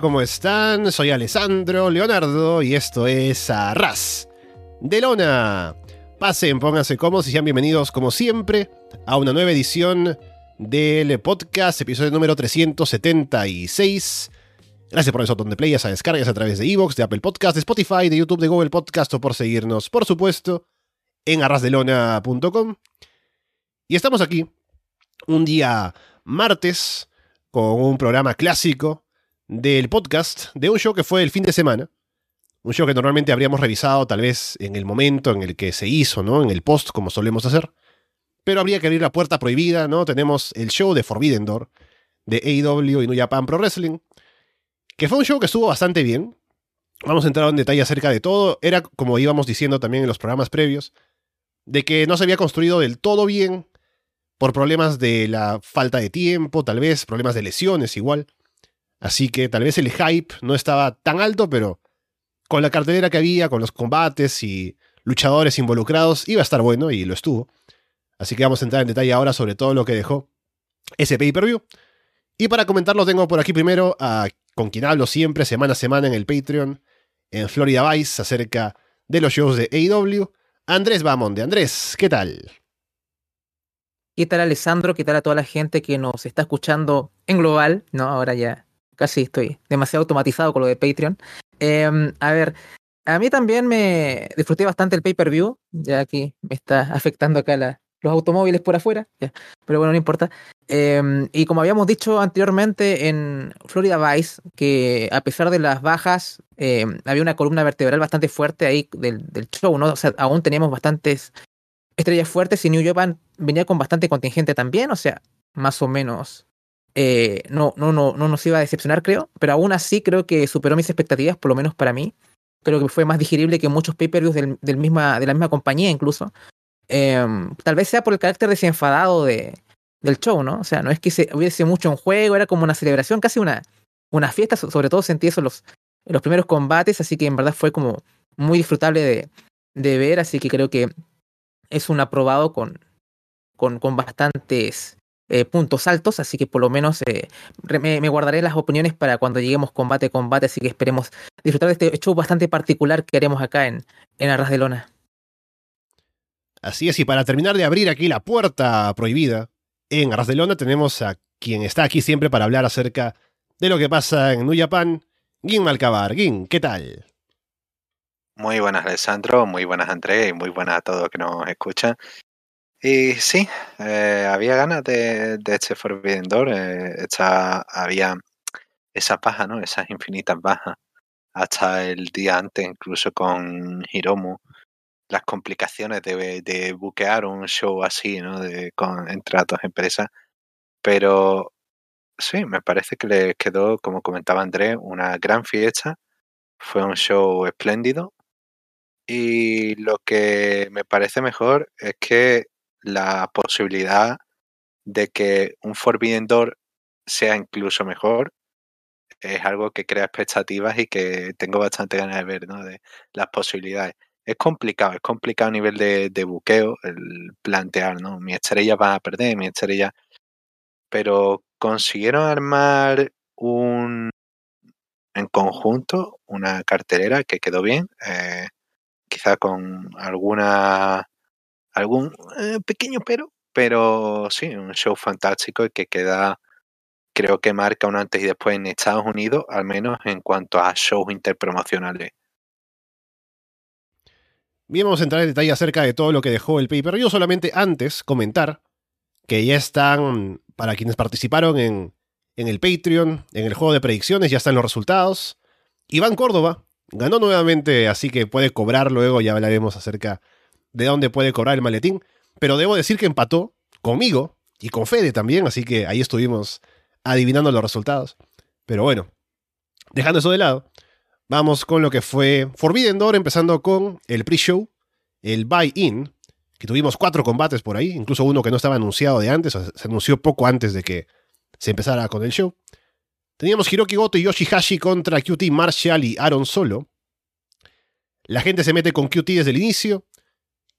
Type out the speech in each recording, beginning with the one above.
¿cómo están? Soy Alessandro Leonardo y esto es Arras de Lona. Pasen, pónganse cómodos y sean bienvenidos, como siempre, a una nueva edición del podcast, episodio número 376. Gracias por el botón de play, a descargas a través de Evox, de Apple Podcast, de Spotify, de YouTube, de Google Podcast o por seguirnos, por supuesto, en arrasdelona.com. Y estamos aquí, un día martes, con un programa clásico del podcast de un show que fue el fin de semana. Un show que normalmente habríamos revisado tal vez en el momento en el que se hizo, ¿no? En el post, como solemos hacer. Pero habría que abrir la puerta prohibida, ¿no? Tenemos el show de Forbidden Door, de AEW y New Japan Pro Wrestling, que fue un show que estuvo bastante bien. Vamos a entrar en detalle acerca de todo. Era, como íbamos diciendo también en los programas previos, de que no se había construido del todo bien por problemas de la falta de tiempo, tal vez, problemas de lesiones igual. Así que tal vez el hype no estaba tan alto, pero con la cartelera que había, con los combates y luchadores involucrados, iba a estar bueno y lo estuvo. Así que vamos a entrar en detalle ahora sobre todo lo que dejó ese pay-per-view. Y para comentarlo tengo por aquí primero a con quien hablo siempre semana a semana en el Patreon, en Florida Vice, acerca de los shows de AEW, Andrés Bamonde. Andrés, ¿qué tal? ¿Qué tal Alessandro? ¿Qué tal a toda la gente que nos está escuchando en global? No, ahora ya casi estoy demasiado automatizado con lo de Patreon. Em, a ver, a mí también me disfruté bastante el pay-per-view, ya que me está afectando acá los automóviles por afuera, pero bueno, no importa. Em, y como habíamos dicho anteriormente en Florida Vice, que a pesar de las bajas, em, había una columna vertebral bastante fuerte ahí del, del, show, ¿no? O sea, aún teníamos bastantes estrellas fuertes y New Japan venía con bastante contingente también, o sea, más o menos eh, no, no, no, no nos iba a decepcionar, creo, pero aún así creo que superó mis expectativas, por lo menos para mí. Creo que fue más digerible que muchos pay-per-views del, misma, de la misma compañía, incluso. Em, tal vez sea por el carácter desenfadado de, del show, ¿no? O sea, no es que se, hubiese mucho en juego, era como una celebración, casi una, una fiesta, sobre todo sentí eso en los, los primeros combates, así que en verdad fue como muy disfrutable de, de ver, así que creo que es un aprobado con, con, con bastantes eh, puntos altos, así que por lo menos eh, me, guardaré las opiniones para cuando lleguemos combate a combate, así que esperemos disfrutar de este show bastante particular que haremos acá en, en Arras de Lona. Así es, y para terminar de abrir aquí la puerta prohibida, en Arras de Lona tenemos a quien está aquí siempre para hablar acerca de lo que pasa en New Japan, Gin Malcabar. Gin, ¿qué tal? Muy buenas, Alessandro, muy buenas, Andrés, y muy buenas a todos que nos escuchan. Y sí, eh, había ganas de, de este Forbidden Door. Eh, había esas bajas, ¿no? Esas infinitas bajas. Hasta el día antes, incluso con Hiromu, las complicaciones de, de buquear un show así, ¿no? De, con, entre las dos empresas. Pero sí, me parece que le quedó, como comentaba Andrés, una gran fiesta. Fue un show espléndido. Y lo que me parece mejor es que la posibilidad de que un Forbidden Door sea incluso mejor es algo que crea expectativas y que tengo bastante ganas de ver, ¿no? De las posibilidades. Es complicado, es complicado a nivel de, de buqueo el plantear, ¿no? Mi estrella va a perder, mi estrella. Pero consiguieron armar un en conjunto una cartelera que quedó bien, eh, quizá con alguna algún eh, pequeño pero, pero sí, un show fantástico y que queda, creo que marca un antes y después en Estados Unidos, al menos en cuanto a shows interpromocionales. Bien, vamos a entrar en detalle acerca de todo lo que dejó el paper. Yo solamente antes comentar que ya están, para quienes participaron en, en el Patreon, en el juego de predicciones, ya están los resultados. Iván Córdoba ganó nuevamente, así que puede cobrar luego, ya hablaremos acerca de dónde puede cobrar el maletín, pero debo decir que empató conmigo y con Fede también, así que ahí estuvimos adivinando los resultados. Pero bueno, dejando eso de lado, vamos con lo que fue Forbidden Door, empezando con el pre-show, el buy-in, que tuvimos cuatro combates por ahí, incluso uno que no estaba anunciado de antes, se anunció poco antes de que se empezara con el show. Teníamos Hiroki Goto y Yoshihashi contra QT Marshall y Aaron Solo. La gente se mete con QT desde el inicio.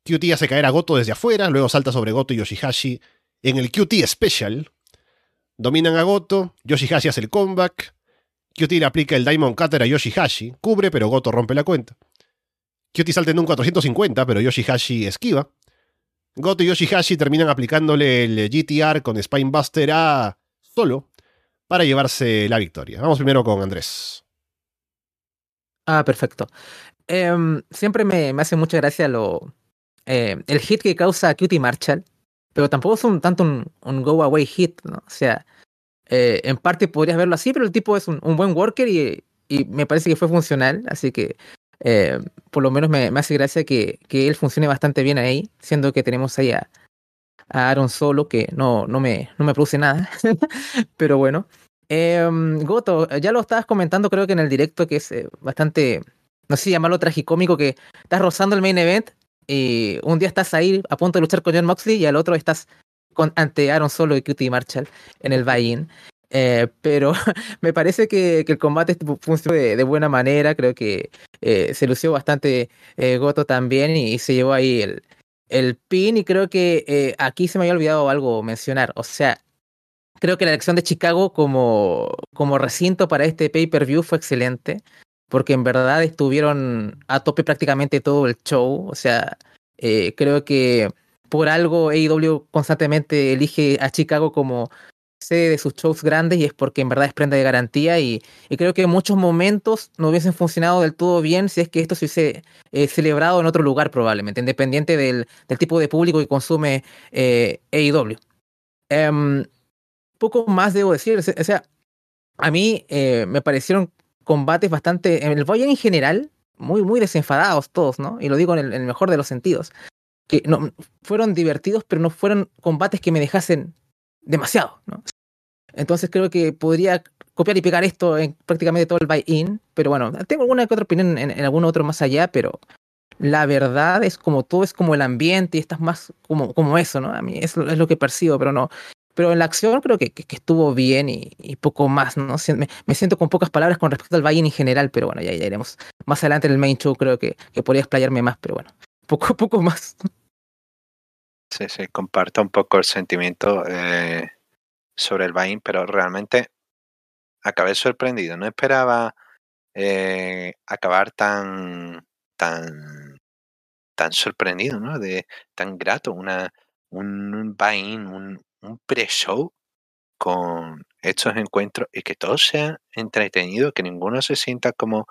QT hace caer a Goto desde afuera, luego salta sobre Goto y Yoshihashi en el QT Special. Dominan a Goto, Yoshihashi hace el comeback. Cutie le aplica el Diamond Cutter a Yoshihashi, cubre, pero Goto rompe la cuenta. Cutie salta en un 450, pero Yoshihashi esquiva. Goto y Yoshihashi terminan aplicándole el GTR con Spinebuster a solo para llevarse la victoria. Vamos primero con Andrés. Ah, perfecto. Em, siempre me, hace mucha gracia lo, eh, el hit que causa Cutie Marshall, pero tampoco es un, tanto un, go away hit, ¿no? O sea, eh, en parte podrías verlo así, pero el tipo es un, buen worker y, me parece que fue funcional, así que eh, por lo menos me, hace gracia que, él funcione bastante bien ahí, siendo que tenemos ahí a, Aaron Solo, que no, no, me, no me produce nada, pero bueno. Em, Goto, ya lo estabas comentando creo que en el directo, que es bastante, no sé si llamarlo tragicómico, que estás rozando el main event y un día estás ahí a punto de luchar con John Moxley y al otro estás con, ante Aaron Solo y Cutie Marshall en el buy-in. Eh, pero me parece que, el combate funcionó de, buena manera. Creo que eh, se lució bastante eh, Goto también y, se llevó ahí el, el pin. Y creo que aquí se me había olvidado algo mencionar. O sea, creo que la elección de Chicago como, como recinto para este pay-per-view fue excelente porque en verdad estuvieron a tope prácticamente todo el show. O sea, eh, creo que por algo AEW constantemente elige a Chicago como sede de sus shows grandes y es porque en verdad es prenda de garantía y, creo que en muchos momentos no hubiesen funcionado del todo bien si es que esto se hubiese eh, celebrado en otro lugar probablemente, independiente del, tipo de público que consume eh, AEW. Em, poco más debo decir, o sea, a mí me parecieron combates bastante, en el Voyage en general, muy, muy desenfadados todos, ¿no? Y lo digo en el, mejor de los sentidos. Que no, fueron divertidos, pero no fueron combates que me dejasen demasiado, ¿no? Entonces creo que podría copiar y pegar esto en prácticamente todo el buy-in, pero bueno, tengo alguna que otra opinión en, en algún otro más allá, pero la verdad es como todo es como el ambiente y estás más como, como eso, ¿no? A mí eso es lo que percibo, pero no, pero en la acción creo que, que, estuvo bien y, y, poco más, ¿no? Me, me, siento con pocas palabras con respecto al Bayern en general, pero bueno, ya, ya iremos más adelante en el main show, creo que, que podría explayarme más, pero bueno, poco, poco más. Sí, sí, comparto un poco el sentimiento eh, sobre el Bayern, pero realmente acabé sorprendido. No esperaba eh, acabar tan, tan, tan sorprendido, ¿no? De tan grato, una, un buy-in, un, un pre-show con estos encuentros y que todo sea entretenido, que ninguno se sienta como,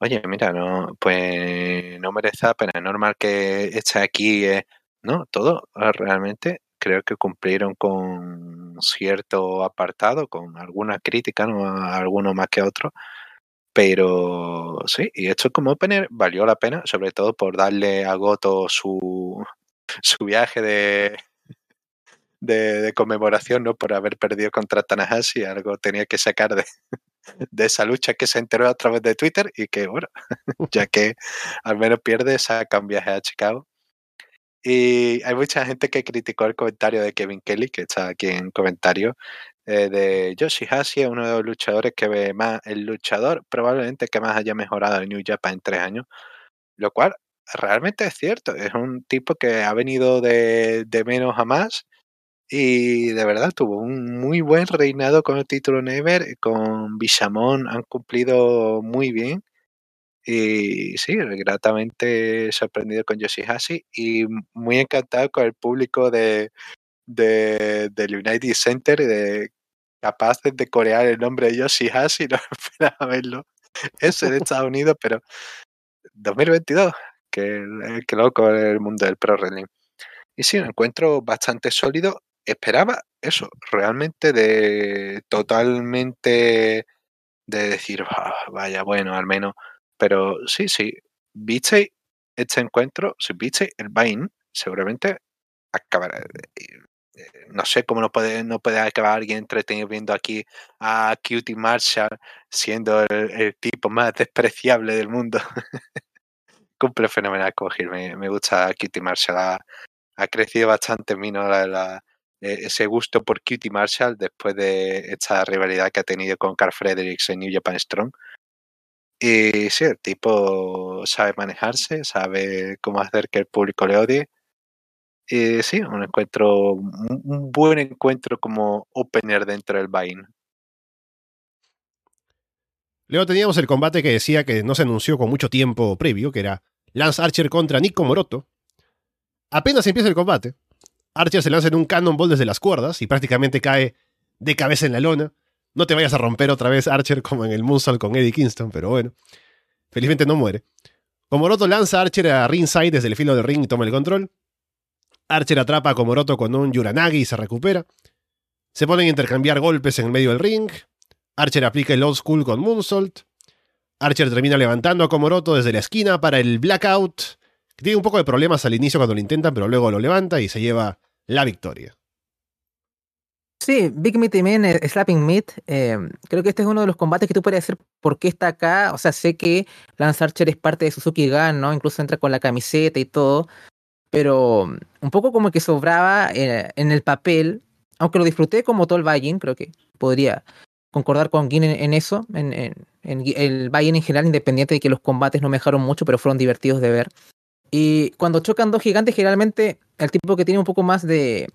oye, mira, no, pues no merece la pena, es normal que esté aquí, eh". no, todo ah, realmente creo que cumplieron con cierto apartado, con alguna crítica, no alguno más que otro, pero sí, y esto como opener valió la pena, sobre todo por darle a Goto su, su viaje de, de, conmemoración, ¿no? Por haber perdido contra Tanahashi, algo tenía que sacar de, esa lucha que se enteró a través de Twitter y que, bueno, ya que al menos pierde, saca un viaje a Chicago. Y hay mucha gente que criticó el comentario de Kevin Kelly, que está aquí en comentario, eh, de Yoshihashi, uno de los luchadores que ve más, el luchador probablemente que más haya mejorado en New Japan en tres años, lo cual realmente es cierto, es un tipo que ha venido de, de menos a más y de verdad tuvo un muy buen reinado con el título Never. Con Bishamon han cumplido muy bien. Y sí, gratamente sorprendido con Yoshihashi y muy encantado con el público de, de, del United Center de capaces de corear el nombre de Yoshihashi, no esperaba verlo. Eso en Estados Unidos, pero 2022, que, que loco el mundo del pro wrestling. Y sí, un encuentro bastante sólido esperaba eso, realmente de totalmente de decir, ah, vaya, bueno, al menos. Pero sí, sí, viste este encuentro, si viste el Bain, seguramente acabará. Eh, no sé cómo no puede, no puede acabar alguien entretenido viendo aquí a Cutie Marshall siendo el, tipo más despreciable del mundo. Cumple fenomenal coger, me, me gusta Cutie Marshall. Ha, crecido bastante en la, eh, ese gusto por Cutie Marshall después de esta rivalidad que ha tenido con Carl Fredericks en New Japan Strong. Y sí, el tipo sabe manejarse, sabe cómo hacer que el público le odie. Y sí, un encuentro, un buen encuentro como opener dentro del Vine. Luego teníamos el combate que decía que no se anunció con mucho tiempo previo, que era Lance Archer contra Nico Moroto. Apenas empieza el combate, Archer se lanza en un cannonball desde las cuerdas y prácticamente cae de cabeza en la lona. No te vayas a romper otra vez Archer como en el Moonsault con Eddie Kingston, pero bueno. Felizmente no muere. Komoroto lanza a Archer a ringside desde el filo del ring y toma el control. Archer atrapa a Komoroto con un Yuranagi y se recupera. Se ponen a intercambiar golpes en el medio del ring. Archer aplica el old school con Moonsault. Archer termina levantando a Komoroto desde la esquina para el blackout. Tiene un poco de problemas al inicio cuando lo intentan, pero luego lo levanta y se lleva la victoria. Sí, Big Meat y Men, eh, Slapping Meat, eh, creo que este es uno de los combates que tú puedes decir por qué está acá. O sea, sé que Lance Archer es parte de Suzuki Gun, ¿no? Incluso entra con la camiseta y todo. Pero un poco como que sobraba eh, en el papel, aunque lo disfruté como todo el Valle, creo que podría concordar con Gin en, eso, en, el Valle en general, independiente de que los combates no me dejaron mucho, pero fueron divertidos de ver. Y cuando chocan dos gigantes, generalmente el tipo que tiene un poco más de,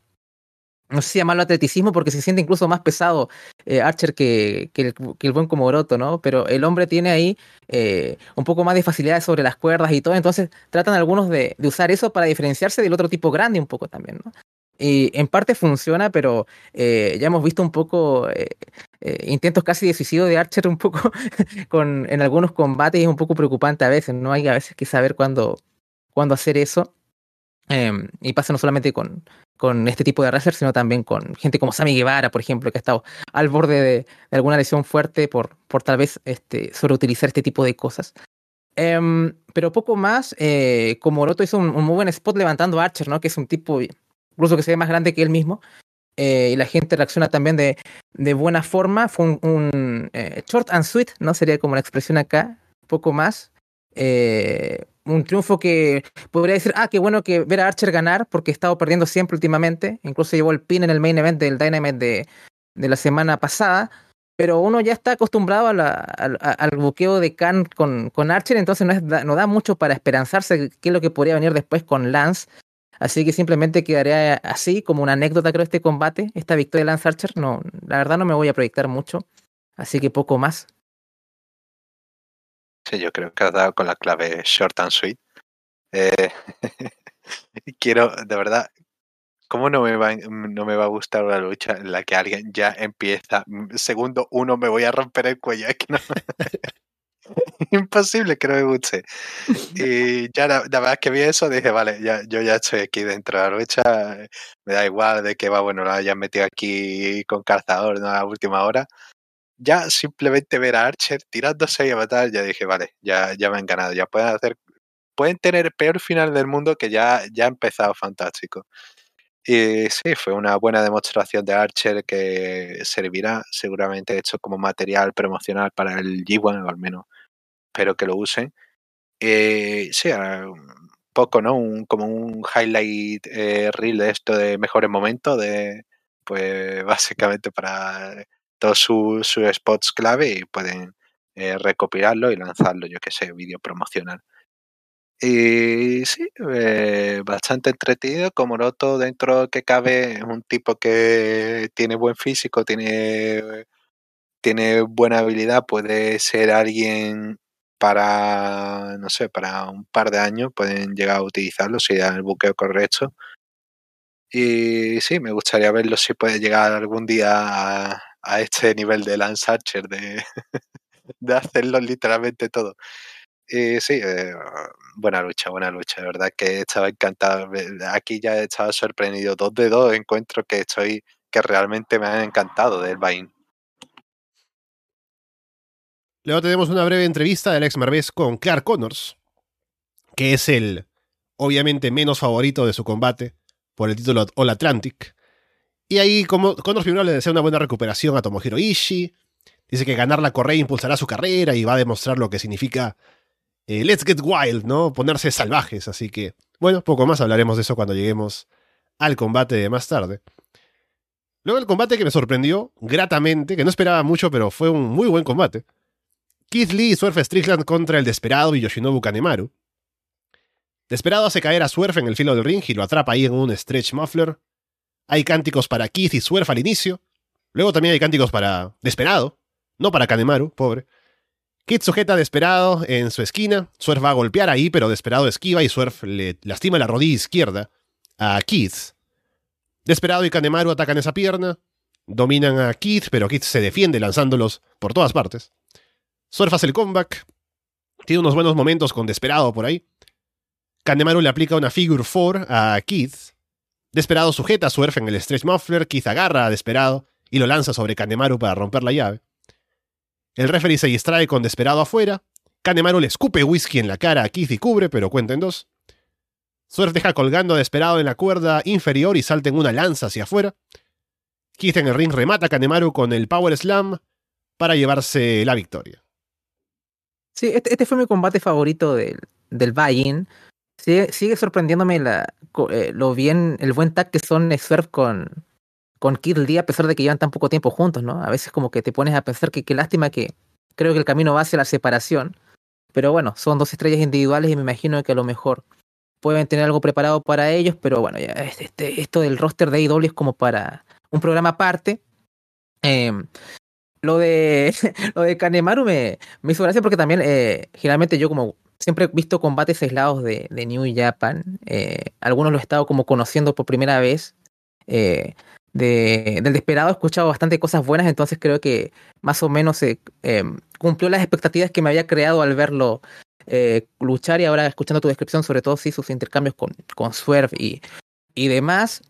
no sé si llamarlo atleticismo porque se siente incluso más pesado eh, Archer que, que, el, que, el, buen Komoroto, ¿no? Pero el hombre tiene ahí eh, un poco más de facilidad sobre las cuerdas y todo, entonces tratan algunos de, usar eso para diferenciarse del otro tipo grande un poco también, ¿no? Y en parte funciona, pero eh, ya hemos visto un poco intentos casi de suicidio de Archer un poco con, en algunos combates y es un poco preocupante a veces, ¿no? Hay a veces que saber cuándo, cuándo hacer eso. Em, y pasa no solamente con, con este tipo de wrestlers, sino también con gente como Sammy Guevara, por ejemplo, que ha estado al borde de, de alguna lesión fuerte por, por tal vez este, sobreutilizar este tipo de cosas. Um, pero poco más, eh, como Oroto hizo un, un, muy buen spot levantando a Archer, ¿no? Que es un tipo incluso que se ve más grande que él mismo. Eh, y la gente reacciona también de, de buena forma. Fue un, un eh, short and sweet, ¿no? Sería como la expresión acá, poco más. Eh, un triunfo que podría decir, ah, qué bueno que ver a Archer ganar, porque he estado perdiendo siempre últimamente. Incluso llevó el pin en el main event del Dynamite de, la semana pasada. Pero uno ya está acostumbrado a la, al buqueo de Khan con, con Archer, entonces no, es, no da mucho para esperanzarse qué es lo que podría venir después con Lance. Así que simplemente quedaré así, como una anécdota, creo, este combate, esta victoria de Lance Archer. No, la verdad no me voy a proyectar mucho, así que poco más. Sí, yo creo que has dado con la clave short and sweet. Eh, quiero, de verdad, ¿cómo no me, va, no me va a gustar una lucha en la que alguien ya empieza, segundo uno me voy a romper el cuello? Es que no... Imposible que no me guste. Y ya la, la, verdad que vi eso, dije, vale, ya, yo ya estoy aquí dentro de la lucha, me da igual de que va, bueno, la hayan metido aquí con calzador ¿no? a última hora. Ya simplemente ver a Archer tirándose y a matar, ya dije, vale, ya, ya me han ganado, ya pueden hacer, pueden tener el peor final del mundo que ya, ya ha empezado fantástico. Y sí, fue una buena demostración de Archer que servirá seguramente hecho como material promocional para el G1, o al menos espero que lo usen. Eh, sí, un poco, ¿no? Un, como un highlight eh, reel de esto de mejores momentos, de pues básicamente para todos sus su spots clave y pueden eh, recopilarlo y lanzarlo, yo que sé, vídeo promocional. Y sí, eh, bastante entretenido. Como noto, dentro que cabe, es un tipo que tiene buen físico, tiene, tiene buena habilidad, puede ser alguien para, no sé, para un par de años, pueden llegar a utilizarlo si dan el buqueo correcto. Y sí, me gustaría verlo si puede llegar algún día a, a este nivel de Lance Archer, de, de hacerlo literalmente todo. Y sí, eh, buena lucha, buena lucha. De verdad que estaba encantado. Aquí ya he estado sorprendido. Dos de dos encuentros que estoy, que realmente me han encantado del Bain. Luego tenemos una breve entrevista de Alex Marvez con Clark Connors, que es el, obviamente, menos favorito de su combate por el título All Atlantic. Y ahí, Connors primero le desea una buena recuperación a Tomohiro Ishii. Dice que ganar la correa impulsará su carrera y va a demostrar lo que significa eh, Let's Get Wild, ¿no? Ponerse salvajes. Así que, bueno, poco más hablaremos de eso cuando lleguemos al combate de más tarde. Luego el combate que me sorprendió gratamente, que no esperaba mucho, pero fue un muy buen combate. Keith Lee y Surf Strickland contra el Desperado y Yoshinobu Kanemaru. Desperado hace caer a Surf en el filo del ring y lo atrapa ahí en un stretch muffler. Hay cánticos para Keith y Surf al inicio. Luego también hay cánticos para Desperado. No para Kanemaru, pobre. Kid sujeta a Desperado en su esquina. Swerve va a golpear ahí, pero Desperado esquiva y Swerve le lastima la rodilla izquierda a Kid. Desperado y Kanemaru atacan esa pierna. Dominan a Kid, pero Kid se defiende lanzándolos por todas partes. Swerve hace el comeback. Tiene unos buenos momentos con Desperado por ahí. Kanemaru le aplica una Figure 4 a Kid. Desperado sujeta a Swerve en el Stretch Muffler. Kid agarra a Desperado y lo lanza sobre Kanemaru para romper la llave. El referee se distrae con Desperado afuera. Kanemaru le escupe whisky en la cara a Keith y cubre, pero cuenta en dos. Swerve deja colgando a Desperado en la cuerda inferior y salta en una lanza hacia afuera. Keith en el ring remata a Kanemaru con el Power Slam para llevarse la victoria. Sí, este, este fue mi combate favorito del, del buy-in. Sigue, sorprendiéndome la, eh, lo bien, el buen tag que son Swerve con, con Kid Lee a pesar de que llevan tan poco tiempo juntos, ¿no? A veces como que te pones a pensar que qué lástima que creo que el camino va hacia la separación. Pero bueno, son dos estrellas individuales y me imagino que a lo mejor pueden tener algo preparado para ellos, pero bueno, ya este, este esto del roster de AEW es como para un programa aparte. Eh, lo de lo de Kanemaru me, me hizo gracia porque también eh, generalmente yo como siempre he visto combates aislados de, New Japan, eh, algunos lo he estado como conociendo por primera vez. Eh, de, del Desperado he escuchado bastante cosas buenas, entonces creo que más o menos eh, cumplió las expectativas que me había creado al verlo eh, luchar y ahora escuchando tu descripción, sobre todo sí, sus intercambios con, con Swerve y, y demás.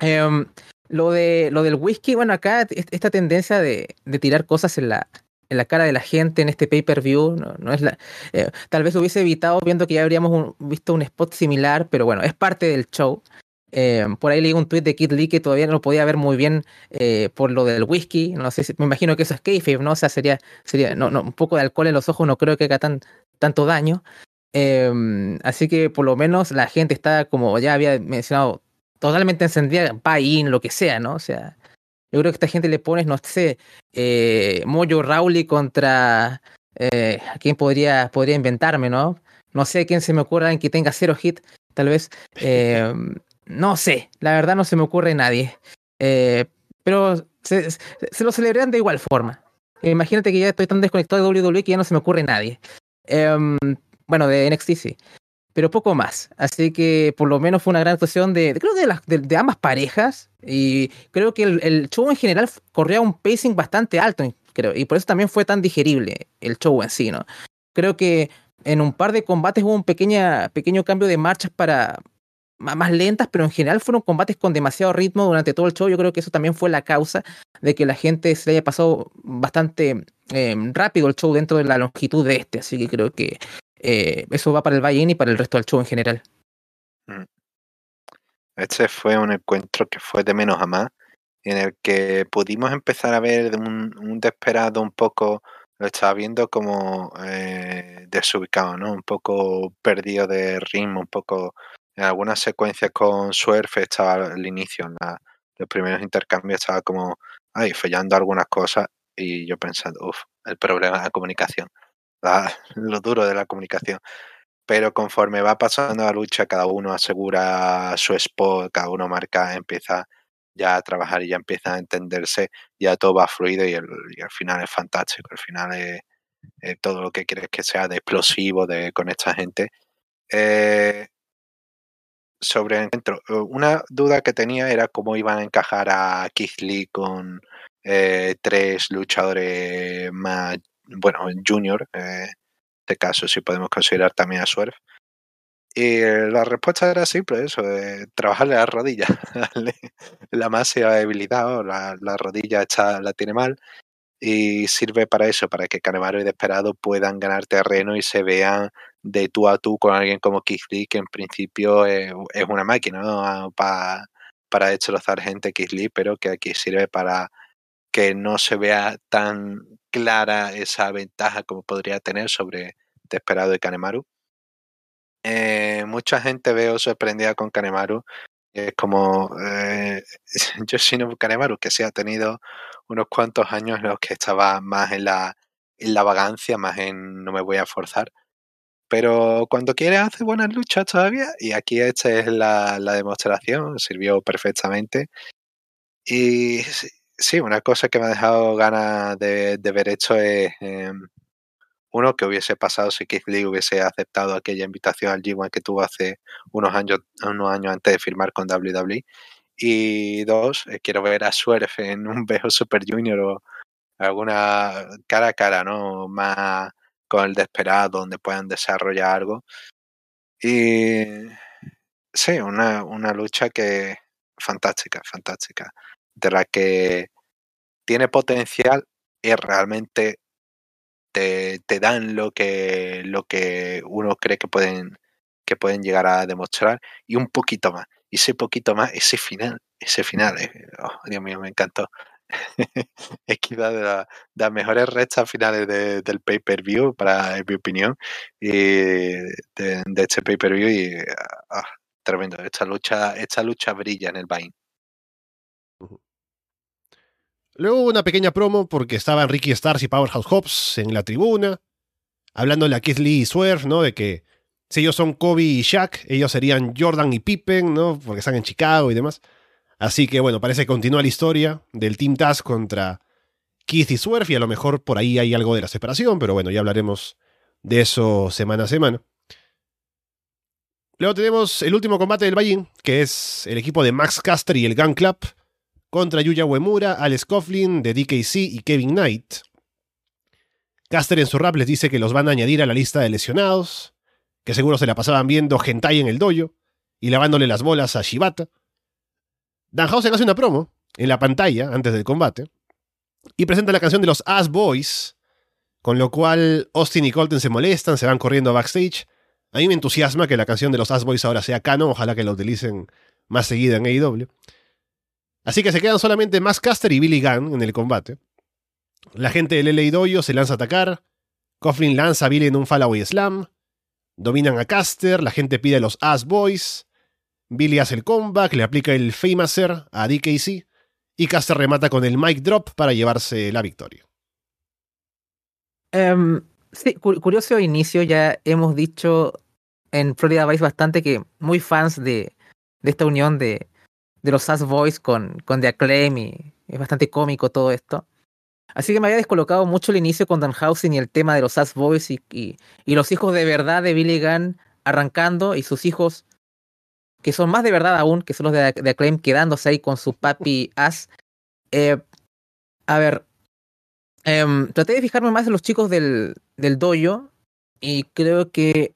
Eh, lo, de, lo del whisky, bueno, acá esta tendencia de, de tirar cosas en la, en la cara de la gente en este pay-per-view. No, no, es la, eh, tal vez hubiese evitado viendo que ya habríamos visto un spot similar, pero bueno, es parte del show. Eh, por ahí leí un tweet de Kid Lee que todavía no podía ver muy bien eh, por lo del whisky. No sé, si, me imagino que eso es kayfabe, ¿no? O sea, sería, sería no, no, un poco de alcohol en los ojos, no creo que haga tan, tanto daño. Eh, así que por lo menos la gente está, como ya había mencionado, totalmente encendida, buy-in, lo que sea, ¿no? O sea, yo creo que esta gente le pones, no sé, eh, Moyo Rowley contra. Eh, ¿A quién podría, podría inventarme, no? No sé a quién se me ocurra en que tenga cero hit, tal vez. Eh, no sé, la verdad no se me ocurre nadie. Eh, pero se, se, lo celebran de igual forma. Imagínate que ya estoy tan desconectado de WWE que ya no se me ocurre nadie. Um, bueno, de NXT sí. Pero poco más. Así que por lo menos fue una gran actuación de, creo de, las, de, de ambas parejas. Y creo que el, show en general corría un pacing bastante alto. Creo, y por eso también fue tan digerible el show en sí, ¿no? Creo que en un par de combates hubo un pequeña, pequeño cambio de marchas para, más lentas, pero en general fueron combates con demasiado ritmo durante todo el show. Yo creo que eso también fue la causa de que la gente se le haya pasado bastante eh, rápido el show dentro de la longitud de este. Así que creo que eh, eso va para el buy y para el resto del show en general. Este fue un encuentro que fue de menos a más, en el que pudimos empezar a ver un, un desesperado un poco, lo estaba viendo como eh, desubicado, ¿no? Un poco perdido de ritmo, un poco en algunas secuencias con Swerve estaba al inicio, en la, los primeros intercambios estaba como, ay, fallando algunas cosas y yo pensando, uff, el problema de la comunicación, lo duro de la comunicación. Pero conforme va pasando la lucha, cada uno asegura su spot, cada uno marca, empieza ya a trabajar y ya empieza a entenderse, ya todo va fluido y, el, y al final es fantástico, al final es, es, todo lo que quieres que sea de explosivo de, con esta gente. Eh, sobre el encuentro. Una duda que tenía era cómo iban a encajar a Keith Lee con eh, tres luchadores más, bueno, junior, eh, en este caso, si podemos considerar también a Swerve. Y la respuesta era simple, eso, eh, trabajarle la rodilla, la máxima debilidad, o la, la, rodilla está, la tiene mal, y sirve para eso, para que Canevaro y Desperado puedan ganar terreno y se vean de tú a tú con alguien como Lee, que en principio es, una máquina ¿no? para, para destrozar gente Lee, pero que aquí sirve para que no se vea tan clara esa ventaja como podría tener sobre Desperado y Kanemaru. Eh, mucha gente veo sorprendida con Kanemaru. Es como eh, Yoshinobu Kanemaru, que se ha tenido unos cuantos años en los que estaba más en la, en la vagancia, más en no me voy a forzar pero cuando quiere hace buenas luchas todavía y aquí esta es la, la demostración, sirvió perfectamente. Y sí, una cosa que me ha dejado ganas de, de ver esto es eh, uno que hubiese pasado si Keith Lee hubiese aceptado aquella invitación al G1 que tuvo hace unos años, unos años antes de firmar con WWE. Y dos, eh, quiero ver a Swerve en un viejo Super Junior o alguna cara a cara, ¿no? Más con el desesperado, donde puedan desarrollar algo. Y sí, una, una lucha que fantástica, fantástica. De la que tiene potencial y realmente te, te, dan lo que, lo que uno cree que pueden, que pueden llegar a demostrar y un poquito más. Y ese poquito más, ese final, ese final, oh, Dios mío, me encantó. es quizá de, las mejores rectas finales de, del pay-per-view, para en mi opinión, de, de este pay-per-view. Y ah, tremendo. Esta lucha, esta lucha brilla en el Vine. Luego hubo una pequeña promo porque estaban Ricky Stars y Powerhouse Hobbs en la tribuna, hablándole a Keith Lee y Swerve, ¿no? De que si ellos son Kobe y Shaq, ellos serían Jordan y Pippen, ¿no? Porque están en Chicago y demás. Así que bueno, parece que continúa la historia del Team Task contra Keith y Swerve y a lo mejor por ahí hay algo de la separación, pero bueno, ya hablaremos de eso semana a semana. Luego tenemos el último combate del Bayern, que es el equipo de Max Caster y el Gun Club contra Yuya Uemura, Alex Coughlin de DKC y Kevin Knight. Caster en su rap les dice que los van a añadir a la lista de lesionados, que seguro se la pasaban viendo hentai en el dojo y lavándole las bolas a Shibata. Danhausen hace una promo en la pantalla antes del combate y presenta la canción de los Ass Boys, con lo cual Austin y Colton se molestan, se van corriendo backstage. A mí me entusiasma que la canción de los Ass Boys ahora sea canon, ojalá que la utilicen más seguida en AEW. Así que se quedan solamente Max Caster y Billy Gunn en el combate. La gente del LA Dojo se lanza a atacar. Coughlin lanza a Billy en un Fallaway Slam. Dominan a Caster, la gente pide a los Ass Boys. Billy hace el comeback, le aplica el Famouser a DKC. Y Caster remata con el mic drop para llevarse la victoria. Um, sí, curioso inicio. Ya hemos dicho en Florida Vice bastante que muy fans de esta unión de, de los Sass Boys con, con The Acclaim y es bastante cómico todo esto. Así que me había descolocado mucho el inicio con Danhausen y el tema de los Sass Boys y, y, los hijos de verdad de Billy Gunn arrancando y sus hijos que son más de verdad aún, que son los de, de Acclaim quedándose ahí con su papi As. Eh, a ver, eh, traté de fijarme más en los chicos del, del dojo y creo que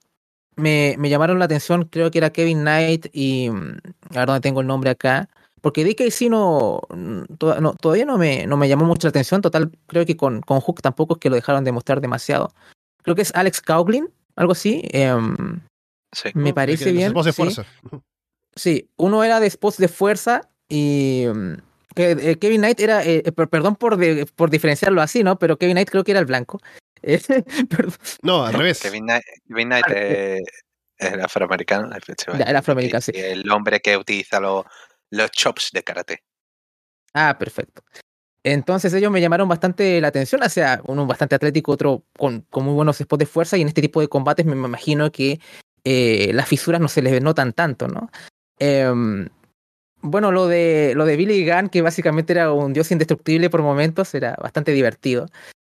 me, me, llamaron la atención, creo que era Kevin Knight y. Mm, a ver dónde tengo el nombre acá. Porque DKC no, mm, no, todavía no me, no me llamó mucho la atención. Total, creo que con, con Hook tampoco es que lo dejaron de mostrar demasiado. Creo que es Alex Cauglin, algo así. Eh, sí. Me parece bien. de fuerza. Sí. uno era de spots de fuerza y. Mm, eh, Kevin Knight era, eh, perdón por, de, por diferenciarlo así, ¿no? Pero Kevin Knight creo que era el blanco. no, al revés. Kevin Knight, Kevin Knight es, el afroamericano, efectivamente. El afroamericano, sí. El hombre que utiliza los, los chops de karate. Ah, perfecto. Entonces ellos me llamaron bastante la atención, o sea, uno bastante atlético, otro con, con muy buenos spots de fuerza, y en este tipo de combates me, imagino que eh, las fisuras no se les notan tanto, ¿no? Eh, bueno, lo de, lo de Billy Gunn, que básicamente era un dios indestructible por momentos, era bastante divertido.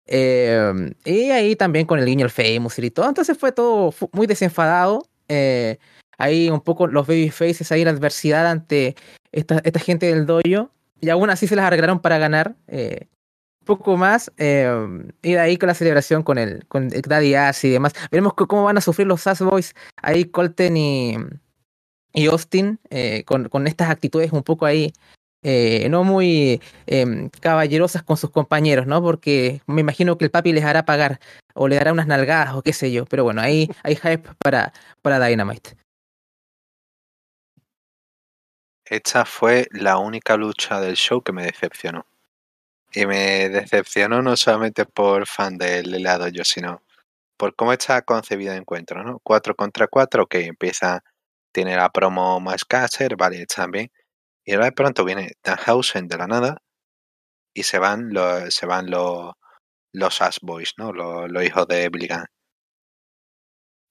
Eh, y ahí también con el guiño el Famous y todo. Entonces fue todo muy desenfadado. Eh, ahí un poco los babyfaces, ahí la adversidad ante esta, esta gente del dojo. Y aún así se las arreglaron para ganar. Eh, poco más. Eh, y de ahí con la celebración con el, con Daddy Ass y demás. Veremos cómo van a sufrir los Sass Boys. Ahí Colton y, y Austin eh, con, con estas actitudes un poco ahí eh, no muy eh, caballerosas con sus compañeros, ¿no? Porque me imagino que el papi les hará pagar o le dará unas nalgadas o qué sé yo. Pero bueno, ahí hay hype para, para Dynamite. Esta fue la única lucha del show que me decepcionó. Y me decepcionó no solamente por fan del helado yo, sino por cómo está concebido el encuentro, ¿no? 4 contra 4, que empieza, tiene la promo más caster, vale, también y ahora de pronto viene Danhausen de la nada y se van los, se van los, Boys, ¿no? Los, hijos de Billy.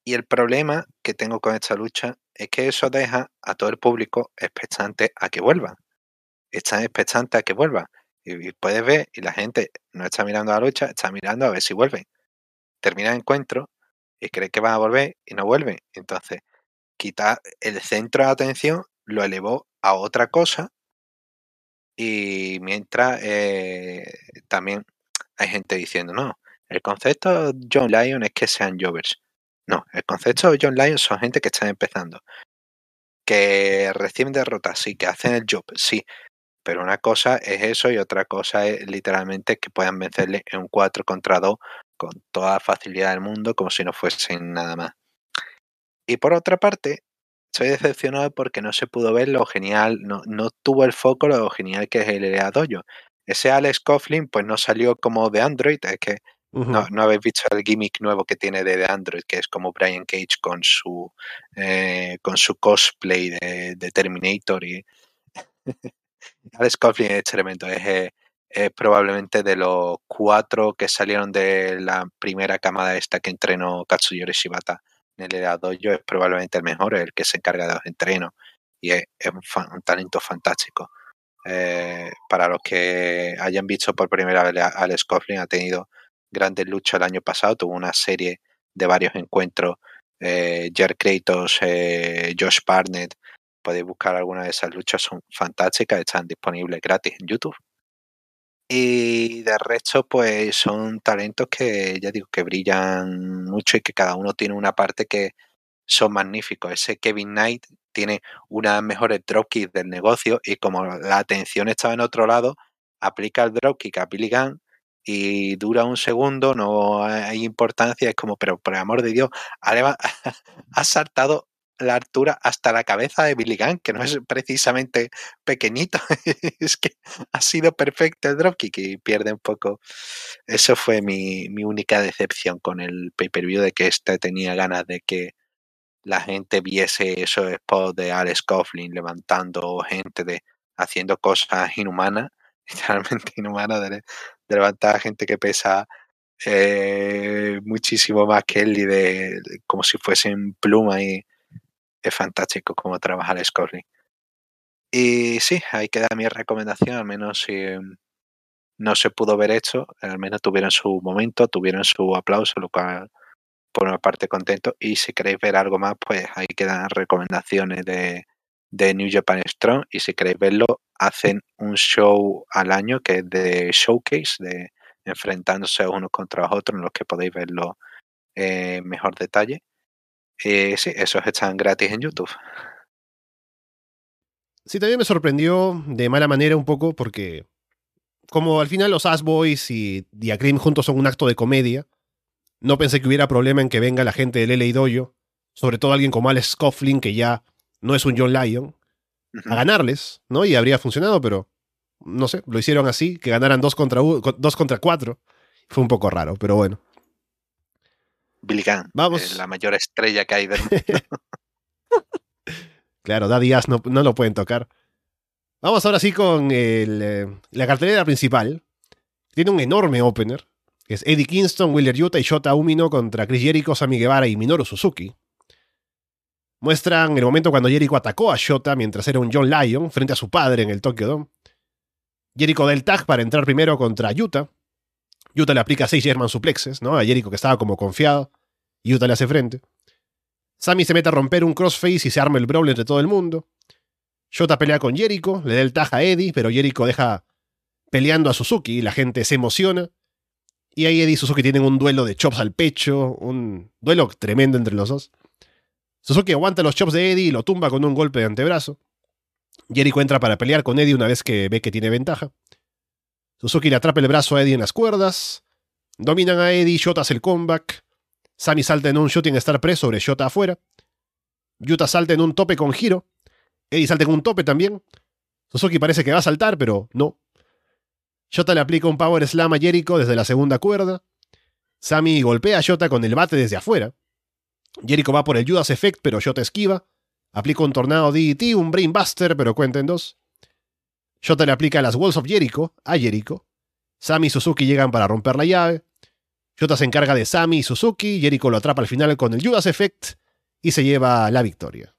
Y el problema que tengo con esta lucha es que eso deja a todo el público expectante a que vuelvan. Están expectantes a que vuelvan. Y, puedes ver, y la gente no está mirando la lucha, está mirando a ver si vuelven. termina el encuentro y cree que va a volver y no vuelve. Entonces, quita el centro de atención, lo elevó a otra cosa y mientras eh, también hay gente diciendo, no, el concepto de John Lyon es que sean jovers. No, el concepto de John Lyon son gente que están empezando. Que reciben derrotas, sí, que hacen el job, sí. Pero una cosa es eso y otra cosa es literalmente que puedan vencerle en un 4 contra 2 con toda facilidad del mundo como si no fuesen nada más. Y por otra parte, estoy decepcionado porque no se pudo ver lo genial, no, no tuvo el foco lo genial que es el EA Dojo. Ese Alex Coughlin pues no salió como de Android, es que no, no, habéis visto el gimmick nuevo que tiene de, Android, que es como Brian Cage con su eh, con su cosplay de, Terminator y Alex Coughlin es tremendo, es, eh, es, probablemente de los cuatro que salieron de la primera camada esta que entrenó Katsuyori Shibata el Dojo, es probablemente el mejor, el que se encarga de los entrenos y es, un, talento fantástico. Eh, para los que hayan visto por primera vez a Alex Coughlin, ha tenido grandes luchas el año pasado, tuvo una serie de varios encuentros, eh, Jer Kratos, eh, Josh Barnett, podéis buscar alguna de esas luchas, son fantásticas, están disponibles gratis en YouTube. Y de resto, pues son talentos que ya digo que brillan mucho y que cada uno tiene una parte que son magníficos. Ese Kevin Knight tiene una de las mejores dropkicks del negocio y como la atención estaba en otro lado, aplica el dropkick a Billy Gunn y dura un segundo, no hay importancia, es como, pero por el amor de Dios, ha, ha saltado la altura hasta la cabeza de Billy Gunn, que no es precisamente pequeñito, es que ha sido perfecto el dropkick y pierde un poco. Eso fue mi, mi única decepción con el pay-per-view de que este tenía ganas de que la gente viese esos spots de Alex Coughlin levantando gente de haciendo cosas inhumanas, literalmente inhumanas de, levantar a gente que pesa eh, muchísimo más que él y de, como si fuesen pluma y fantástico cómo trabaja el Scorling. Y sí, ahí queda mi recomendación, al menos si em, no se pudo ver esto, al menos tuvieron su momento, tuvieron su aplauso, lo cual por una parte contento. Y si queréis ver algo más, pues ahí quedan recomendaciones de, de New Japan Strong. Y si queréis verlo, hacen un show al año que es de showcase, de enfrentándose unos contra otros, en los que podéis verlo en mejor detalle. Y sí, esos están gratis en YouTube. Sí, también me sorprendió de mala manera un poco porque como al final los Ass Boys y Diacrim juntos son un acto de comedia, no pensé que hubiera problema en que venga la gente del LA Dojo, sobre todo alguien como Alex Coughlin, que ya no es un John Lyon, a ganarles, ¿no? Y habría funcionado, pero no sé, lo hicieron así, que ganaran dos contra, dos contra cuatro. Fue un poco raro, pero bueno. Billy Gunn, Vamos. la mayor estrella que hay del mundo. claro, Daddy Ass no, no, lo pueden tocar. Vamos ahora sí con el, eh, la cartelera principal. Tiene un enorme opener, es Eddie Kingston, Willer Yuta y Shota Umino contra Chris Jericho, Sami Guevara y Minoru Suzuki. Muestran el momento cuando Jericho atacó a Shota mientras era un John Lyon frente a su padre en el Tokyo Dome. Jericho da el tag para entrar primero contra Yuta. Yuta le aplica seis German suplexes, ¿no? A Jericho que estaba como confiado. Yuta le hace frente. Sami se mete a romper un crossface y se arma el brawl entre todo el mundo. Shota pelea con Jericho, le da el tag a Eddie, pero Jericho deja peleando a Suzuki y la gente se emociona. Y ahí Eddie y Suzuki tienen un duelo de chops al pecho, un duelo tremendo entre los dos. Suzuki aguanta los chops de Eddie y lo tumba con un golpe de antebrazo. Jericho entra para pelear con Eddie una vez que ve que tiene ventaja. Suzuki le atrapa el brazo a Eddie en las cuerdas. Dominan a Eddie, Shota hace el comeback. Sami salta en un shooting star press sobre Shota afuera. Yuta salta en un tope con giro. Eddie salta en un tope también. Suzuki parece que va a saltar, pero no. Shota le aplica un power slam a Jericho desde la segunda cuerda. Sami golpea a Shota con el bate desde afuera. Jericho va por el Judas Effect, pero Shota esquiva. Aplica un tornado DDT, un Brainbuster, pero cuenta en dos. Shota le aplica las Walls of Jericho a Jericho. Sami y Suzuki llegan para romper la llave. Shota se encarga de Sami y Suzuki. Jericho lo atrapa al final con el Judas Effect y se lleva la victoria.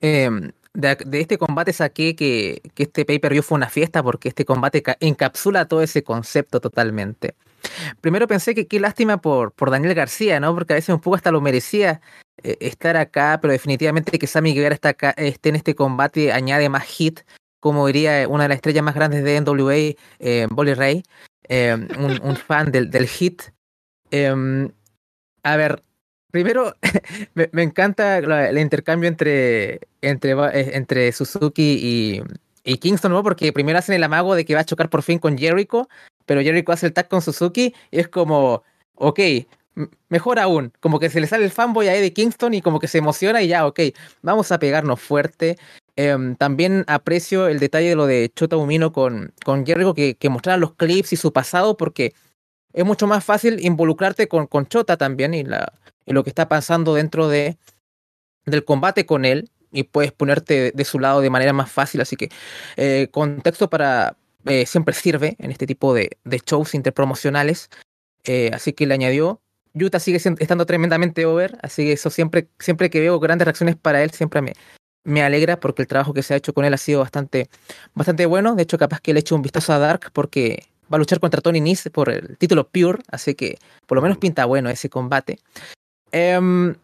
Em, de, este combate saqué que, este pay-per-view fue una fiesta porque este combate encapsula todo ese concepto totalmente. Primero pensé que qué lástima por, por Daniel García, ¿no? Porque a veces un poco hasta lo merecía eh, estar acá, pero definitivamente que Sammy Guevara está esté en este combate añade más hit, como diría una de las estrellas más grandes de NWA, eh, Bolly Ray, eh, un, fan del, del hit. Em, a ver, primero me, encanta el intercambio entre, entre, entre Suzuki y, y Kingston, ¿no? Porque primero hacen el amago de que va a chocar por fin con Jericho, pero Jericho hace el tag con Suzuki y es como, ok, mejor aún, como que se le sale el fanboy a Eddie Kingston y como que se emociona y ya, ok, vamos a pegarnos fuerte. Em, también aprecio el detalle de lo de Chota Umino con, con que, que los clips y su pasado, porque es mucho más fácil involucrarte con, Chota también y, lo que está pasando dentro de, del combate con él y puedes ponerte de su lado de manera más fácil. Así que eh, contexto para eh, siempre sirve en este tipo de, de shows interpromocionales. Eh, así que le añadió. Yuta sigue estando tremendamente over, así que eso siempre, siempre que veo grandes reacciones para él, siempre me, me alegra porque el trabajo que se ha hecho con él ha sido bastante, bastante bueno. De hecho, capaz que le echo un vistazo a Dark porque va a luchar contra Tony Nese por el título Pure, así que por lo menos pinta bueno ese combate. Em,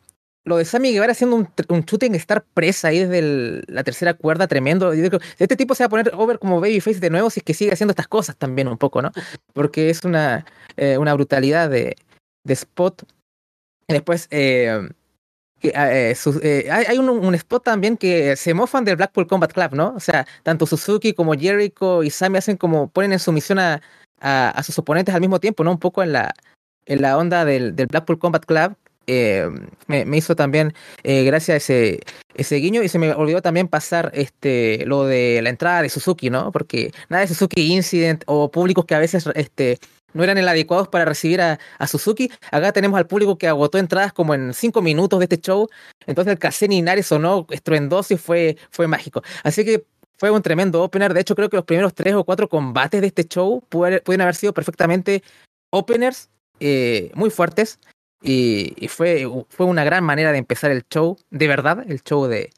lo de Sammy Guevara haciendo un, un shooting star presa ahí desde la tercera cuerda, tremendo. este tipo se va a poner over como babyface de nuevo si es que sigue haciendo estas cosas también un poco, ¿no? Porque es una, eh, una brutalidad de, de spot. Y después, eh, eh, hay un, spot también que se mofan del Blackpool Combat Club, ¿no? O sea, tanto Suzuki como Jericho y Sammy hacen como ponen en sumisión a, a, sus oponentes al mismo tiempo, ¿no? Un poco en la, en la onda del, del Blackpool Combat Club, eh, me, hizo también eh, gracias a ese, ese guiño y se me olvidó también pasar este lo de la entrada de Suzuki, ¿no? Porque nada de Suzuki Incident o públicos que a veces este, no eran el adecuados para recibir a, Suzuki. Acá tenemos al público que agotó entradas como en cinco minutos de este show. Entonces el Casen Inari sonó estruendoso y fue, fue mágico. Así que fue un tremendo opener. De hecho, creo que los primeros tres o cuatro combates de este show pueden haber sido perfectamente openers eh, muy fuertes. Y, fue, fue una gran manera de empezar el show, de verdad, el show de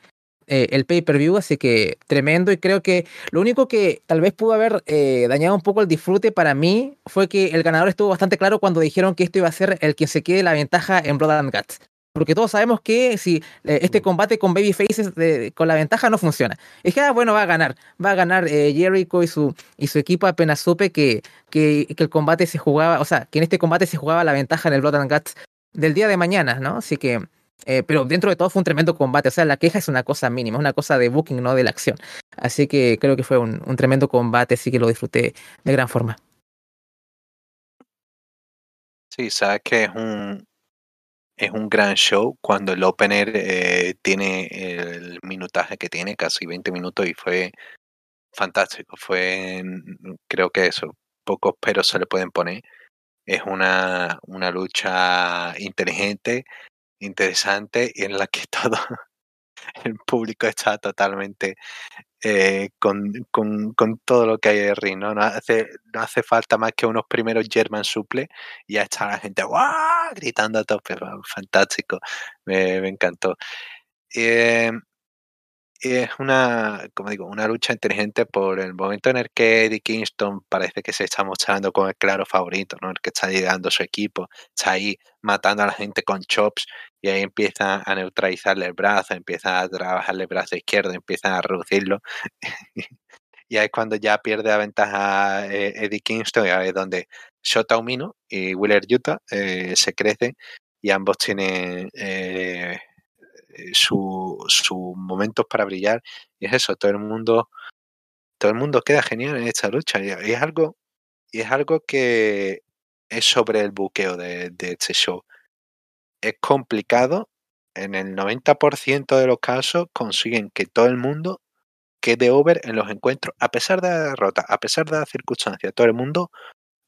eh, el pay-per-view, así que tremendo. Y creo que lo único que tal vez pudo haber eh, dañado un poco el disfrute para mí fue que el ganador estuvo bastante claro cuando dijeron que esto iba a ser el que se quede la ventaja en Blood and Guts. Porque todos sabemos que si eh, este combate con Babyfaces con la ventaja no funciona. Es que, ah, bueno, va a ganar. Va a ganar Jericho y su, y su equipo apenas supe que, que, que, el combate se jugaba, o sea, que en este combate se jugaba la ventaja en el Blood and Guts del día de mañana, ¿no? Así que, eh, pero dentro de todo fue un tremendo combate, o sea, la queja es una cosa mínima, es una cosa de booking, no de la acción. Así que creo que fue un, tremendo combate, así que lo disfruté de gran forma. Sí, sabes que es un, es un gran show cuando el opener eh, tiene el minutaje que tiene, casi 20 minutos, y fue fantástico. Fue, creo que eso, pocos peros se le pueden poner es una, una lucha inteligente, interesante y en la que todo el público está totalmente eh, con, con, con, todo lo que hay de ring, ¿no? Hace, no hace falta más que unos primeros German suple y ya está la gente gritando a tope, fantástico, me, me encantó. Eh, es una, como digo, una lucha inteligente por el momento en el que Eddie Kingston parece que se está mostrando como el claro favorito, ¿no? El que está llegando a su equipo, está ahí matando a la gente con chops y ahí empieza a neutralizarle el brazo, empieza a trabajarle el brazo izquierdo, empieza a reducirlo. y ahí es cuando ya pierde la ventaja eh, Eddie Kingston, y ahí es donde Shota Umino y Willer Utah eh, se crecen y ambos tienen eh, eh, sus su momentos para brillar y es eso, todo el mundo todo el mundo queda genial en esta lucha y es algo y es algo que es sobre el buqueo de, de este show. Es complicado, en el 90% de los casos consiguen que todo el mundo quede over en los encuentros, a pesar de la derrota, a pesar de las circunstancias, todo el mundo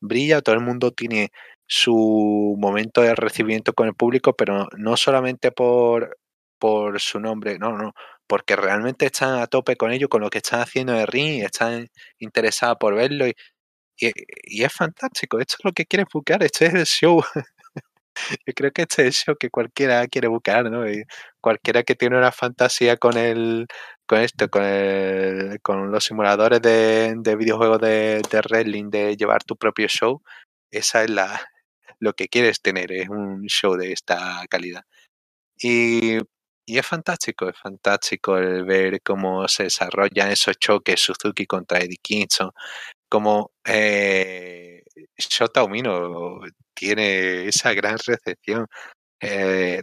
brilla, todo el mundo tiene su momento de recibimiento con el público, pero no solamente por por su nombre, no, no, porque realmente están a tope con ello, con lo que están haciendo de ring, están interesados por verlo y, y, es fantástico, esto es lo que quieren buscar, este es el show Yo creo que este es el show que cualquiera quiere buscar, ¿no? Y cualquiera que tiene una fantasía con el, con esto, con el, con los simuladores de, de videojuegos de, de wrestling, de llevar tu propio show, esa es la lo que quieres tener, es un show de esta calidad. Y, y es fantástico, es fantástico el ver cómo se desarrollan esos choques Suzuki contra Eddie Kingston, cómo eh, Shota tiene esa gran recepción. Eh,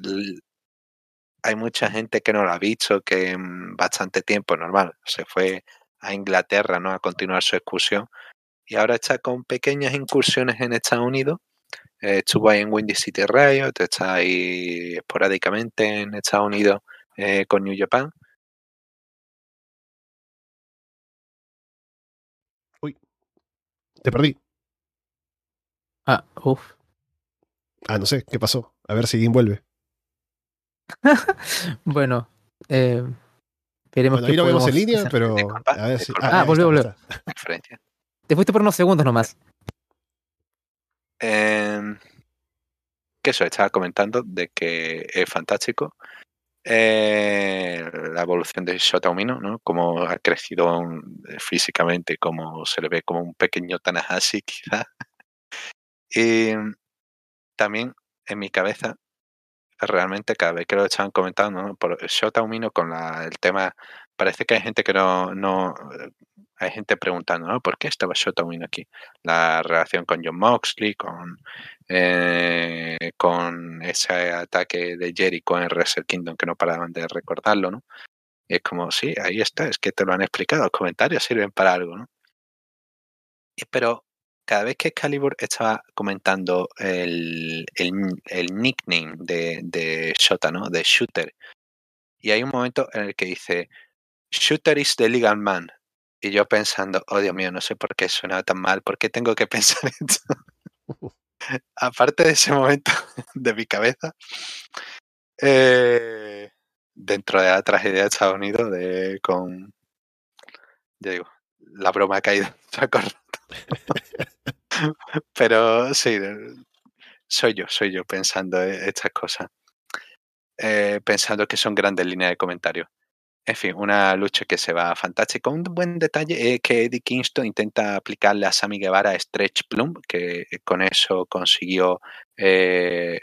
hay mucha gente que no lo ha visto, que en bastante tiempo, normal, se fue a Inglaterra ¿no? a continuar su excursión y ahora está con pequeñas incursiones en Estados Unidos. Eh, estuvo ahí en Windy City Riot, está ahí esporádicamente en Estados Unidos eh, con New Japan. Te perdí. Ah, uff. Ah, no sé, ¿qué pasó? A ver si vuelve. Bueno, eh, esperemos Bueno, que ahí lo vemos en línea, pero Disculpa, a ver si... disculpa. Ah, ahí volvió, volvió. Te fuiste por unos segundos nomás. Eh, que eso, estaba comentando de que es fantástico eh, la evolución de Shota Umino, ¿no? Cómo ha crecido mm, físicamente, cómo se le ve como un pequeño Tanahashi, quizás. Y también en mi cabeza, realmente cada vez que lo estaban comentando, ¿no? por Shota Umino con el tema, parece que hay gente que no, no hay gente preguntando, ¿no? ¿Por qué estaba Shota Umino aquí? La relación con John Moxley, con, eh, con ese ataque de Jericho en Wrestle Kingdom que no paraban de recordarlo, ¿no? Y es como, sí, ahí está, es que te lo han explicado, los comentarios sirven para algo, ¿no? Pero cada vez que Excalibur estaba comentando el, el, el nickname de, de Shota, ¿no? De Shooter, y hay un momento en el que dice, Shooter is the legal man. Y yo pensando, oh Dios mío, no sé por qué suena tan mal, ¿por qué tengo que pensar esto? Aparte de ese momento de mi cabeza, eh, dentro de la tragedia de Estados Unidos, de, con, ya digo, la broma ha caído. Pero sí, soy yo, soy yo pensando e- estas cosas. Eh, pensando que son grandes líneas de comentarios. En fin, una lucha que se va fantástica. Un buen detalle es que Eddie Kingston intenta aplicarle a Sammy Guevara Stretch Plum, que con eso consiguió, eh,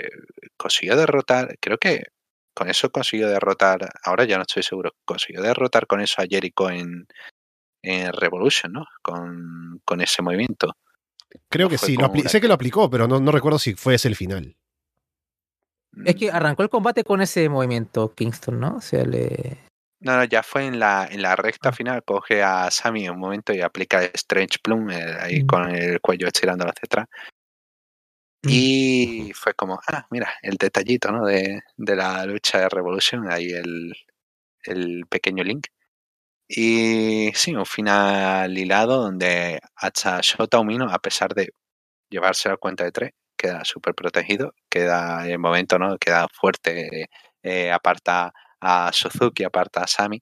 consiguió derrotar, creo que con eso consiguió derrotar, ahora ya no estoy seguro, consiguió derrotar con eso a Jericho en, en Revolution, ¿no? Con, con ese movimiento. Creo que sí, lo una- sé que lo aplicó, pero no, no recuerdo si fue ese el final. Es que arrancó el combate con ese movimiento Kingston, ¿no? O sea, le... No, no, ya fue en la, en la recta final, coge a Sammy en un momento y aplica el Strange Plum eh, ahí Mm. con el cuello estirándolo hacia atrás. Mm. Y fue como, ah, mira, el detallito, ¿no? De, de la lucha de Revolution, ahí el, el pequeño link. Y sí, un final hilado donde hasta Shota Umino, a pesar de llevarse la cuenta de tres, queda súper protegido, queda en el momento, ¿no? Queda fuerte, eh, aparta a Suzuki, aparta a Sami.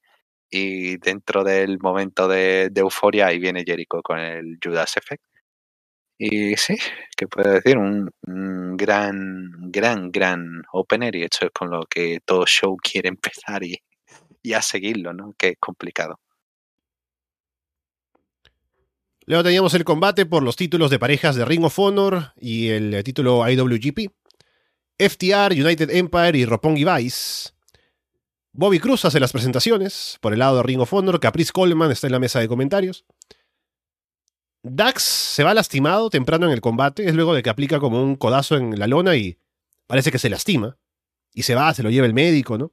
Y dentro del momento de, euforia, ahí viene Jericho con el Judas Effect. Y sí, ¿qué puedo decir? Un, gran, gran, gran opener. Y esto es con lo que todo show quiere empezar y, y a seguirlo, ¿no? Que es complicado. Luego teníamos el combate por los títulos de parejas de Ring of Honor y el título IWGP. FTR, United Empire y Roppongi Vice. Bobby Cruz hace las presentaciones. Por el lado de Ring of Caprice Coleman está en la mesa de comentarios. Dax se va lastimado temprano en el combate. Es luego de que aplica como un codazo en la lona y parece que se lastima. Y se va, se lo lleva el médico, ¿no?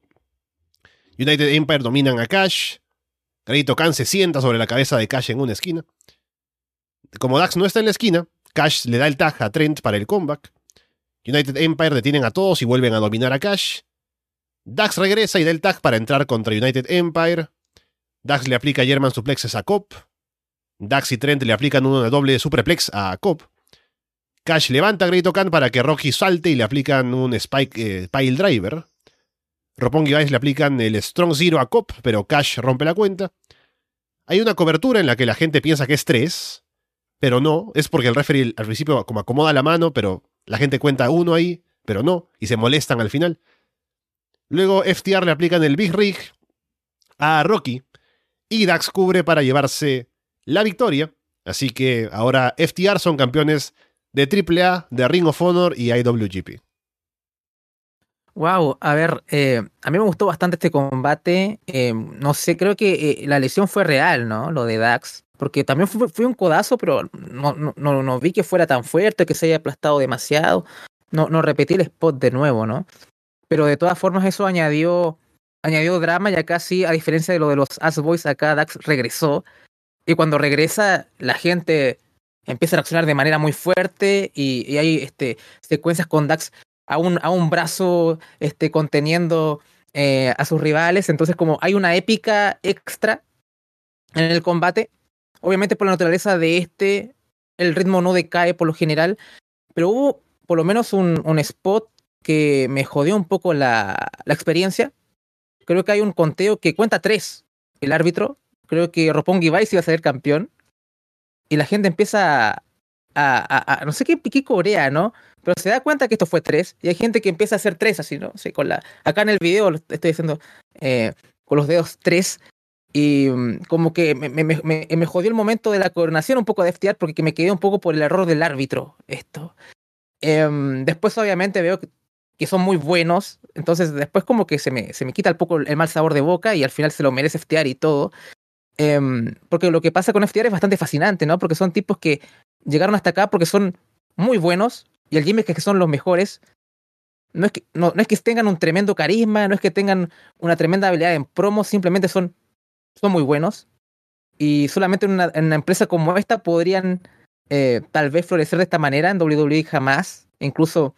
United Empire dominan a Cash. Grito Khan se sienta sobre la cabeza de Cash en una esquina. Como Dax no está en la esquina, Cash le da el tag a Trent para el comeback. United Empire detienen a todos y vuelven a dominar a Cash. Dax regresa y da el tag para entrar contra United Empire. Dax le aplica German suplexes a Cop. Dax y Trent le aplican una doble superplex a Cop. Cash levanta a Great para que Rocky salte y le aplican un Spike eh, Pile Driver. Roppongi Vice le aplican el Strong Zero a Cop, pero Cash rompe la cuenta. Hay una cobertura en la que la gente piensa que es 3, pero no, es porque el referee al principio como acomoda la mano, pero la gente cuenta uno ahí, pero no, y se molestan al final. Luego FTR le aplican el Big Rig a Rocky y Dax cubre para llevarse la victoria. Así que ahora FTR son campeones de AAA, de Ring of Honor y IWGP. Wow, a ver, eh, a mí me gustó bastante este combate. Eh, no sé, creo que eh, la lesión fue real, ¿no? Lo de Dax. Porque también fue, un codazo, pero no, no, no, vi que fuera tan fuerte, que se haya aplastado demasiado. No, no repetí el spot de nuevo, ¿no? Pero de todas formas eso añadió, añadió drama y acá sí, a diferencia de lo de los Ass Boys, acá Dax regresó. Y cuando regresa, la gente empieza a reaccionar de manera muy fuerte y, hay este, secuencias con Dax a un, a un brazo este, conteniendo eh, a sus rivales. Entonces como hay una épica extra en el combate Obviamente por la naturaleza de este, el ritmo no decae por lo general, pero hubo por lo menos un, un spot que me jodió un poco la, la, experiencia. Creo que hay un conteo que cuenta tres. El árbitro, creo que Roppongi Vice iba a ser campeón. Y la gente empieza a, a, no sé qué, qué corea, ¿no? Pero se da cuenta que esto fue tres. Y hay gente que empieza a hacer tres así, ¿no? Sí, con la, acá en el video lo estoy diciendo eh, con los dedos tres. Y mm, como que me, me, me, jodió el momento de la coronación un poco de FTR porque me quedé un poco por el error del árbitro. Esto. Eh, después, obviamente, veo que, son muy buenos. Entonces, después, como que se me, se me quita un poco el mal sabor de boca y al final se lo merece FTR y todo. Eh, porque lo que pasa con FTR es bastante fascinante, ¿no? Porque son tipos que llegaron hasta acá porque son muy buenos y el gimmick es que son los mejores. No es, que, no es que tengan un tremendo carisma, no es que tengan una tremenda habilidad en promo, simplemente son son muy buenos y solamente en una, empresa como esta podrían eh, tal vez florecer de esta manera en WWE jamás. Incluso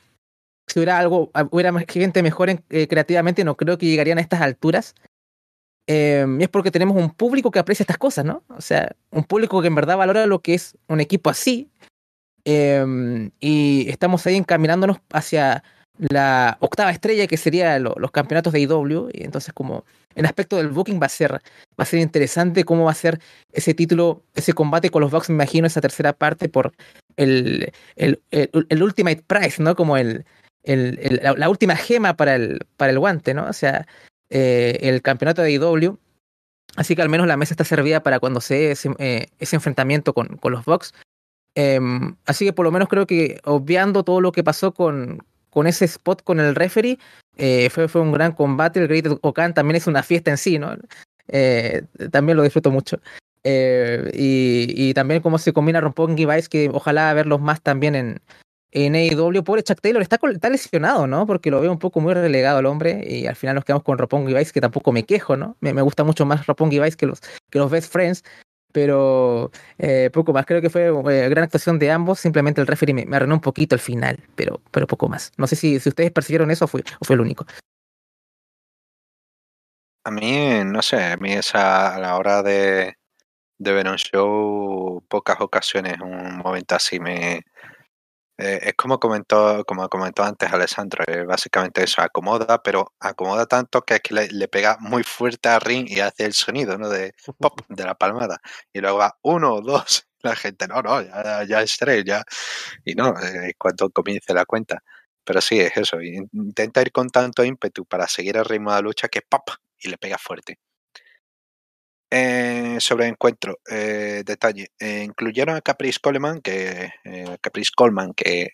si hubiera algo, hubiera gente mejor eh, creativamente, no creo que llegarían a estas alturas. Em, y es porque tenemos un público que aprecia estas cosas, ¿no? O sea, un público que en verdad valora lo que es un equipo así. Em, y estamos ahí encaminándonos hacia la octava estrella que sería los campeonatos de IW. Y entonces, como en aspecto del booking va a ser, va a ser interesante cómo va a ser ese título, ese combate con los Bucks, me imagino, esa tercera parte por el, el, el, Ultimate Prize, ¿no? Como el, la, última gema para el, para el guante, ¿no? O sea, eh, el campeonato de IW. Así que al menos la mesa está servida para cuando se dé ese, eh, enfrentamiento con, con los Bucks. Em, así que por lo menos creo que obviando todo lo que pasó con, con ese spot con el referee, eh, fue, fue un gran combate. El Great Okan también es una fiesta en sí, ¿no? También lo disfruto mucho. Y, y, también cómo se combina Roppongi Vice, que ojalá verlos más también en, en AEW. Pobre Chuck Taylor está, lesionado, ¿no? Porque lo veo un poco muy relegado al hombre y al final nos quedamos con Roppongi Vice, que tampoco me quejo, ¿no? Me, me gusta mucho más Roppongi Vice que los, que los Best Friends, pero eh, poco más. Creo que fue eh, gran actuación de ambos. Simplemente el referee me, arruinó un poquito el final, pero, pero poco más. No sé si, si ustedes percibieron eso o fue, fue el único. A mí, no sé, a mí esa, a la hora de, de ver un show, pocas ocasiones un momento así me, eh, es como comentó, como comentó antes Alessandro, eh, básicamente eso, acomoda, pero acomoda tanto que es que le, pega muy fuerte al ring y hace el sonido, ¿no? De pop, de la palmada. Y luego va uno, dos, la gente, no, no, ya, ya es tres, ya. Y no, eh, cuando comience la cuenta. Pero sí, es eso, intenta ir con tanto ímpetu para seguir el ritmo de la lucha que pop, y le pega fuerte. Eh, sobre encuentro, eh, detalle, eh, incluyeron a Caprice Coleman, que Caprice Coleman, que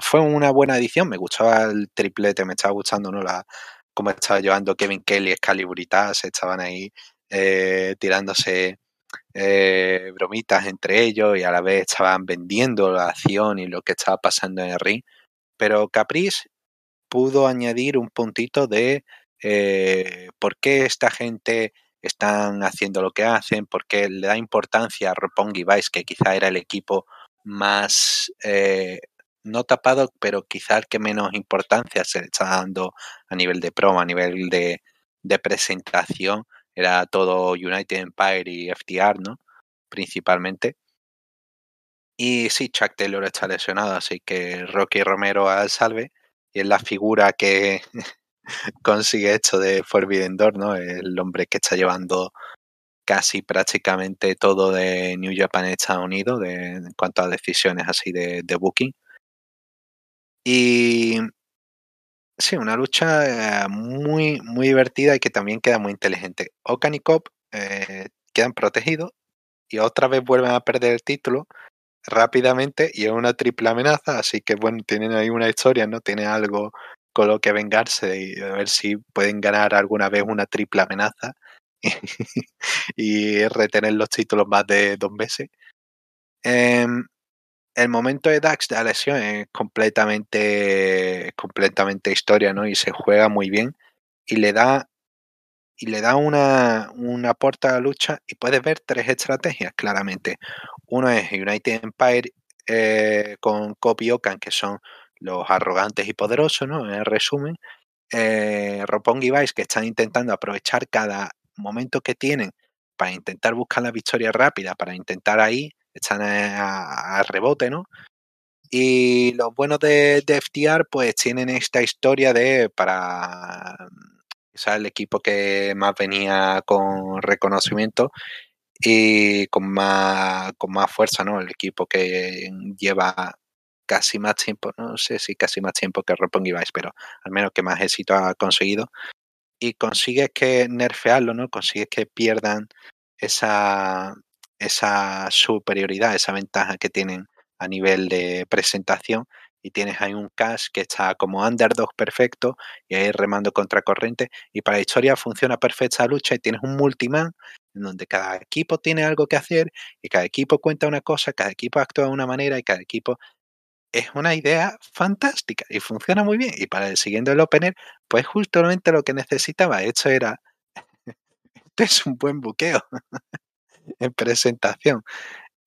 fue una buena edición, me gustaba el triplete, me estaba gustando ¿no? la, cómo estaba llevando Kevin Kelly, Excaliburitas, estaban ahí tirándose bromitas entre ellos y a la vez estaban vendiendo la acción y lo que estaba pasando en el ring, pero Caprice pudo añadir un puntito de por qué esta gente están haciendo lo que hacen, porque le da importancia a Roppongi Vice, que quizá era el equipo más eh, no tapado, pero quizá el que menos importancia se le está dando a nivel de promo, a nivel de, de presentación. Era todo United Empire y FTR, ¿no? Principalmente. Y sí, Chuck Taylor está lesionado, así que Rocky Romero al salve. Y es la figura que consigue esto de Forbidden Door, ¿no? El hombre que está llevando casi prácticamente todo de New Japan en Estados Unidos de, en cuanto a decisiones así de, de booking. Y sí, una lucha eh, muy, muy divertida y que también queda muy inteligente. Okan y Cobb eh, quedan protegidos y otra vez vuelven a perder el título rápidamente y es una triple amenaza, así que bueno, tienen ahí una historia, ¿no? Tiene algo con lo que vengarse y a ver si pueden ganar alguna vez una triple amenaza y retener los títulos más de dos meses. Em, el momento de Dax de la lesión es completamente, completamente historia, ¿no? Y se juega muy bien y le da y le da una, una puerta a la lucha y puedes ver tres estrategias claramente. Uno es United Empire eh, con Copy Okan, que son los arrogantes y poderosos, ¿no? En resumen. Eh, y Vice, que están intentando aprovechar cada momento que tienen para intentar buscar la victoria rápida, para intentar ahí, están a, rebote, ¿no? Y los buenos de, FTR, pues tienen esta historia de para sea, el equipo que más venía con reconocimiento y con más, con más fuerza, ¿no? El equipo que lleva casi más tiempo, no sé si casi más tiempo que y Vice, pero al menos que más éxito ha conseguido. Y consigues que nerfearlo, ¿no? Consigues que pierdan esa, esa superioridad, esa ventaja que tienen a nivel de presentación y tienes ahí un Cash que está como underdog perfecto y ahí remando contra corriente y para historia funciona perfecta lucha y tienes un multiman en donde cada equipo tiene algo que hacer y cada equipo cuenta una cosa, cada equipo actúa de una manera y cada equipo es una idea fantástica y funciona muy bien y para el siguiente el opener pues justamente lo que necesitaba esto era esto es un buen buqueo en presentación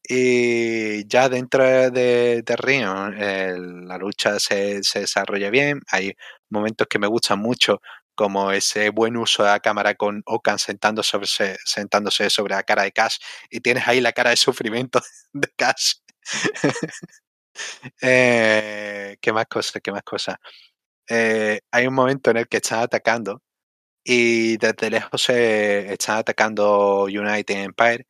y ya dentro de, de Río, la lucha se, desarrolla bien. Hay momentos que me gustan mucho, como ese buen uso de la cámara con Okan sentándose sentándose sobre la cara de Cash y tienes ahí la cara de sufrimiento de Cash. Eh, ¿Qué más cosas? ¿Qué más cosas? Eh, hay un momento en el que están atacando y desde lejos se están atacando United Empire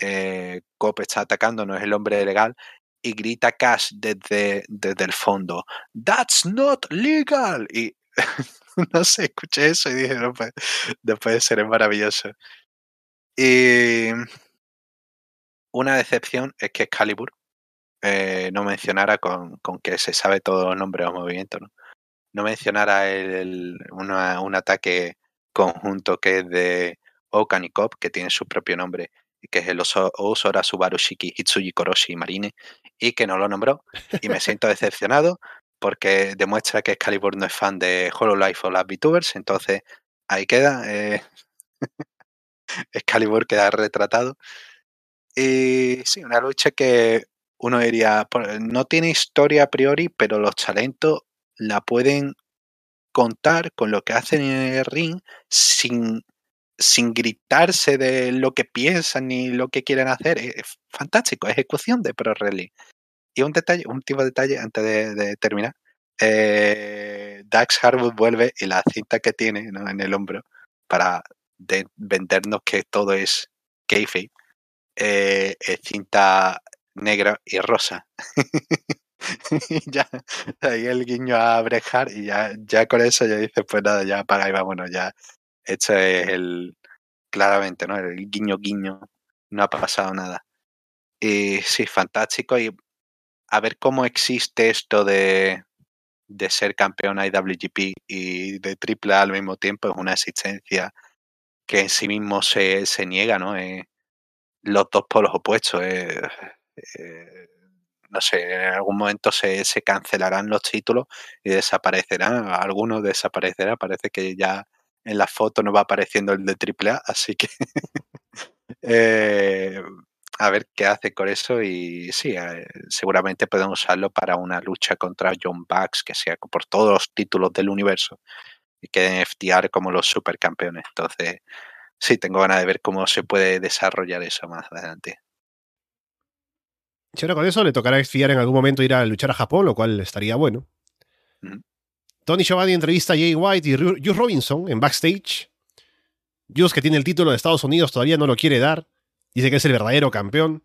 eh, Cop está atacando, no es el hombre legal, y grita Cash desde, desde el fondo, That's not legal. Y no sé, escuché eso y dije, no puede, no puede ser, maravilloso. Y una decepción es que Excalibur eh, no mencionara con, con, que se sabe todo el nombre o movimiento, ¿no? No mencionara el, un ataque conjunto que es de Okan y Cop, que tiene su propio nombre, que es el Osora Subaru Shiki Hitsuji Koroshi Marine, y que no lo nombró. Y me siento decepcionado porque demuestra que Excalibur no es fan de Hololive o las VTubers, entonces ahí queda. Eh, Excalibur queda retratado. Y sí, una lucha que uno diría, no tiene historia a priori, pero los talentos la pueden contar con lo que hacen en el ring sin sin gritarse de lo que piensan ni lo que quieren hacer. Es fantástico, ejecución de Pro Rally. Y un detalle, un de detalle antes de, terminar. Eh, Dax Harwood vuelve y la cinta que tiene en el hombro para vendernos que todo es kayfabe eh, es cinta negra y rosa. ya, ahí el guiño a brejar y ya, ya con eso ya dice, pues nada, ya apaga y vámonos, ya este es el, claramente, ¿no? El guiño guiño, no ha pasado nada. Y sí, fantástico. Y a ver cómo existe esto de, de ser campeón IWGP y de triple al mismo tiempo, es una existencia que en sí mismo se, se niega, ¿no? Eh, los dos polos opuestos. Eh, eh, no sé, en algún momento se, se cancelarán los títulos y desaparecerán, algunos desaparecerán, parece que ya en la foto no va apareciendo el de AAA, así que eh, a ver qué hace con eso y sí, eh, seguramente podemos usarlo para una lucha contra John Bucks, que sea por todos los títulos del universo y queden FTR como los supercampeones. Entonces, sí, tengo ganas de ver cómo se puede desarrollar eso más adelante. Y ahora con eso le tocará FTR en algún momento ir a luchar a Japón, lo cual estaría bueno. Tony Giovanni entrevista a Jay White y Juice Robinson en backstage. Juice, que tiene el título de Estados Unidos, todavía no lo quiere dar. Dice que es el verdadero campeón.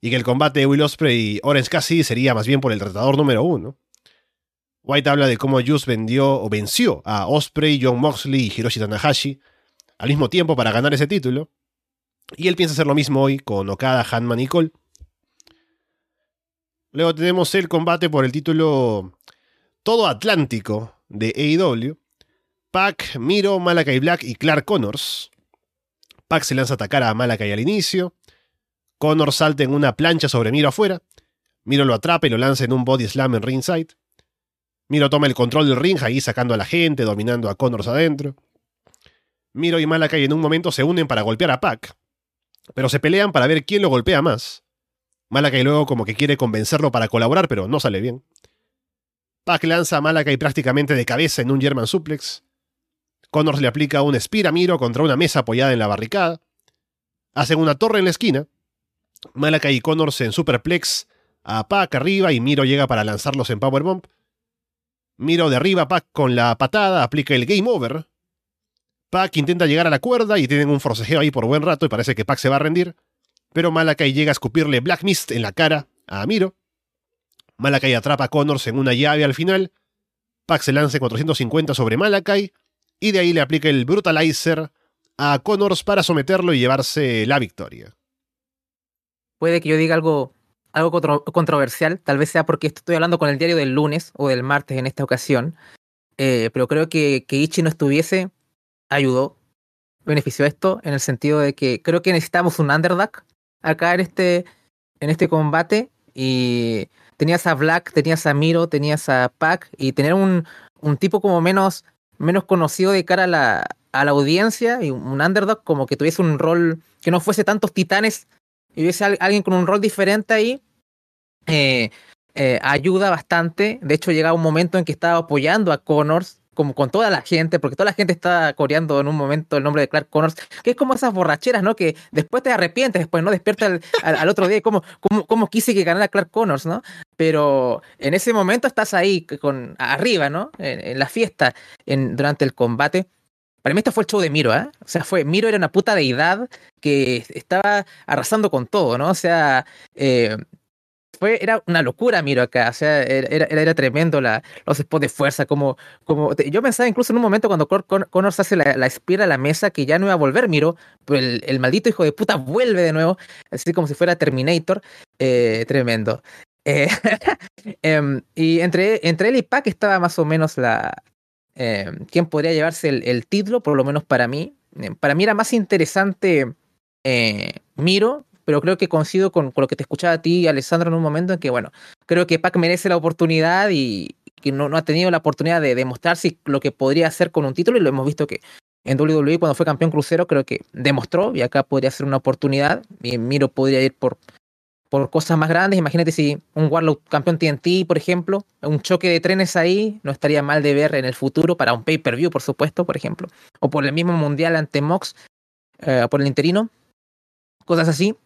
Y que el combate de Will Ospreay y Orange Cassidy sería más bien por el tratador número uno. White habla de cómo Juice vendió o venció a Osprey, John Moxley y Hiroshi Tanahashi al mismo tiempo para ganar ese título. Y él piensa hacer lo mismo hoy con Okada, Hanman y Cole. Luego tenemos el combate por el título todo atlántico de AEW. Pac, Miro, Malakai Black y Clark Connors. Pac se lanza a atacar a Malakai al inicio. Connors salta en una plancha sobre Miro afuera. Miro lo atrapa y lo lanza en un body slam en ringside. Miro toma el control del ring ahí sacando a la gente, dominando a Connors adentro. Miro y Malakai en un momento se unen para golpear a Pac, pero se pelean para ver quién lo golpea más. Malakai luego como que quiere convencerlo para colaborar, pero no sale bien. Pac lanza a Malakai prácticamente de cabeza en un German suplex. Connors le aplica un spear a Miro contra una mesa apoyada en la barricada. Hacen una torre en la esquina. Malakai y Connors en superplex a Pac arriba y Miro llega para lanzarlos en powerbomb. Miro derriba a Pac con la patada, aplica el game over. Pac intenta llegar a la cuerda y tienen un forcejeo ahí por buen rato y parece que Pac se va a rendir. Pero Malakai llega a escupirle Black Mist en la cara a Miro. Malakai atrapa a Connors en una llave al final. Pac se lanza en 450 sobre Malakai y de ahí le aplica el Brutalizer a Connors para someterlo y llevarse la victoria. Puede que yo diga algo algo controversial, tal vez sea porque estoy hablando con el diario del lunes o del martes en esta ocasión, eh, pero creo que que Ichi no estuviese ayudó, benefició esto en el sentido de que creo que necesitamos un underdog acá en este, en este combate y tenías a Black, tenías a Miro, tenías a Pac y tener un, un tipo como menos, menos conocido de cara a la, a la audiencia y un underdog como que tuviese un rol que no fuese tantos titanes y hubiese alguien con un rol diferente ahí, eh, eh, ayuda bastante. De hecho, llegaba un momento en que estaba apoyando a Connors, como con toda la gente, porque toda la gente estaba coreando en un momento el nombre de Clark Connors, que es como esas borracheras, ¿no? Que después te arrepientes, después no despiertas al, otro día, como, como, quise que ganara Clark Connors, ¿no? Pero en ese momento estás ahí, con arriba, ¿no? En, la fiesta, en, durante el combate. Para mí esto fue el show de Miro, ¿eh? O sea, fue, Miro era una puta deidad que estaba arrasando con todo, ¿no? O sea, eh, fue, era una locura Miro acá, o sea, era, era, tremendo los spots de fuerza, como, como, yo pensaba incluso en un momento cuando Connors hace la, la espira a la mesa que ya no iba a volver Miro, pero el, el, maldito hijo de puta vuelve de nuevo, así como si fuera Terminator, eh, tremendo. Eh, em, y entre, entre él y Pac estaba más o menos la, eh, quién podría llevarse el, título, por lo menos para mí. Eh, para mí era más interesante eh, Miro, pero creo que coincido con, lo que te escuchaba a ti, Alessandro, en un momento en que, bueno, creo que Pac merece la oportunidad y que no, ha tenido la oportunidad de demostrarse lo que podría hacer con un título y lo hemos visto que en WWE cuando fue campeón crucero creo que demostró y acá podría ser una oportunidad y Miro podría ir por por cosas más grandes. Imagínate si un Warlock campeón TNT, por ejemplo, un choque de trenes ahí, no estaría mal de ver en el futuro para un pay-per-view, por supuesto, por ejemplo, o por el mismo mundial ante Mox, eh, por el interino, cosas así.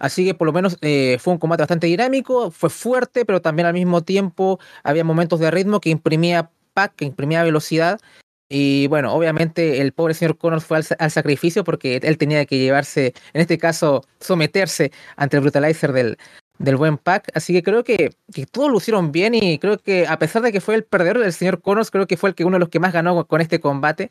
Así que por lo menos eh, fue un combate bastante dinámico, fue fuerte, pero también al mismo tiempo había momentos de ritmo que imprimía pack, que imprimía velocidad y bueno, obviamente el pobre señor Connors fue al, sacrificio porque él tenía que llevarse, en este caso, someterse ante el brutalizer del, del buen pack. Así que creo que, que todos lo hicieron bien y creo que a pesar de que fue el perdedor, el señor Connors creo que fue el que uno de los que más ganó con este combate.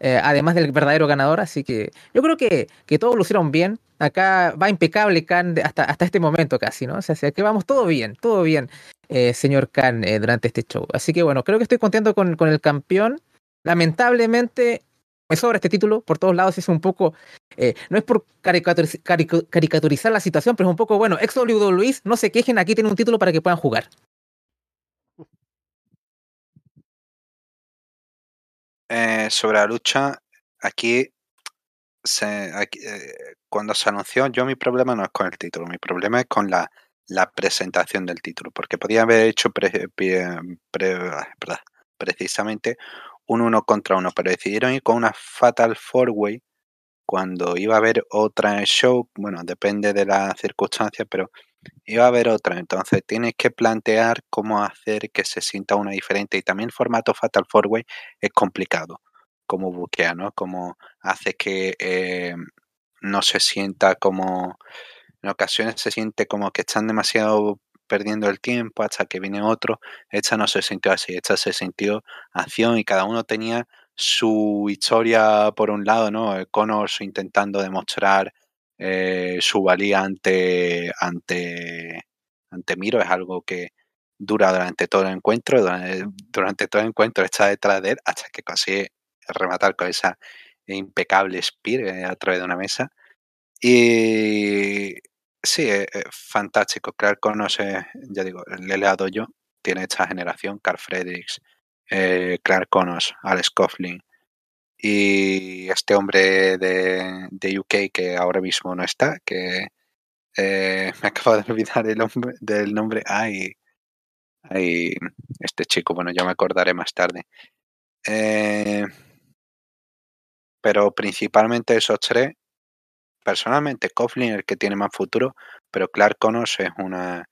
Eh, además del verdadero ganador, así que yo creo que, que todos lo hicieron bien. Acá va impecable Khan hasta, hasta este momento casi, ¿no? O sea, que vamos todo bien, todo bien, eh, señor Khan, eh, durante este show. Así que bueno, creo que estoy contento con, con el campeón lamentablemente me sobra este título por todos lados. Es un poco, eh, no es por caricaturizar la situación, pero es un poco, bueno, ex Luis, no se quejen, aquí tienen un título para que puedan jugar. Sobre la lucha, aquí, eh, cuando se anunció, yo mi problema no es con el título, mi problema es con la, presentación del título, porque podía haber hecho precisamente un uno contra uno, pero decidieron ir con una Fatal Four Way cuando iba a haber otra show, bueno, depende de las circunstancias, pero iba a haber otra, entonces tienes que plantear cómo hacer que se sienta una diferente y también el formato Fatal Four Way es complicado, como buquea, ¿no? Como hace que eh, no se sienta como, en ocasiones se siente como que están demasiado perdiendo el tiempo hasta que viene otro. Esta no se sintió así, esta se sintió acción y cada uno tenía su historia por un lado, ¿no? Connors intentando demostrar eh, su valía ante, ante, ante Miro es algo que dura durante todo el encuentro, durante, todo el encuentro está detrás de él hasta que consigue rematar con esa impecable spear eh, a través de una mesa. Y sí, es, fantástico. Clark Connors, ya digo, le he dado yo, tiene esta generación, Carl Fredericks, eh, Clark Connors, Alex Coughlin, y este hombre de, de, UK que ahora mismo no está, que eh, me acabo de olvidar el nombre, del nombre. Ay, ay, este chico, bueno, ya me acordaré más tarde. Pero principalmente esos tres, personalmente Coughlin el que tiene más futuro, pero Clark Connors es una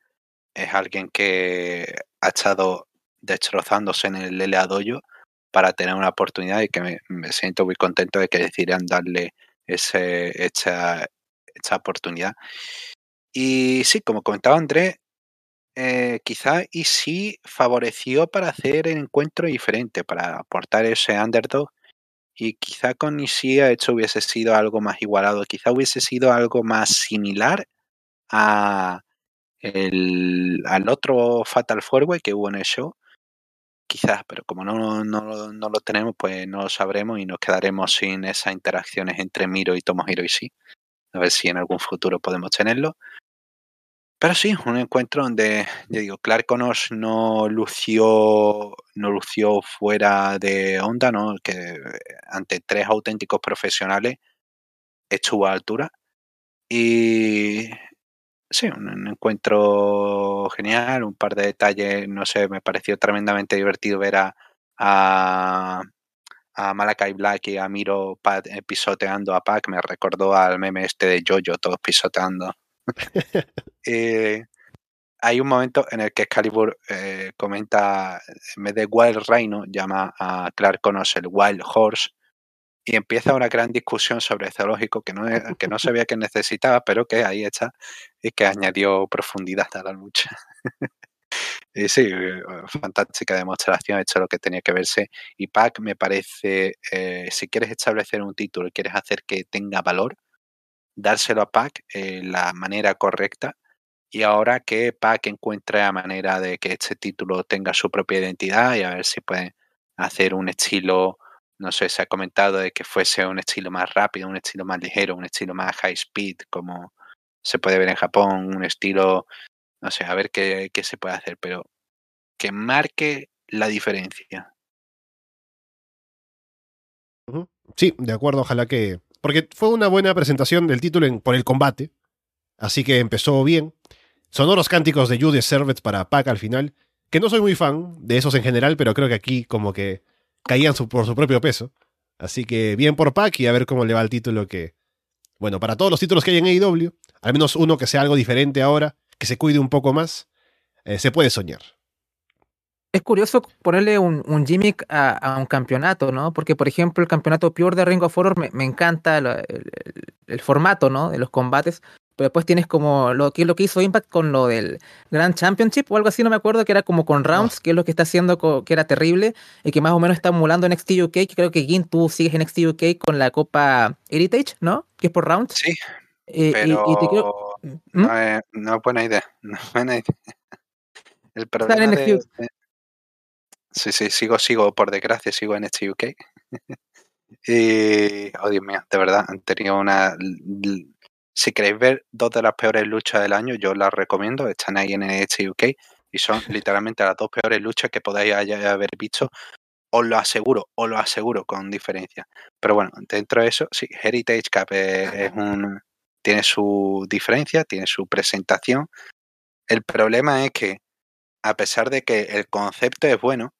es alguien que ha estado destrozándose en el LA Dojo para tener una oportunidad y que me, siento muy contento de que decidieran darle ese, esta, oportunidad. Y sí, como comentaba Andrés, eh, quizá y sí favoreció para hacer el encuentro diferente, para aportar ese underdog. Y quizá con Ishii hecho hubiese sido algo más igualado, quizá hubiese sido algo más similar a el, al otro Fatal Four que hubo en el show, Quizás, pero como no, no, no, lo tenemos, pues no lo sabremos y nos quedaremos sin esas interacciones entre Miro y Tomohiro y sí. A ver si en algún futuro podemos tenerlo. Pero sí, un encuentro donde, digo, Clark Connors no lució, no lució fuera de onda, ¿no? Que ante tres auténticos profesionales estuvo a altura. Y sí, un, encuentro genial, un par de detalles, no sé, me pareció tremendamente divertido ver a, a, Malakai Black y a Miro eh, pisoteando a Pac, me recordó al meme este de Jojo, todos pisoteando. Eh, hay un momento en el que Excalibur eh, comenta, en vez de Wild Rhino, llama a Clark Connors el Wild Horse, y empieza una gran discusión sobre zoológico que no, que no sabía que necesitaba, pero que ahí está y que añadió profundidad a la lucha. y sí, fantástica demostración, hecho lo que tenía que verse. Y Pac me parece, eh, si quieres establecer un título y quieres hacer que tenga valor, dárselo a Pac eh, la manera correcta. Y ahora que Pac encuentre la manera de que este título tenga su propia identidad y a ver si puede hacer un estilo no sé, se ha comentado de que fuese un estilo más rápido, un estilo más ligero, un estilo más high speed, como se puede ver en Japón, un estilo, no sé, a ver qué, qué se puede hacer, pero que marque la diferencia. Sí, de acuerdo, ojalá que... Porque fue una buena presentación del título en, por el combate, así que empezó bien. Sonoros cánticos de Judy Servets para Pac al final, que no soy muy fan de esos en general, pero creo que aquí como que caían por su propio peso. Así que bien por Pac y a ver cómo le va el título que, bueno, para todos los títulos que hay en AEW, al menos uno que sea algo diferente ahora, que se cuide un poco más, eh, se puede soñar. Es curioso ponerle un, un gimmick a, un campeonato, ¿no? Porque, por ejemplo, el campeonato Pure de Ring of Honor me, encanta el, el, formato, ¿no? De los combates, pero después tienes como lo que, lo que hizo Impact con lo del Grand Championship o algo así, no me acuerdo, que era como con rounds, que es lo que está haciendo, que era terrible, y que más o menos está emulando en NXT UK, que creo que Gin, tú sigues en NXT UK con la Copa Heritage, ¿no? Que es por rounds. Sí, eh, pero ¿Mm? no, es, no, buena idea, no buena idea. El problema de, Sí, sí, sigo, sigo, por desgracia, sigo en NXT UK. y, oh Dios mío, de verdad, han tenido una si queréis ver dos de las peores luchas del año, yo las recomiendo. Están ahí en NXT UK y son literalmente las dos peores luchas que podáis haber visto. Os lo aseguro, os lo aseguro con diferencia. Pero bueno, dentro de eso, sí, Heritage Cup es, un, tiene su diferencia, tiene su presentación. El problema es que, a pesar de que el concepto es bueno,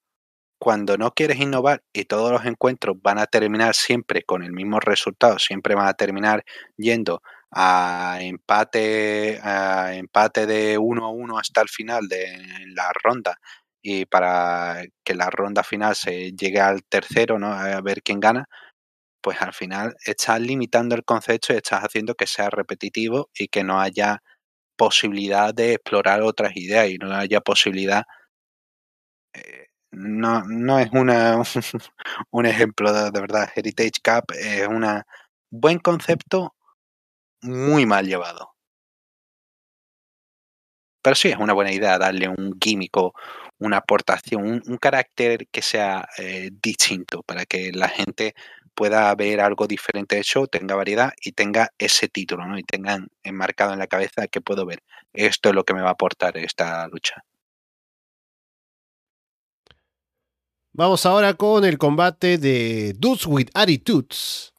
cuando no quieres innovar y todos los encuentros van a terminar siempre con el mismo resultado, siempre van a terminar yendo a empate, empate de 1 a 1 hasta el final de la ronda y para que la ronda final se llegue al tercero, ¿no? A ver quién gana, pues al final estás limitando el concepto y estás haciendo que sea repetitivo y que no haya posibilidad de explorar otras ideas y no haya posibilidad. No, no es una, un ejemplo de, verdad. Heritage Cup es un buen concepto muy mal llevado. Pero sí, es una buena idea darle un químico, una aportación, un, un carácter que sea eh, distinto para que la gente pueda ver algo diferente de show, tenga variedad y tenga ese título, ¿no? Y tengan enmarcado en la cabeza que puedo ver. Esto es lo que me va a aportar esta lucha. Vamos ahora con el combate de Dudes with Attitudes.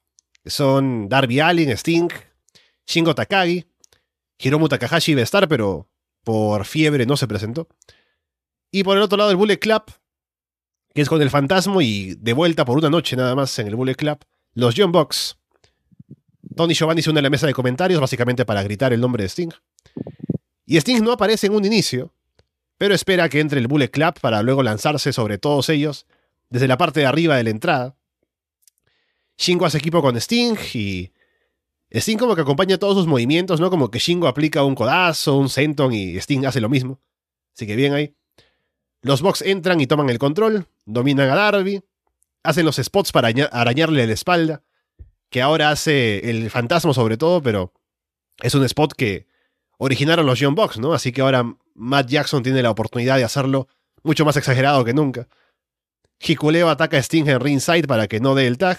Son Darby Allin, Sting, Shingo Takagi. Hiromu Takahashi iba a estar, pero por fiebre no se presentó. Y por el otro lado el Bullet Club, que es con el fantasma y de vuelta por una noche nada más en el Bullet Club, los John Box. Tony Giovanni se une a la mesa de comentarios básicamente para gritar el nombre de Sting. Y Sting no aparece en un inicio, pero espera que entre el Bullet Club para luego lanzarse sobre todos ellos desde la parte de arriba de la entrada. Shingo hace equipo con Sting y Sting como que acompaña todos sus movimientos, ¿no? Como que Shingo aplica un codazo, un senton y Sting hace lo mismo. Así que bien ahí. Los Box entran y toman el control, dominan a Darby, hacen los spots para arañarle la espalda, que ahora hace el fantasma sobre todo, pero es un spot que originaron los John Box, ¿no? Así que ahora Matt Jackson tiene la oportunidad de hacerlo mucho más exagerado que nunca. Hikuleo ataca a Sting en ringside para que no dé el tag.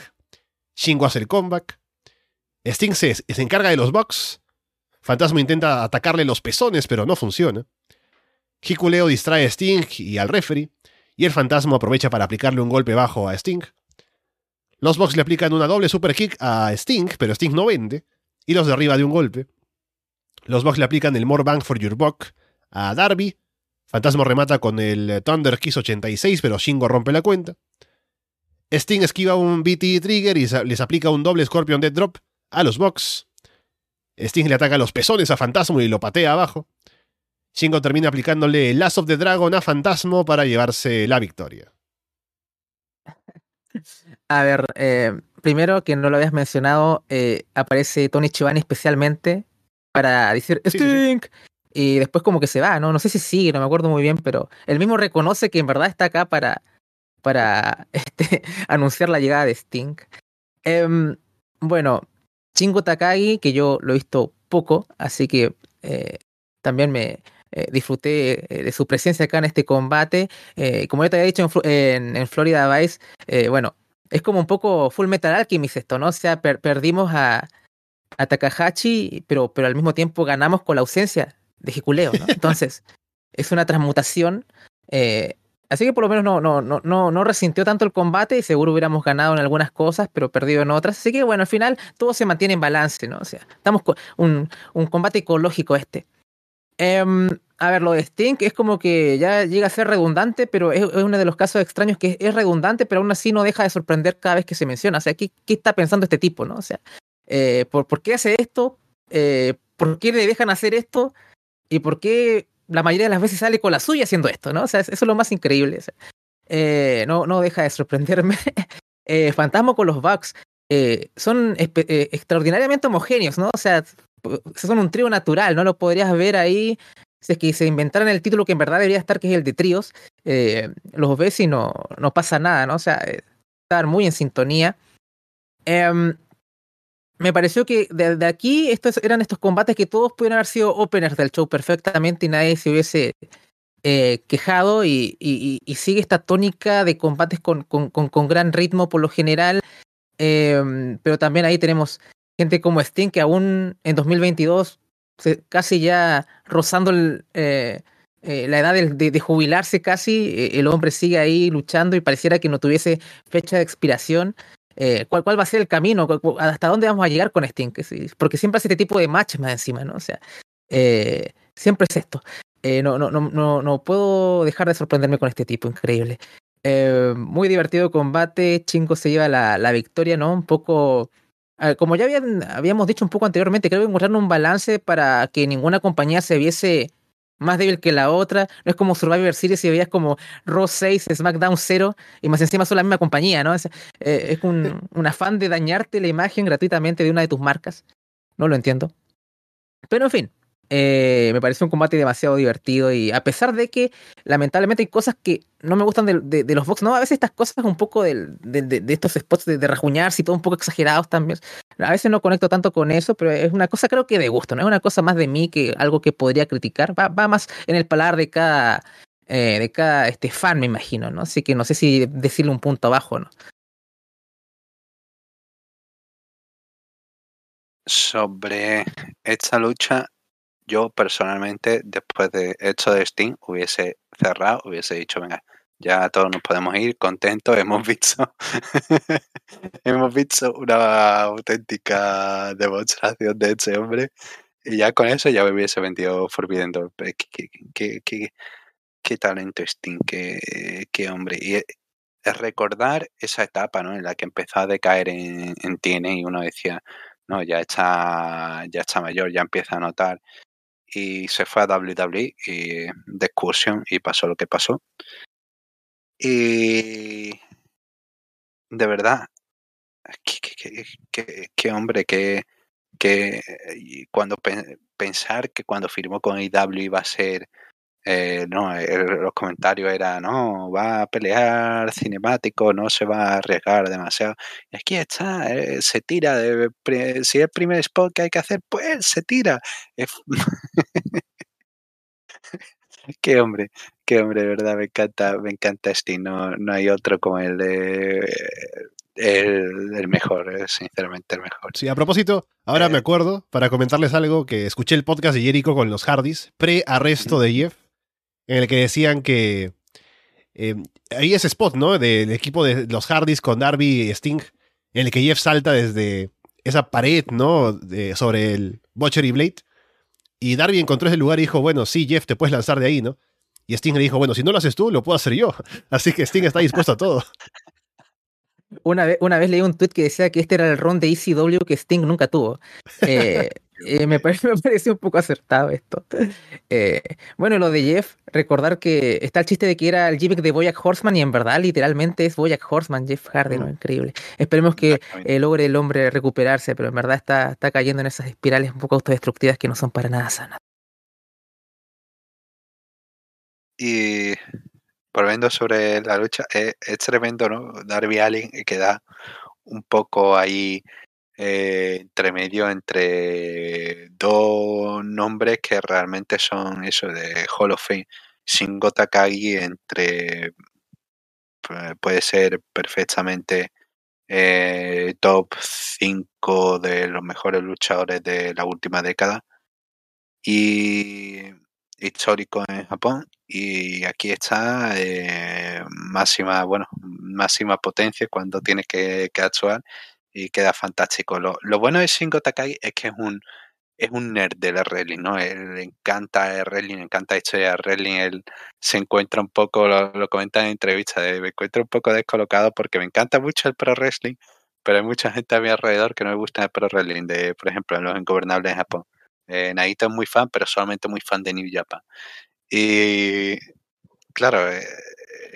Shingo hace el comeback. Sting se, se encarga de los Bucks. Fantasma intenta atacarle los pezones, pero no funciona. Hikuleo distrae a Sting y al referee, y el fantasma aprovecha para aplicarle un golpe bajo a Sting. Los Bucks le aplican una doble super kick a Sting, pero Sting no vende, y los derriba de un golpe. Los Bucks le aplican el More Bang for Your Buck a Darby. Fantasma remata con el Thunder Kiss 86, pero Shingo rompe la cuenta. Sting esquiva un BT Trigger y les aplica un doble Scorpion Dead Drop a los Bucks. Sting le ataca los pezones a Fantasma y lo patea abajo. Shingo termina aplicándole el Last of the Dragon a Fantasma para llevarse la victoria. A ver, eh, primero que no lo habías mencionado, eh, aparece Tony Chivani especialmente para decir Sting. Y después como que se va, ¿no? No sé si sigue, no me acuerdo muy bien, pero él mismo reconoce que en verdad está acá para, para este, anunciar la llegada de Sting. Eh, bueno, Shingo Takagi, que yo lo he visto poco, así que eh, también me eh, disfruté eh, de su presencia acá en este combate. Como ya te había dicho en, Florida Vice, bueno, es como un poco Full Metal Alchemist esto, ¿no? O sea, per perdimos a, a Takahashi, pero, pero al mismo tiempo ganamos con la ausencia de Hikuleo, ¿no? Entonces, es una transmutación. Así que por lo menos no, no, no, no, no resintió tanto el combate y seguro hubiéramos ganado en algunas cosas, pero perdido en otras. Así que bueno, al final todo se mantiene en balance, ¿no? O sea, estamos con un, un combate ecológico este. Um, a ver, lo de Sting es como que ya llega a ser redundante, pero es, es, uno de los casos extraños que es, redundante, pero aún así no deja de sorprender cada vez que se menciona. O sea, ¿qué, qué está pensando este tipo, no? O sea, eh, ¿por, ¿por, qué hace esto? Eh, ¿Por qué le dejan hacer esto? ¿Y por qué la mayoría de las veces sale con la suya haciendo esto, ¿no? O sea, eso es lo más increíble. Eh, no, no deja de sorprenderme. eh, Fantasma con los Bucks eh, son eh, extraordinariamente homogéneos, ¿no? O sea, son un trío natural, ¿no? Lo podrías ver ahí. Si es que se inventaran el título que en verdad debería estar, que es el de tríos, los ves y no, no pasa nada, ¿no? O sea, estar muy en sintonía. Em, me pareció que desde aquí estos eran estos combates que todos pudieron haber sido openers del show perfectamente y nadie se hubiese eh, quejado y, sigue esta tónica de combates con, con, con, con gran ritmo por lo general. Eh, pero también ahí tenemos gente como Sting que aún en 2022 se, casi ya rozando el, eh, la edad de, de, jubilarse casi, el hombre sigue ahí luchando y pareciera que no tuviese fecha de expiración eh, ¿cuál, ¿cuál va a ser el camino? ¿Hasta dónde vamos a llegar con Sting? Porque siempre hace este tipo de matches más encima, ¿no? O sea, eh, siempre es esto. Eh, no, no, no, no, puedo dejar de sorprenderme con este tipo, increíble. Eh, muy divertido combate, Chingo se lleva la, la victoria, ¿no? Un poco... Como ya habíamos dicho un poco anteriormente, creo que encontrar un balance para que ninguna compañía se viese más débil que la otra. No es como Survivor Series y veías como Raw 6, SmackDown 0 y más encima son la misma compañía, ¿no? Es, eh, es un, un, afán de dañarte la imagen gratuitamente de una de tus marcas. No lo entiendo. Pero en fin, Eh, me parece un combate demasiado divertido y a pesar de que lamentablemente hay cosas que no me gustan de, los box, ¿no? A veces estas cosas un poco de, de estos spots de, rajuñarse y todo un poco exagerados también. A veces no conecto tanto con eso, pero es una cosa creo que de gusto, ¿no? Es una cosa más de mí que algo que podría criticar. Va, más en el palar de cada, eh, de cada este fan, me imagino, ¿no? Así que no sé si decirle un punto abajo, ¿no? Sobre esta lucha, yo personalmente, después de esto de Steam, hubiese cerrado, hubiese dicho, venga, ya todos nos podemos ir contentos, hemos visto, hemos visto una auténtica demostración de este hombre. Y ya con eso ya me hubiese vendido Forbidden Door. ¿Qué, qué, talento Steam, qué, qué hombre. Y recordar esa etapa ¿no? en la que empezó a decaer en, en TN y uno decía, no, ya está, ya está mayor, ya empieza a notar. Y se fue a WWE y, de excursión y pasó lo que pasó. Y de verdad, qué, hombre, que, cuando pensar que cuando firmó con IW iba a ser eh, no, los comentarios eran, no, va a pelear cinemático, no se va a arriesgar demasiado. Y aquí está, eh, se tira, de, si es el primer spot que hay que hacer, pues se tira. qué hombre, qué hombre, de verdad, me encanta, me encanta Steve, no, no hay otro como el de... El, mejor, eh, sinceramente el mejor. Sí, a propósito, ahora me acuerdo para comentarles algo que escuché el podcast de Jericho con los Hardys, pre-arresto de Jeff en el que decían que eh, ahí ese spot, ¿no? Del equipo de los Hardys con Darby y Sting, en el que Jeff salta desde esa pared, ¿no? sobre el Butcher Blade. Y Darby encontró ese lugar y dijo, bueno, sí, Jeff, te puedes lanzar de ahí, ¿no? Y Sting le dijo, bueno, si no lo haces tú, lo puedo hacer yo. Así que Sting está dispuesto a todo. Una vez, una vez leí un tweet que decía que este era el ron de ECW que Sting nunca tuvo. Eh, eh, me, parece, me pareció un poco acertado esto. Eh, bueno, lo de Jeff, recordar que está el chiste de que era el gimmick de Boyack Horseman y en verdad literalmente es Boyack Horseman, Jeff Hardy, ¿no? Mm. Increíble. Esperemos que eh, logre el hombre recuperarse, pero en verdad está, está cayendo en esas espirales un poco autodestructivas que no son para nada sanas. Y volviendo sobre la lucha, es, es tremendo, ¿no? Darby Allin queda un poco ahí eh, entre medio entre dos nombres que realmente son eso de Hall of Fame. Shingo Takagi entre puede ser perfectamente eh, top 5 de los mejores luchadores de la última década. Y histórico en Japón. Y aquí está eh, máxima bueno máxima potencia cuando tiene que, que actuar y queda fantástico. Lo, bueno de Shingo Takai es que es un es un nerd del wrestling, ¿no? Él le encanta el wrestling, le encanta la historia del wrestling. Él se encuentra un poco, lo, comenta en entrevistas, me encuentro un poco descolocado porque me encanta mucho el pro wrestling, pero hay mucha gente a mi alrededor que no me gusta el pro wrestling, de, por ejemplo, los ingobernables en Japón. Eh, Naito es muy fan, pero solamente muy fan de New Japan. Y claro, eh,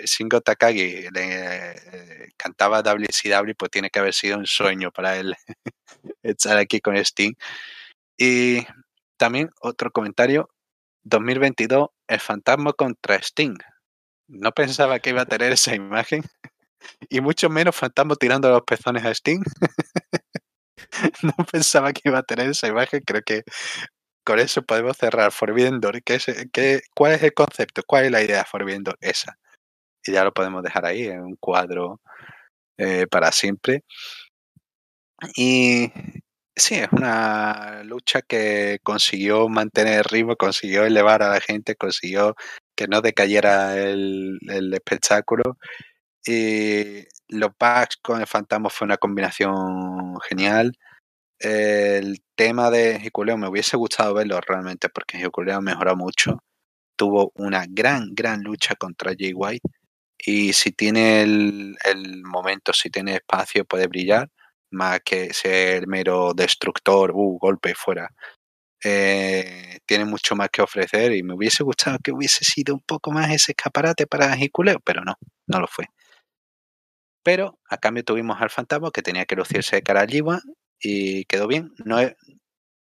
Shingo Takagi le eh, cantaba WCW, pues tiene que haber sido un sueño para él estar aquí con Sting. Y también otro comentario, 2022, el fantasma contra Sting. No pensaba que iba a tener esa imagen. Y mucho menos fantasma tirando los pezones a Sting. no pensaba que iba a tener esa imagen. Creo que con eso podemos cerrar Forbidden. ¿Qué es, ¿Cuál es el concepto? ¿Cuál es la idea de Forbidden? Esa y ya lo podemos dejar ahí en un cuadro eh, para siempre. Y sí, es una lucha que consiguió mantener el ritmo, consiguió elevar a la gente, consiguió que no decayera el, espectáculo. Y los packs con el fantasma fue una combinación genial. El tema de Hikuleo me hubiese gustado verlo realmente porque Hikuleo mejoró mucho. Tuvo una gran, gran lucha contra Jay White y si tiene el, momento, si tiene espacio, puede brillar, más que ser mero destructor, uh, golpe fuera. Eh, tiene mucho más que ofrecer y me hubiese gustado que hubiese sido un poco más ese escaparate para Jiculeo, pero no, no lo fue. Pero a cambio tuvimos al fantasma que tenía que lucirse de cara a y quedó bien. No,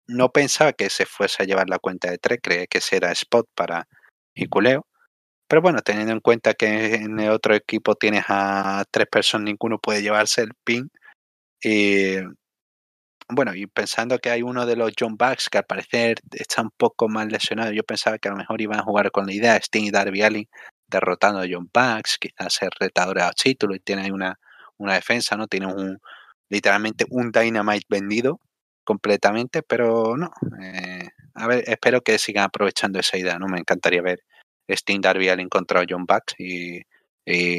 no pensaba que se fuese a llevar la cuenta de tres, creía que ese era spot para Hikuleo. Pero bueno, teniendo en cuenta que en el otro equipo tienes a tres personas, ninguno puede llevarse el pin. Y bueno, y pensando que hay uno de los John Bucks que al parecer está un poco más lesionado, yo pensaba que a lo mejor iban a jugar con la idea de Sting y Darby Allin derrotando a John Bucks, quizás ser retadores a título y tiene ahí una, una defensa, ¿no? Tiene un literalmente un Dynamite vendido completamente, pero no. Eh, a ver, espero que sigan aprovechando esa idea, ¿no? Me encantaría ver Sting Darby Allin contra John Bucks y,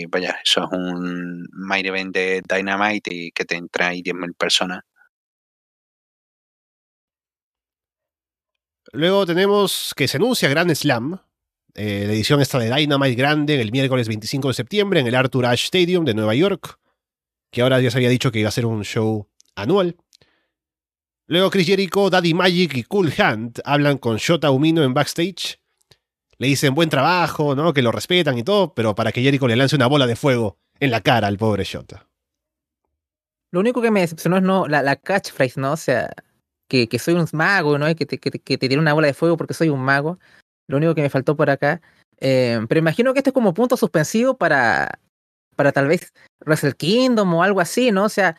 vaya, eso es un main event de Dynamite y que te entra ahí 10.000 personas. Luego tenemos que se anuncia Grand Slam. Eh, la edición está de Dynamite grande el miércoles 25 de septiembre en el Arthur Ashe Stadium de Nueva York. Que ahora ya se había dicho que iba a ser un show anual. Luego Chris Jericho, Daddy Magic y Cool Hand hablan con Shota Umino en backstage. Le dicen buen trabajo, ¿no? Que lo respetan y todo, pero para que Jericho le lance una bola de fuego en la cara al pobre Shota. Lo único que me decepcionó es no, la, la catchphrase, ¿no? O sea, que, que soy un mago, ¿no? Que te, que, que te tiene una bola de fuego porque soy un mago. Lo único que me faltó por acá. Eh, pero imagino que este es como punto suspensivo para, para tal vez Wrestle Kingdom o algo así, ¿no? O sea,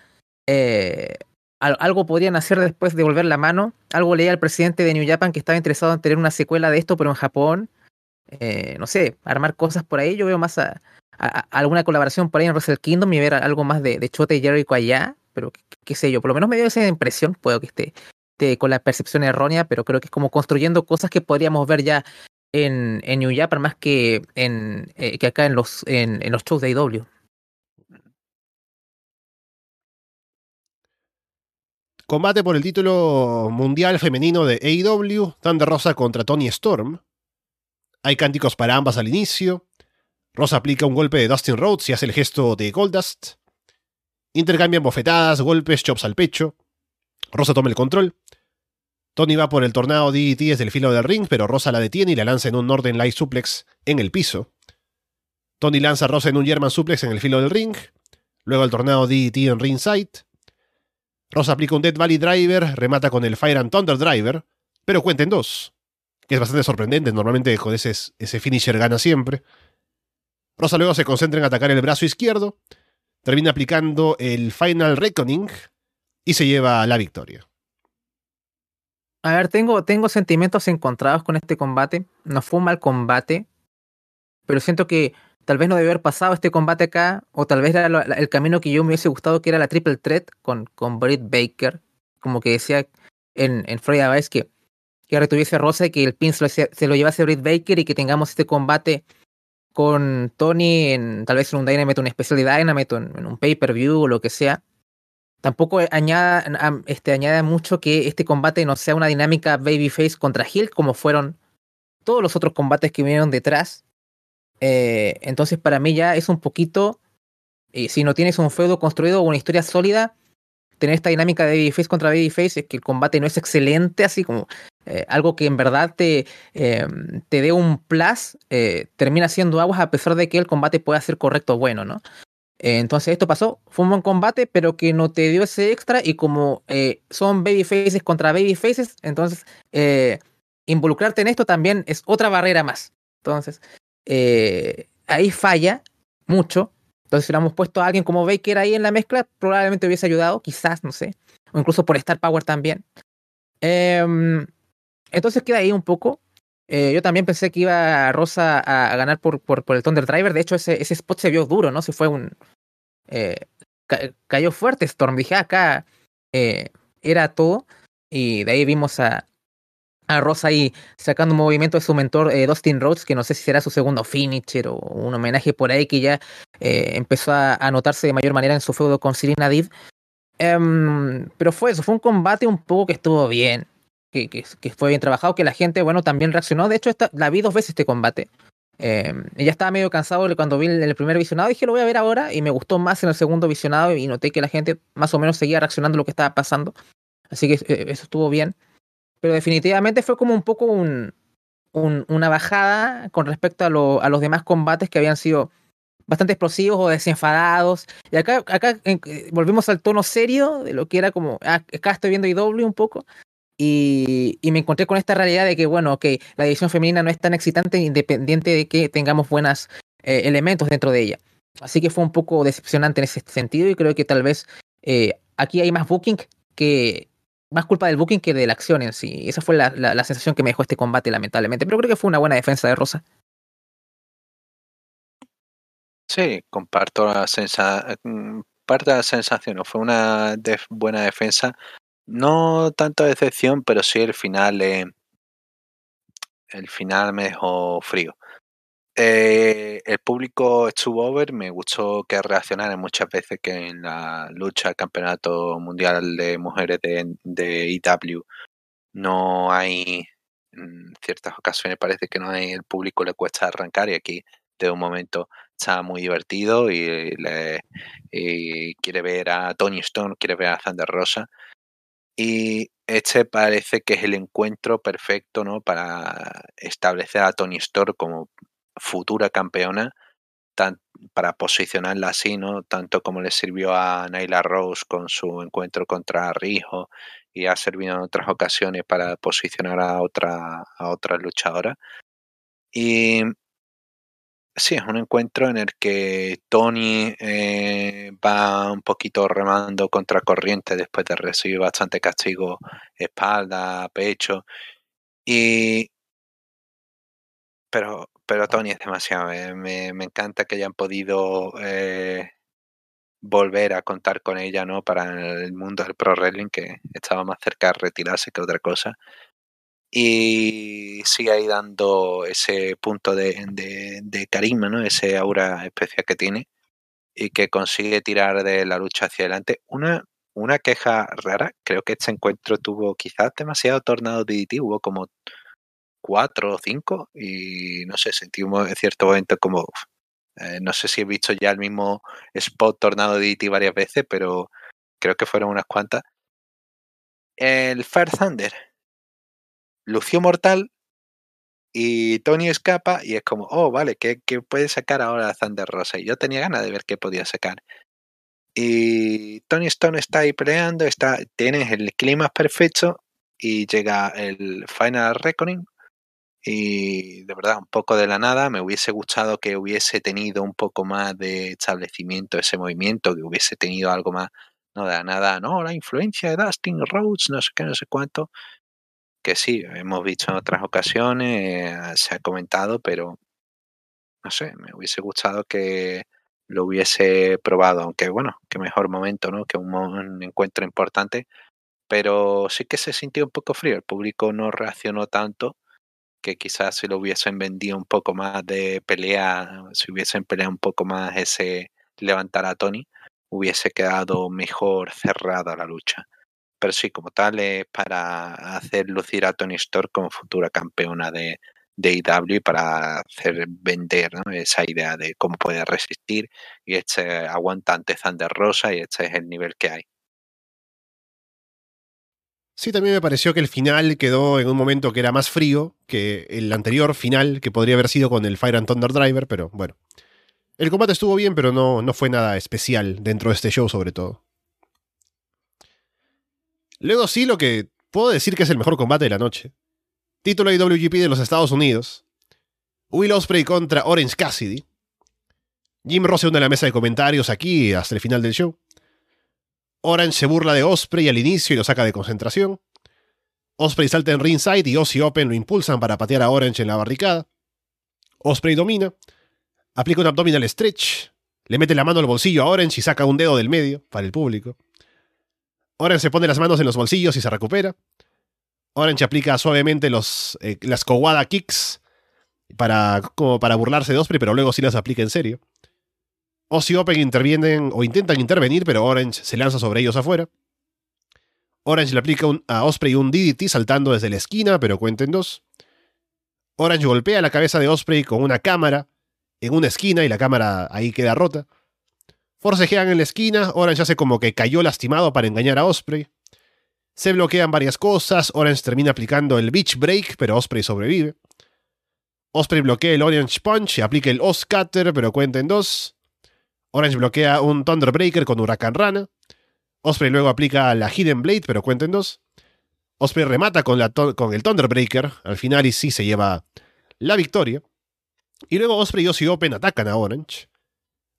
eh, algo podrían hacer después de volver la mano. Algo leía al presidente de New Japan que estaba interesado en tener una secuela de esto, pero en Japón. Eh, no sé, armar cosas por ahí. Yo veo más a, alguna colaboración por ahí en Wrestle Kingdom y ver algo más de, de Chote y Jericho allá. Pero qué, sé yo, por lo menos me dio esa impresión. Puedo que esté con la percepción errónea, pero creo que es como construyendo cosas que podríamos ver ya en, en New Japan más que, en, eh, que acá en los, en, los shows de IW. Combate por el título mundial femenino de AEW, Thunder Rosa contra Tony Storm. Hay cánticos para ambas al inicio. Rosa aplica un golpe de Dustin Rhodes y hace el gesto de Goldust. Intercambian bofetadas, golpes, chops al pecho. Rosa toma el control. Tony va por el tornado DDT desde el filo del ring, pero Rosa la detiene y la lanza en un Northern Light Suplex en el piso. Tony lanza a Rosa en un German Suplex en el filo del ring. Luego el tornado DDT en ringside. Rosa aplica un Dead Valley Driver, remata con el Fire and Thunder Driver, pero cuenten dos. Que es bastante sorprendente, normalmente ese, finisher gana siempre. Rosa luego se concentra en atacar el brazo izquierdo, termina aplicando el Final Reckoning y se lleva la victoria. A ver, tengo, tengo sentimientos encontrados con este combate. No fue un mal combate, pero siento que tal vez no debió haber pasado este combate acá, o tal vez era el camino que yo me hubiese gustado, que era la triple threat con, con Britt Baker. Como que decía en, en Vice que, que retuviese Rosa y que el pin se lo, se lo llevase Britt Baker y que tengamos este combate con Tony en tal vez en un Dynamite, una especial de Dynamite, en, en un pay-per-view o lo que sea. Tampoco añada, este, añade mucho que este combate no sea una dinámica babyface contra Hill como fueron todos los otros combates que vinieron detrás. Eh, entonces para mí ya es un poquito, eh, si no tienes un feudo construido o una historia sólida, tener esta dinámica de babyface contra babyface es que el combate no es excelente, así como eh, algo que en verdad te, em, te dé un plus, eh, termina siendo aguas a pesar de que el combate pueda ser correcto o bueno, ¿no? Eh, entonces esto pasó, fue un buen combate, pero que no te dio ese extra y como eh, son babyfaces contra babyfaces, entonces eh, involucrarte en esto también es otra barrera más. Entonces ahí falla mucho. Entonces si hubiéramos puesto a alguien como Baker ahí en la mezcla, probablemente hubiese ayudado, quizás, no sé, o incluso por Star Power también. Em, entonces queda ahí un poco. yo también pensé que iba Rosa a, ganar por, por, el Thunder Driver. De hecho, ese, ese spot se vio duro, ¿no? Se fue un, eh, ca cayó fuerte Storm. Dije, acá eh, era todo. Y de ahí vimos a, a Rosa ahí sacando un movimiento de su mentor eh, Dustin Rhodes, que no sé si será su segundo finisher o un homenaje por ahí que ya eh, empezó a, a, notarse de mayor manera en su feudo con Serena Div. Um, pero fue eso, fue un combate un poco que estuvo bien, que, que, que, fue bien trabajado, que la gente, bueno, también reaccionó. De hecho, esta, la vi dos veces este combate. Eh, ya estaba medio cansado cuando vi el primer visionado, dije lo voy a ver ahora y me gustó más en el segundo visionado y noté que la gente más o menos seguía reaccionando a lo que estaba pasando. Así que eh, eso estuvo bien. Pero definitivamente fue como un poco un, un, una bajada con respecto a, a, los demás combates que habían sido bastante explosivos o desenfadados. Y acá, acá eh, volvemos al tono serio de lo que era como, ah, acá estoy viendo IW un poco. Y, y, me encontré con esta realidad de que, bueno, ok, la división femenina no es tan excitante independiente de que tengamos buenos eh, elementos dentro de ella. Así que fue un poco decepcionante en ese sentido y creo que tal vez eh, aquí hay más booking que... Más culpa del booking que de la acción en sí. Esa fue la, la, sensación que me dejó este combate, lamentablemente. Pero creo que fue una buena defensa de Rosa. Sí, comparto la sensación. Parte de la sensación, fue una buena defensa. No tanto decepción, pero sí el final. Eh, el final me dejó frío. Eh, el público estuvo over, me gustó que reaccionaran muchas veces que en la lucha al campeonato mundial de mujeres de, de IW no hay, en ciertas ocasiones parece que no hay, el público le cuesta arrancar y aquí de un momento está muy divertido y quiere ver a Tony Stone, quiere ver a Thunder Rosa. Y este parece que es el encuentro perfecto ¿no? para establecer a Tony Storm como futura campeona, tan, para posicionarla así, ¿no? Tanto como le sirvió a Naila Rose con su encuentro contra Rijo y ha servido en otras ocasiones para posicionar a otra, otra luchadora. Y sí, es un encuentro en el que Tony eh, va un poquito remando contra corriente después de recibir bastante castigo, espalda, pecho. Y. Pero, pero Tony es demasiado. eh, me, encanta que hayan podido eh, volver a contar con ella, ¿no? Para el mundo del pro wrestling, que estaba más cerca de retirarse que otra cosa. Y sigue ahí dando ese punto de, de, de carisma, ¿no? Ese aura especial que tiene y que consigue tirar de la lucha hacia adelante. Una, una queja rara, creo que este encuentro tuvo quizás demasiado tornado DDT, hubo como cuatro o cinco y no sé, sentí un- en cierto momento como, eh, no sé si he visto ya el mismo spot tornado DDT varias veces, pero creo que fueron unas cuantas. El Fire Thunder lució mortal y Tony escapa y es como, oh, vale, ¿qué, qué puede sacar ahora Thunder Rosa? Y yo tenía ganas de ver qué podía sacar. Y Tony Stone está ahí peleando, está, tienes el clima perfecto y llega el Final Reckoning y de verdad un poco de la nada me hubiese gustado que hubiese tenido un poco más de establecimiento ese movimiento que hubiese tenido algo más no de la nada no la influencia de Dustin Rhodes no sé qué no sé cuánto que sí hemos visto en otras ocasiones se ha comentado pero no sé me hubiese gustado que lo hubiese probado aunque bueno qué mejor momento no que un, un encuentro importante pero sí que se sintió un poco frío el público no reaccionó tanto que quizás si lo hubiesen vendido un poco más de pelea, si hubiesen peleado un poco más ese levantar a Tony, hubiese quedado mejor cerrada la lucha. Pero sí, como tal, es para hacer lucir a Tony Storm como futura campeona de, de IW y para hacer vender esa idea de cómo puede resistir y este aguantante Thunder Rosa y este es el nivel que hay. Sí, también me pareció que el final quedó en un momento que era más frío que el anterior final, que podría haber sido con el Fire and Thunder Driver, pero bueno. El combate estuvo bien, pero no, no fue nada especial dentro de este show, sobre todo. Luego sí, lo que puedo decir que es el mejor combate de la noche. Título IWGP de los Estados Unidos. Will Ospreay contra Orange Cassidy. Jim Ross se une a la mesa de comentarios aquí hasta el final del show. Orange se burla de Osprey al inicio y lo saca de concentración. Osprey salta en ringside y Ozzy Open lo impulsan para patear a Orange en la barricada. Osprey domina, aplica un abdominal stretch, le mete la mano al bolsillo a Orange y saca un dedo del medio para el público. Orange se pone las manos en los bolsillos y se recupera. Orange aplica suavemente los, eh, las Kowada Kicks para, como para burlarse de Osprey, pero luego sí las aplica en serio. Ozzy Open intervienen o intentan intervenir, pero Orange se lanza sobre ellos afuera. Orange le aplica a Osprey un DDT saltando desde la esquina, pero cuenta en dos. Orange golpea la cabeza de Osprey con una cámara en una esquina y la cámara ahí queda rota. Forcejean en la esquina, Orange hace como que cayó lastimado para engañar a Osprey. Se bloquean varias cosas, Orange termina aplicando el Beach Break, pero Osprey sobrevive. Osprey bloquea el Orange Punch y aplica el Oscutter, pero cuenta en dos. Orange bloquea un Thunderbreaker con Huracán Rana. Osprey luego aplica la Hidden Blade, pero cuenta en dos. Osprey remata con, el Thunderbreaker al final y sí se lleva la victoria. Y luego Osprey y Ozzy Open atacan a Orange.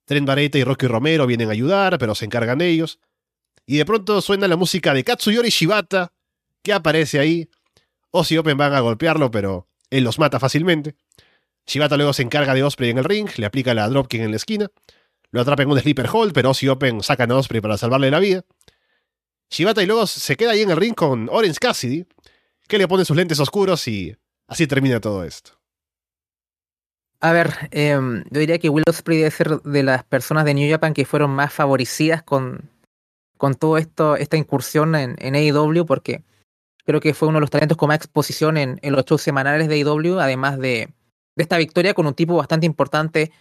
Trent Bareta y Rocky Romero vienen a ayudar, pero se encargan ellos. Y de pronto suena la música de Katsuyori Shibata, que aparece ahí. Ozzy Open van a golpearlo, pero él los mata fácilmente. Shibata luego se encarga de Osprey en el ring, le aplica la Dropkick en la esquina. Lo atrapa en un sleeper hold, pero Ozzy Open saca a Osprey para salvarle la vida. Shibata y luego se queda ahí en el ring con Orange Cassidy, que le pone sus lentes oscuros y así termina todo esto. A ver, em, yo diría que Will Ospreay debe ser de las personas de New Japan que fueron más favorecidas con, con esto, esta incursión en, en AEW, porque creo que fue uno de los talentos con más exposición en, en los shows semanales de AEW, además de, de, esta victoria con un tipo bastante importante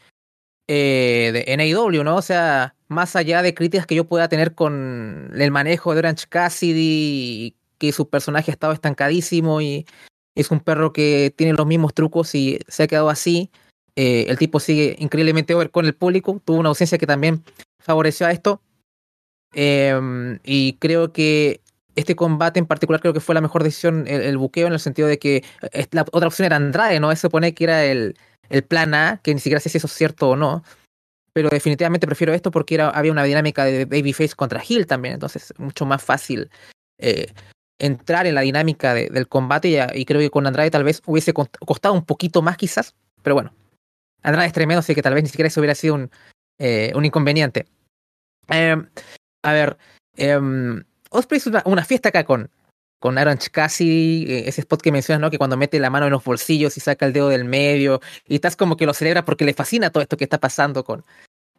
eh, de, AEW, ¿no? O sea, más allá de críticas que yo pueda tener con el manejo de Orange Cassidy, que su personaje ha estado estancadísimo y es un perro que tiene los mismos trucos y se ha quedado así. Eh, el tipo sigue increíblemente over con el público. Tuvo una ausencia que también favoreció a esto. Eh, y creo que este combate en particular creo que fue la mejor decisión, el, buqueo, en el sentido de que eh, la otra opción era Andrade, ¿no? Se supone que era el, el plan A, que ni siquiera sé si eso es cierto o no. Pero definitivamente prefiero esto porque era, había una dinámica de Babyface contra Hill también, entonces mucho más fácil eh, entrar en la dinámica de, del combate y, creo que con Andrade tal vez hubiese costado un poquito más quizás, pero bueno, Andrade es tremendo, así que tal vez ni siquiera eso hubiera sido un, eh, un inconveniente. Eh, a ver, eh, Osprey es una, una, fiesta acá con, con Aaron Cassidy, eh, ese spot que mencionas, ¿no? Que cuando mete la mano en los bolsillos y saca el dedo del medio, y estás como que lo celebra porque le fascina todo esto que está pasando con,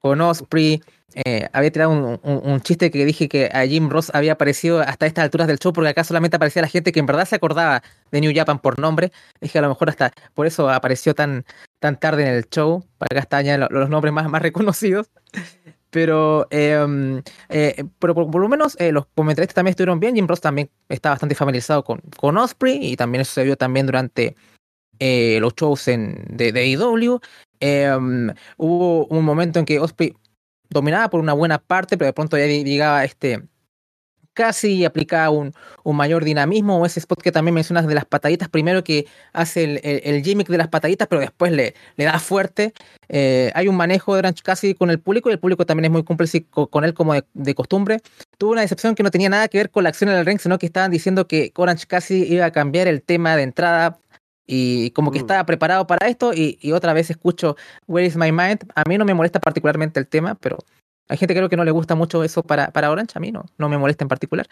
con Osprey. Eh, había tirado un, un, chiste que dije que a Jim Ross había aparecido hasta estas alturas del show, porque acá solamente aparecía la gente que en verdad se acordaba de New Japan por nombre. Dije a lo mejor hasta por eso apareció tan, tan tarde en el show, para que hasta los, los nombres más, más reconocidos. Pero, eh, eh, pero por, por, lo menos eh, los comentaristas también estuvieron bien. Jim Ross también está bastante familiarizado con, con Osprey y también eso se vio también durante eh, los shows en, de, de AEW. Em, hubo un momento en que Osprey dominaba por una buena parte, pero de pronto ya llegaba este casi aplicaba un, un, mayor dinamismo, o ese spot que también mencionas de las pataditas, primero que hace el, el, el gimmick de las pataditas, pero después le, le da fuerte. Eh, hay un manejo de Orange casi con el público, y el público también es muy cómplice con él como de, de, costumbre. Tuvo una decepción que no tenía nada que ver con la acción en el ring, sino que estaban diciendo que Orange casi iba a cambiar el tema de entrada y como que mm. estaba preparado para esto y, y, otra vez escucho Where is my mind. A mí no me molesta particularmente el tema, pero hay gente que creo que no le gusta mucho eso para, para Orange, a mí no, no me molesta en particular.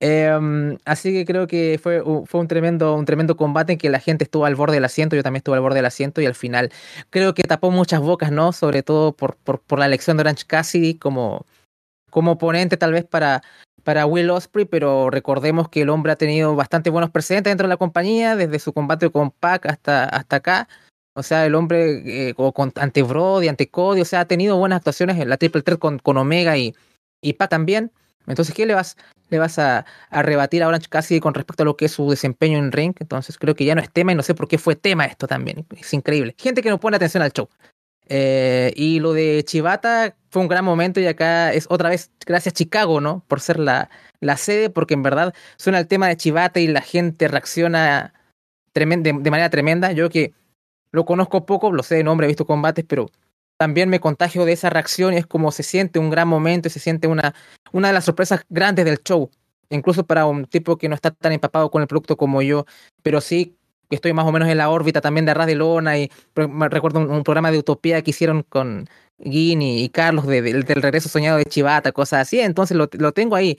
Eh, así que creo que fue, fue un, tremendo, un tremendo combate en que la gente estuvo al borde del asiento, yo también estuve al borde del asiento y al final creo que tapó muchas bocas, ¿no? Sobre todo por, por, por la elección de Orange Cassidy como, como oponente tal vez para, para Will Osprey, pero recordemos que el hombre ha tenido bastante buenos precedentes dentro de la compañía, desde su combate con Pac hasta, hasta acá. O sea, el hombre eh, con, ante Brody, ante Cody, o sea, ha tenido buenas actuaciones en la Triple Threat con, con Omega y, y Pa también. Entonces, ¿qué le vas, le vas a, a, rebatir a Orange Cassidy con respecto a lo que es su desempeño en ring? Entonces, creo que ya no es tema y no sé por qué fue tema esto también. Es increíble. Gente que no pone atención al show. Eh, y lo de Chivata fue un gran momento y acá es otra vez gracias Chicago, ¿no? Por ser la, la sede, porque en verdad suena el tema de Chivata y la gente reacciona de, de manera tremenda. Yo que lo conozco poco, lo sé de nombre, he visto combates, pero también me contagio de esa reacción y es como se siente un gran momento y se siente una, una de las sorpresas grandes del show. Incluso para un tipo que no está tan empapado con el producto como yo, pero sí que estoy más o menos en la órbita también de Arras Lona y recuerdo un, programa de Utopía que hicieron con Guini y Carlos de, de, del regreso soñado de Chivata, cosas así, entonces lo, lo tengo ahí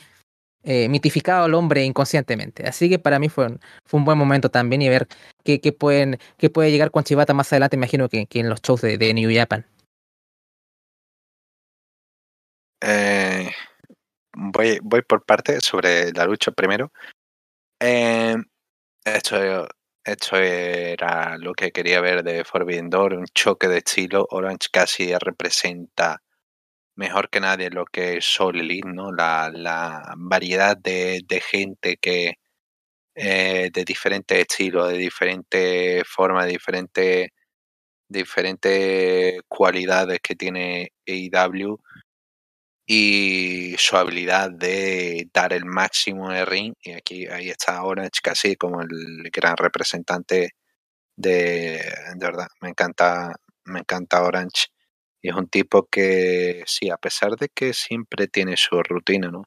eh, mitificado al hombre inconscientemente. Así que para mí fue un, buen momento también y ver qué, pueden, puede llegar con Chivata más adelante, imagino que, en los shows de, New Japan. Eh, voy, voy por parte sobre la lucha primero. Eh, esto, esto era lo que quería ver de Forbidden Door, un choque de estilo. Orange casi representa mejor que nadie lo que es Soul Elite, ¿no? La, la variedad de, de, gente que eh, de diferentes estilos, de diferentes formas, de diferentes diferentes cualidades que tiene AEW y su habilidad de dar el máximo el ring. Y aquí ahí está Orange casi como el gran representante de, de verdad, me encanta, me encanta Orange. Es un tipo que, sí, a pesar de que siempre tiene su rutina, ¿no?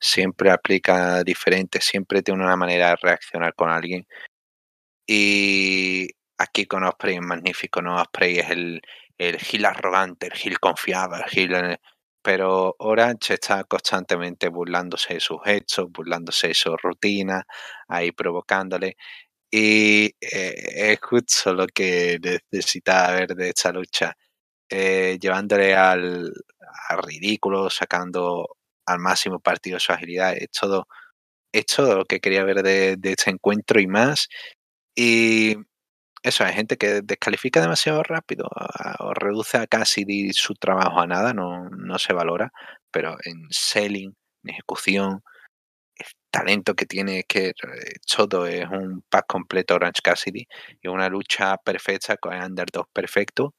Siempre aplica diferente, siempre tiene una manera de reaccionar con alguien. Y aquí con Osprey es magnífico, ¿no? Osprey es el, el gil arrogante, el gil confiado, el gil... Eh, pero Orange está constantemente burlándose de sus hechos, burlándose de su rutina, ahí provocándole. Y eh, es justo lo que necesitaba ver de esta lucha, eh, llevándole al, ridículo, sacando al máximo partido su agilidad. Es todo, es todo lo que quería ver de, de este encuentro y más. Y eso, hay gente que descalifica demasiado rápido o reduce a casi su trabajo a nada, no, no se valora, pero en selling, en ejecución, el talento que tiene, que eh, todo es un pack completo Orange Cassidy y una lucha perfecta con el underdog perfecto.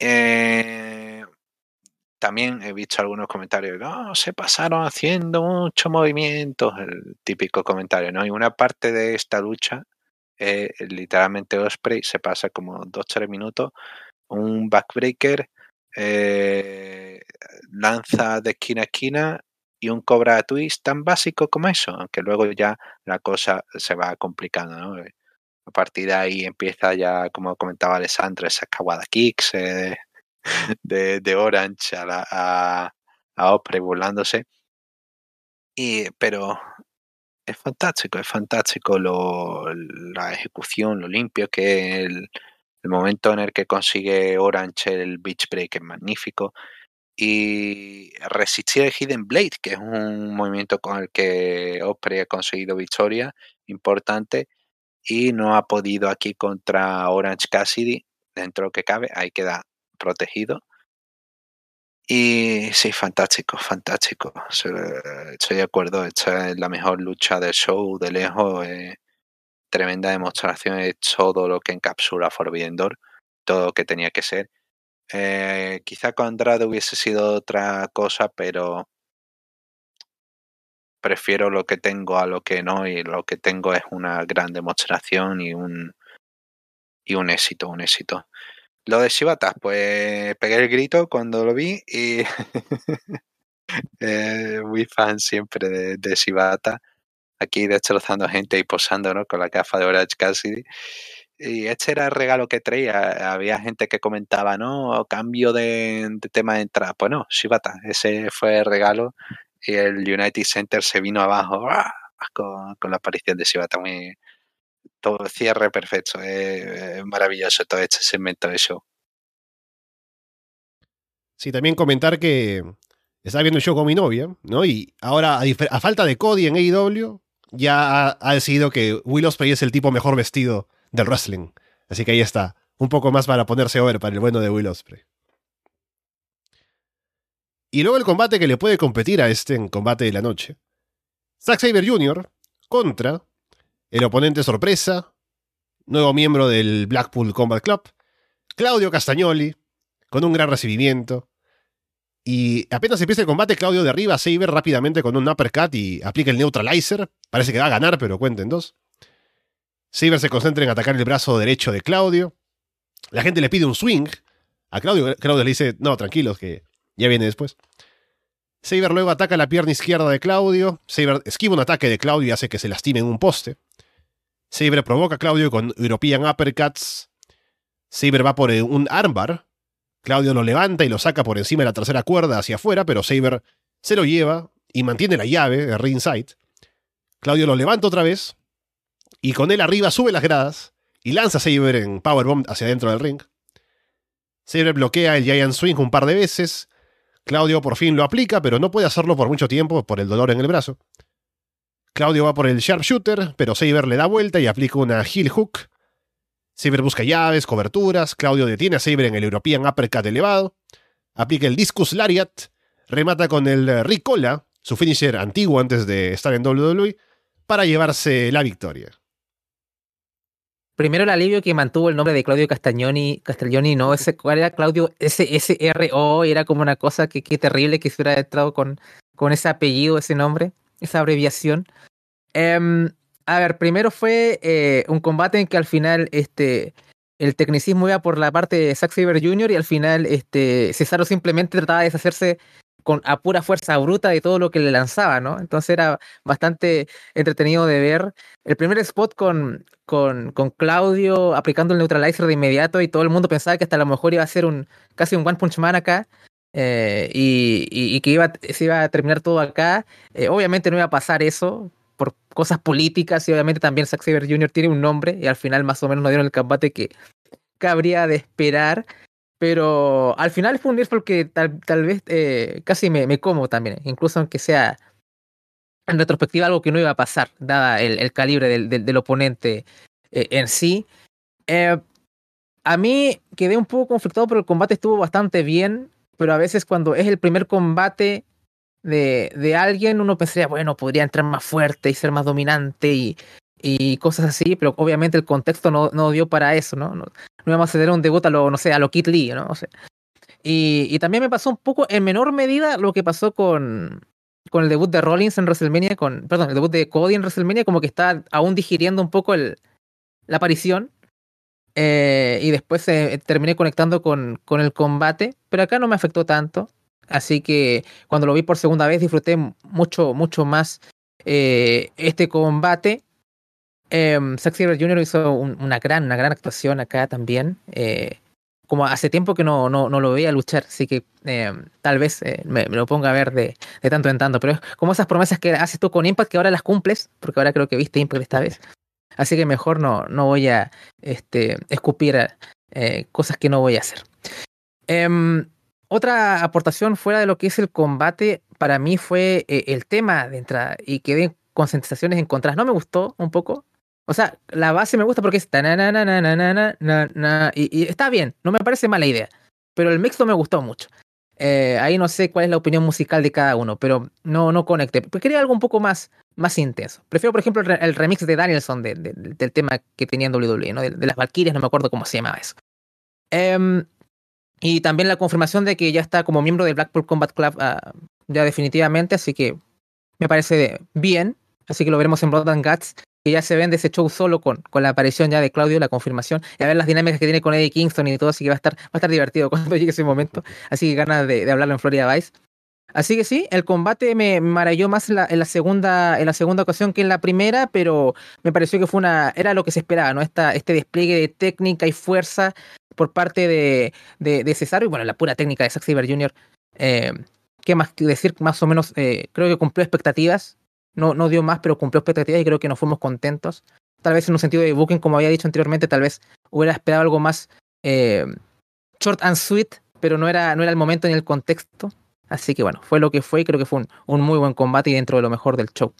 Eh, también he visto algunos comentarios, no, se pasaron haciendo muchos movimientos, el típico comentario, ¿no? Y una parte de esta lucha eh, literalmente Osprey se pasa como 2-3 minutos, un backbreaker, eh, lanza de esquina a esquina y un cobra twist tan básico como eso, aunque luego ya la cosa se va complicando, ¿no? Eh, a partir empieza ya, como comentaba Alessandro, esa Kawada Kicks de, de, Orange a, a, a Osprey burlándose. Y, pero es fantástico, es fantástico lo, la ejecución, lo limpio que es el, momento en el que consigue Orange el Beach Break es magnífico. Y resistir el Hidden Blade, que es un movimiento con el que Osprey ha conseguido victoria importante y no ha podido aquí contra Orange Cassidy, dentro que cabe, ahí queda protegido. Y sí, fantástico, fantástico. Estoy de acuerdo. Esta es la mejor lucha del show de lejos. tremenda demostración de todo lo que encapsula Forbidden Door, todo lo que tenía que ser. Eh, quizá con Andrade hubiese sido otra cosa, pero prefiero lo que tengo a lo que no, y lo que tengo es una gran demostración y un, y un éxito, un éxito. Lo de Shibata, pues pegué el grito cuando lo vi y eh, muy fan siempre de, de, Shibata. Aquí destrozando gente y posando ¿no? con la gafa de Orange Cassidy. Y este era el regalo que traía. Había gente que comentaba, ¿no? Cambio de, tema de entrada. Pues no, Shibata, ese fue el regalo. Y el United Center se vino abajo ¡ah! con, la aparición de Shibata. Muy, todo cierre perfecto. Es, maravilloso todo este segmento de show. Sí, también comentar que estaba viendo el show con mi novia, ¿no? Y ahora, a, falta de Cody en AEW, ya ha, decidido que Will Ospreay es el tipo mejor vestido del wrestling. Así que ahí está. Un poco más para ponerse over para el bueno de Will Ospreay. Y luego el combate que le puede competir a este en combate de la noche. Zack Saber Jr. contra el oponente sorpresa, nuevo miembro del Blackpool Combat Club, Claudio Castagnoli, con un gran recibimiento. Y apenas empieza el combate, Claudio derriba a Saber rápidamente con un uppercut y aplica el neutralizer. Parece que va a ganar, pero cuenten dos. Saber se concentra en atacar el brazo derecho de Claudio. La gente le pide un swing. A Claudio, Claudio le dice, no, tranquilos, que ya viene después. Saber luego ataca la pierna izquierda de Claudio. Saber esquiva un ataque de Claudio y hace que se lastime en un poste. Saber provoca a Claudio con European Uppercuts. Saber va por un armbar. Claudio lo levanta y lo saca por encima de la tercera cuerda hacia afuera, pero Saber se lo lleva y mantiene la llave de ringside. Claudio lo levanta otra vez y con él arriba sube las gradas y lanza a Saber en Powerbomb hacia dentro del ring. Saber bloquea el Giant Swing un par de veces. Claudio por fin lo aplica, pero no puede hacerlo por mucho tiempo por el dolor en el brazo. Claudio va por el sharpshooter, pero Saber le da vuelta y aplica una heel hook. Saber busca llaves, coberturas. Claudio detiene a Saber en el European Uppercut elevado. Aplica el Discus Lariat. Remata con el Ricola, su finisher antiguo antes de estar en WWE, para llevarse la victoria. Primero el alivio que mantuvo el nombre de Claudio Castagnoni, Castagnoni, no, ese, ¿cuál era Claudio? S-S-R-O, era como una cosa que, qué terrible que se hubiera entrado con, con ese apellido, ese nombre, esa abreviación. Em, a ver, primero fue eh, un combate en que al final este, el tecnicismo iba por la parte de Zack Saber Jr. y al final este, Cesaro simplemente trataba de deshacerse con, a pura fuerza bruta de todo lo que le lanzaba, ¿no? Entonces era bastante entretenido de ver. El primer spot con, con, con Claudio aplicando el neutralizer de inmediato y todo el mundo pensaba que hasta a lo mejor iba a ser un casi un One Punch Man acá. Eh, y, y, que iba, se iba a terminar todo acá. Eh, obviamente no iba a pasar eso, por cosas políticas y obviamente también Zack Saber Jr. tiene un nombre y al final más o menos nos dieron el combate que cabría de esperar. Pero al final fue un Deathfall que tal, tal vez eh, casi me, me, como también, incluso aunque sea en retrospectiva algo que no iba a pasar, dada el, el calibre del, del, del oponente eh, en sí. Eh, a mí quedé un poco conflictado, pero el combate estuvo bastante bien, pero a veces cuando es el primer combate de, de alguien, uno pensaría, bueno, podría entrar más fuerte y ser más dominante y, y cosas así, pero obviamente el contexto no, no dio para eso, ¿no? No, no íbamos a hacer un debut a lo, no sé, a lo Kid Lee, ¿no? O y, y, también me pasó un poco, en menor medida, lo que pasó con, con el debut de Rollins en WrestleMania, con, perdón, el debut de Cody en WrestleMania, como que está aún digiriendo un poco el, la aparición. Eh, y después eh, terminé conectando con, con el combate, pero acá no me afectó tanto. Así que cuando lo vi por segunda vez disfruté mucho, mucho más eh, este combate. Eh, Zack Sabre Jr. hizo un, una, gran, una gran actuación acá también. Eh, como hace tiempo que no, no, lo veía luchar, así que eh, tal vez me, me, lo ponga a ver de, de, tanto en tanto. Pero es como esas promesas que haces tú con Impact que ahora las cumples, porque ahora creo que viste Impact esta vez. Así que mejor no, no voy a este, escupir cosas que no voy a hacer. Em, otra aportación fuera de lo que es el combate para mí fue eh, el tema de entrada y quedé con sensaciones encontradas. No me gustó un poco. O sea, la base me gusta porque es y, y está bien, no me parece mala idea. Pero el mix no me gustó mucho. Eh, ahí no sé cuál es la opinión musical de cada uno, pero no, no conecté. Quería algo un poco más, más intenso. Prefiero, por ejemplo, el, el remix de Danielson de, de, del tema que tenía en WWE, ¿no? de, de las Valkyrias, no me acuerdo cómo se llamaba eso. Um, y también la confirmación de que ya está como miembro del Blackpool Combat Club uh, ya definitivamente, así que me parece bien. Así que lo veremos en Blood and Guts, que ya se vende ese show solo con, con la aparición ya de Claudio, la confirmación, y a ver las dinámicas que tiene con Eddie Kingston y todo, así que va a estar, va a estar divertido cuando llegue ese momento. Así que ganas de, de hablarlo en Florida Vice. Así que sí, el combate me maravilló más en la, segunda, en la segunda ocasión que en la primera, pero me pareció que fue una, era lo que se esperaba, ¿no? Esta, este despliegue de técnica y fuerza por parte de, de, de y bueno, la pura técnica de Zack Saber Jr. Eh, ¿Qué más decir? Más o menos, eh, creo que cumplió expectativas. No, no dio más, pero cumplió expectativas y creo que nos fuimos contentos. Tal vez en un sentido de booking, como había dicho anteriormente, tal vez hubiera esperado algo más eh, short and sweet, pero no era, no era el momento ni el contexto. Así que bueno, fue lo que fue y creo que fue un, un muy buen combate y dentro de lo mejor del show.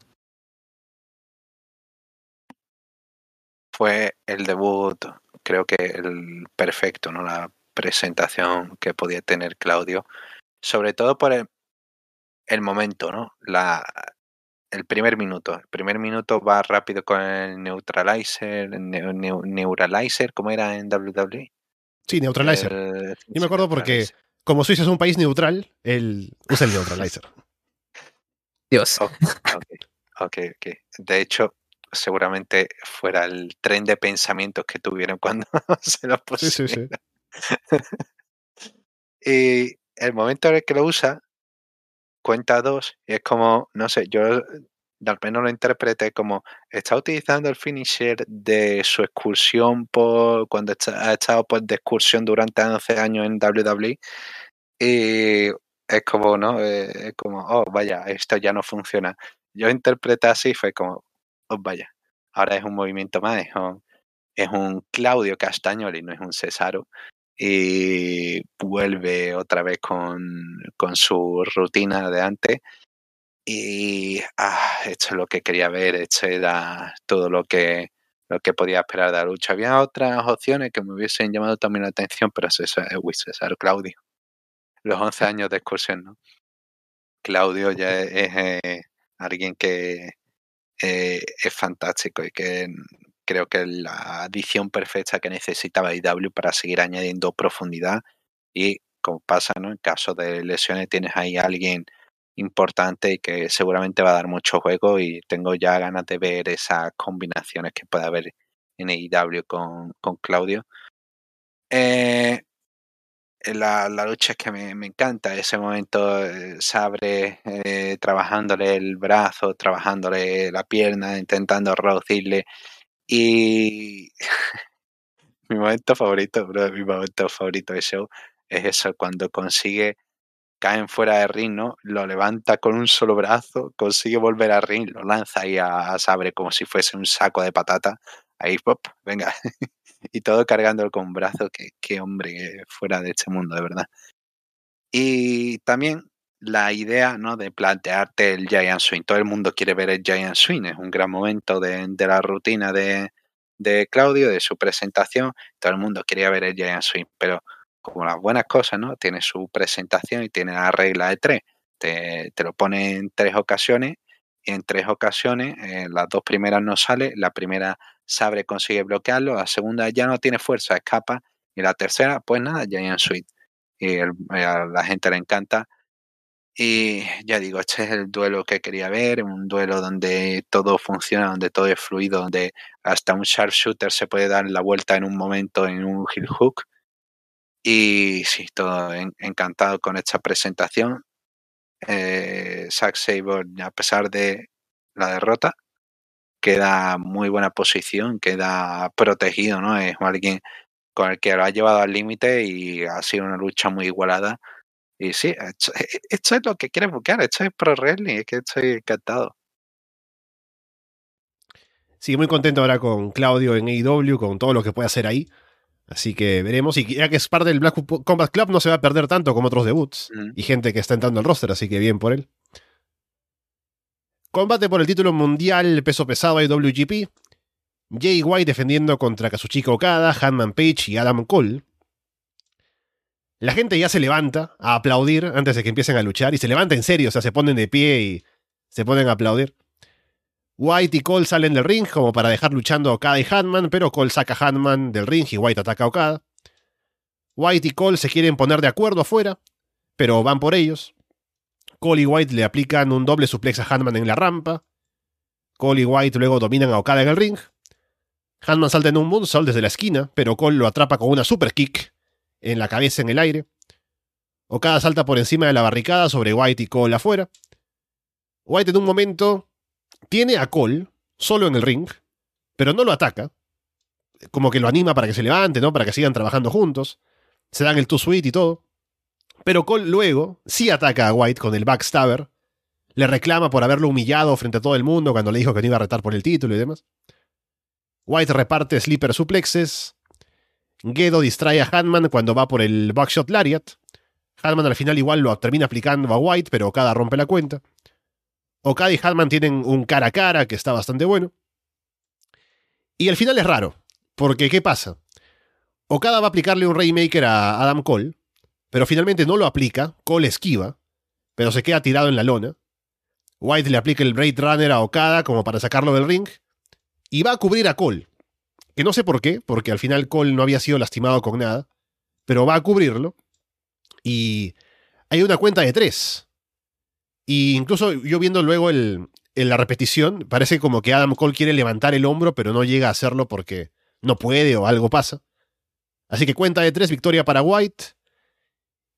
Fue el debut, creo que el perfecto, ¿no? La presentación que podía tener Claudio, sobre todo por el, el momento, ¿no? La, el primer minuto. El primer minuto va rápido con el neutralizer, ne, ne, neuralizer, como era en WWE. Sí, neutralizer. El, Yo me acuerdo porque como Suiza es un país neutral, él usa el neutralizer. Dios. Okay, okay, ok, ok. De hecho, seguramente fuera el tren de pensamientos que tuvieron cuando se lo pusieron. Sí, sí, sí. y el momento en el que lo usa, cuenta dos, y es como, no sé, yo al menos lo interpreté como está utilizando el finisher de su excursión por cuando ha estado pues, de excursión durante 11 años en WWE y es como, ¿no? Eh, es como, oh, vaya, esto ya no funciona. Yo interpreté así, fue como, oh, vaya, ahora es un movimiento más, es un, es un Claudio Castagnoli, no es un Cesaro y vuelve otra vez con, con su rutina de antes y ah, esto es lo que quería ver, esto era todo lo que, lo que podía esperar de la lucha. Había otras opciones que me hubiesen llamado también la atención, pero eso es César Claudio. Los 11 años de excursión, ¿no? Claudio ya es, es eh, alguien que eh, es fantástico y que creo que la adición perfecta que necesitaba IW para seguir añadiendo profundidad y como pasa, ¿no? En caso de lesiones tienes ahí alguien importante y que seguramente va a dar mucho juego y tengo ya ganas de ver esas combinaciones que puede haber en IW con, con Claudio. Eh, la, la, lucha es que me, me encanta ese momento, eh, Sabre eh, trabajándole el brazo, trabajándole la pierna, intentando reducirle y mi momento favorito, bro, mi momento favorito de show es eso, cuando consigue caen fuera de ring, ¿no? Lo levanta con un solo brazo, consigue volver a ring, lo lanza ahí a, Sabre como si fuese un saco de patata. Ahí, pop, venga. y todo cargándolo con brazo. Qué, qué hombre fuera de este mundo, de verdad. Y también la idea ¿no? de plantearte el Giant Swing. Todo el mundo quiere ver el Giant Swing. Es un gran momento de, de la rutina de, de Claudio, de su presentación. Todo el mundo quería ver el Giant Swing. Pero como las buenas cosas, ¿no? Tiene su presentación y tiene la regla de tres. Te, te lo pone en tres ocasiones y en tres ocasiones, eh, las dos primeras no sale, la primera Sabre consigue bloquearlo, la segunda ya no tiene fuerza, escapa, y la tercera, pues nada, Giant Suite. Y a la gente le encanta. Y ya digo, este es el duelo que quería ver, un duelo donde todo funciona, donde todo es fluido, donde hasta un sharpshooter se puede dar la vuelta en un momento en un heel hook. Y sí, todo encantado con esta presentación. Eh, Zack Sabre, a pesar de la derrota, queda muy buena posición, queda protegido, ¿no? Es alguien con el que lo ha llevado al límite y ha sido una lucha muy igualada. Y sí, esto, esto es lo que quieres buscar, esto es Pro Wrestling, es que estoy encantado. Sí, muy contento ahora con Claudio en AEW, con todo lo que puede hacer ahí. Así que veremos. Y ya que es parte del Black Combat Club, no se va a perder tanto como otros debuts. Mm. Y gente que está entrando al roster, así que bien por él. Combate por el título mundial peso pesado IWGP. Jay White defendiendo contra Kazuchika Okada, Hanman Page y Adam Cole. La gente ya se levanta a aplaudir antes de que empiecen a luchar. Y se levanta en serio, o sea, se ponen de pie y se ponen a aplaudir. White y Cole salen del ring como para dejar luchando a Okada y Hanman, pero Cole saca a Hanman del ring y White ataca a Okada. White y Cole se quieren poner de acuerdo afuera, pero van por ellos. Cole y White le aplican un doble suplex a Hanman en la rampa. Cole y White luego dominan a Okada en el ring. Hanman salta en un moonsault desde la esquina, pero Cole lo atrapa con una super kick en la cabeza en el aire. Okada salta por encima de la barricada sobre White y Cole afuera. White en un momento tiene a Cole solo en el ring, pero no lo ataca. Como que lo anima para que se levante, ¿no? Para que sigan trabajando juntos. Se dan el two sweet y todo. Pero Cole luego sí ataca a White con el backstabber. Le reclama por haberlo humillado frente a todo el mundo cuando le dijo que no iba a retar por el título y demás. White reparte sleeper suplexes. Gedo distrae a Hanman cuando va por el backshot lariat. Hanman al final igual lo termina aplicando a White, pero cada rompe la cuenta. Okada y Hatman tienen un cara a cara que está bastante bueno. Y el final es raro, porque ¿qué pasa? Okada va a aplicarle un Rainmaker a Adam Cole, pero finalmente no lo aplica, Cole esquiva, pero se queda tirado en la lona. White le aplica el Blade Runner a Okada como para sacarlo del ring, y va a cubrir a Cole. Que no sé por qué, porque al final Cole no había sido lastimado con nada, pero va a cubrirlo. Y hay una cuenta de tres. Y incluso yo viendo luego el, la repetición, parece como que Adam Cole quiere levantar el hombro, pero no llega a hacerlo porque no puede o algo pasa. Así que cuenta de tres, victoria para White,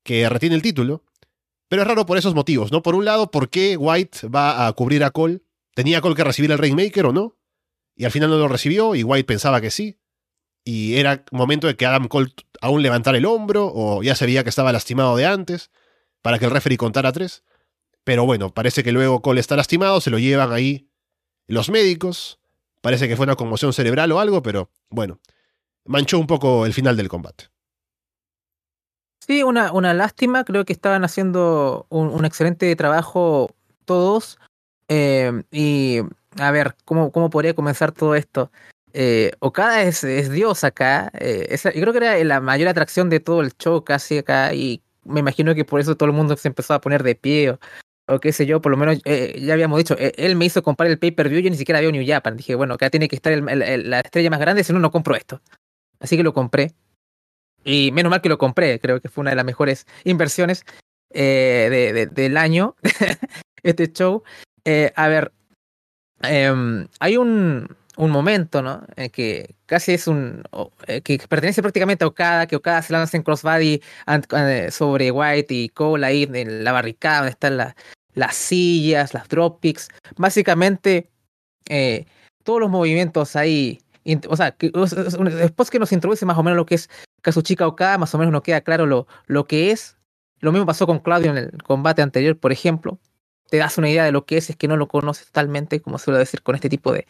que retiene el título. Pero es raro por esos motivos, ¿no? Por un lado, ¿por qué White va a cubrir a Cole? ¿Tenía Cole que recibir el Rainmaker o no? Y al final no lo recibió y White pensaba que sí. Y era momento de que Adam Cole aún levantara el hombro o ya se veía que estaba lastimado de antes para que el referee contara tres. Pero bueno, parece que luego Cole está lastimado, se lo llevan ahí los médicos. Parece que fue una conmoción cerebral o algo, pero bueno, manchó un poco el final del combate. Sí, una, una lástima. Creo que estaban haciendo un, excelente trabajo todos. Eh, y a ver, ¿cómo, ¿cómo podría comenzar todo esto? Eh, Okada es, es, Dios acá. Eh, yo creo que era la mayor atracción de todo el show casi acá. Y me imagino que por eso todo el mundo se empezó a poner de pie o qué sé yo, por lo menos eh, ya habíamos dicho, eh, él me hizo comprar el pay-per-view, yo ni siquiera veo New Japan. Dije, bueno, acá tiene que estar la estrella más grande, si no, no compro esto. Así que lo compré. Y menos mal que lo compré, creo que fue una de las mejores inversiones eh, del año, este show. a ver, em, hay un, un momento, ¿no? En que casi es un. que pertenece prácticamente a Okada, que Okada se lanza en crossbody sobre White y Cole ahí en la barricada donde están la, las sillas, las dropkicks, básicamente eh, todos los movimientos ahí, o sea, después que nos introduce más o menos lo que es Kazuchika Okada, más o menos nos queda claro lo, lo que es. Lo mismo pasó con Claudio en el combate anterior, por ejemplo. Te das una idea de lo que es, es que no lo conoces totalmente, como suelo decir con este tipo de,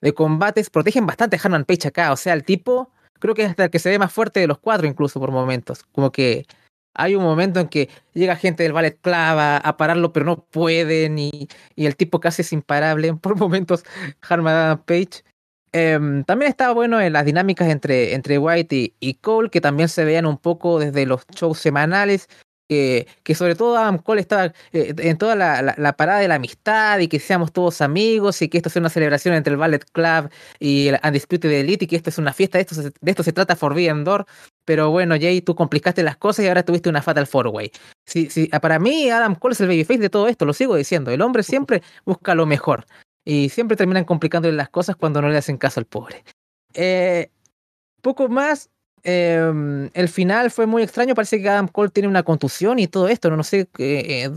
de combates. Protegen bastante a Hanman Page acá, o sea, el tipo creo que es hasta el que se ve más fuerte de los cuatro incluso por momentos. Como que hay un momento en que llega gente del ballet clava a pararlo, pero no pueden, y, y el tipo casi es imparable. Por momentos, Harman Page. Em, también estaba bueno en las dinámicas entre, entre White y, Cole, que también se veían un poco desde los shows semanales, que, que sobre todo Adam Cole estaba eh, en toda la, parada de la amistad y que seamos todos amigos y que esto sea una celebración entre el Ballet Club y el Undisputed Elite y que esto es una fiesta, de esto, de esto se trata Forbidden Door. Pero bueno, Jay, tú complicaste las cosas y ahora tuviste una Fatal Four Way. Sí, sí, para mí, Adam Cole es el babyface de todo esto, lo sigo diciendo. El hombre siempre busca lo mejor. Y siempre terminan complicándole las cosas cuando no le hacen caso al pobre. Eh, poco más. Em, el final fue muy extraño. Parece que Adam Cole tiene una contusión y todo esto. No, no sé eh,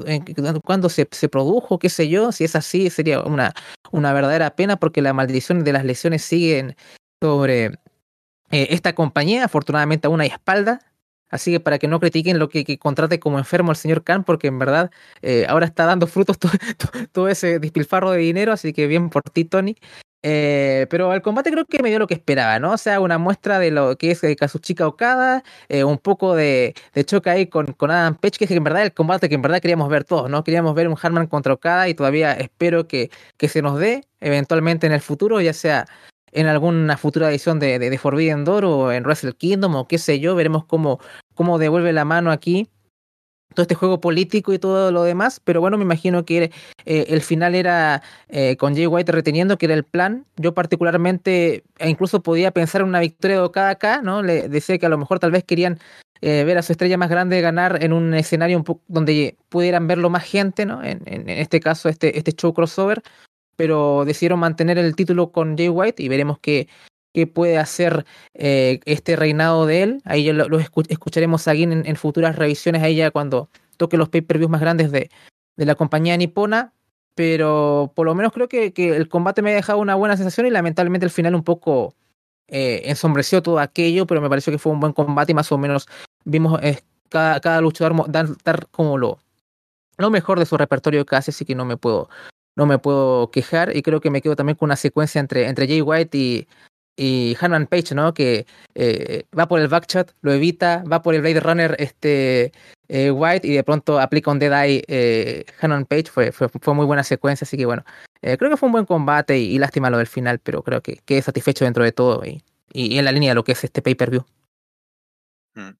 cuándo se, se, produjo, qué sé yo. Si es así, sería una, una verdadera pena porque la maldición de las lesiones siguen sobre eh, esta compañía. Afortunadamente aún hay espalda. Así que para que no critiquen lo que, contrate como enfermo al señor Khan, porque en verdad eh, ahora está dando frutos todo, ese despilfarro de dinero, así que bien por ti, Tony. Eh, pero el combate creo que me dio lo que esperaba, ¿no? O sea, una muestra de lo que es Kazuchika Okada, eh, un poco de, de, choque ahí con, con Adam Page, que es en verdad el combate que en verdad queríamos ver todos, ¿no? Queríamos ver un Harman contra Okada y todavía espero que, que se nos dé eventualmente en el futuro, ya sea en alguna futura edición de, de, Forbidden Door o en Wrestle Kingdom o qué sé yo, veremos cómo, cómo devuelve la mano aquí todo este juego político y todo lo demás, pero bueno, me imagino que eh, el final era eh, con Jay White reteniendo, que era el plan. Yo particularmente e incluso podía pensar en una victoria de Okada acá, ¿no? Le decía que a lo mejor tal vez querían eh, ver a su estrella más grande ganar en un escenario donde pudieran verlo más gente, ¿no? En, en, este caso, este, este show crossover pero decidieron mantener el título con Jay White y veremos qué, qué puede hacer eh, este reinado de él. Ahí ya lo, escucharemos aquí en, futuras revisiones, ahí ya cuando toque los pay-per-views más grandes de, de, la compañía nipona. Pero por lo menos creo que, que, el combate me ha dejado una buena sensación y lamentablemente el final un poco eh, ensombreció todo aquello, pero me pareció que fue un buen combate y más o menos vimos cada, cada, luchador dar, dar como lo, lo mejor de su repertorio casi, así que no me puedo no me puedo quejar y creo que me quedo también con una secuencia entre, entre Jay White y, y Hanman Page, ¿no? Que eh, va por el backshot, lo evita, va por el Blade Runner este, eh, White y de pronto aplica un Dead Eye eh, Hanman Page. Fue, fue, fue, muy buena secuencia, así que bueno, eh, creo que fue un buen combate y, lástima lo del final, pero creo que quedé satisfecho dentro de todo y, y, en la línea de lo que es este pay-per-view. Mm.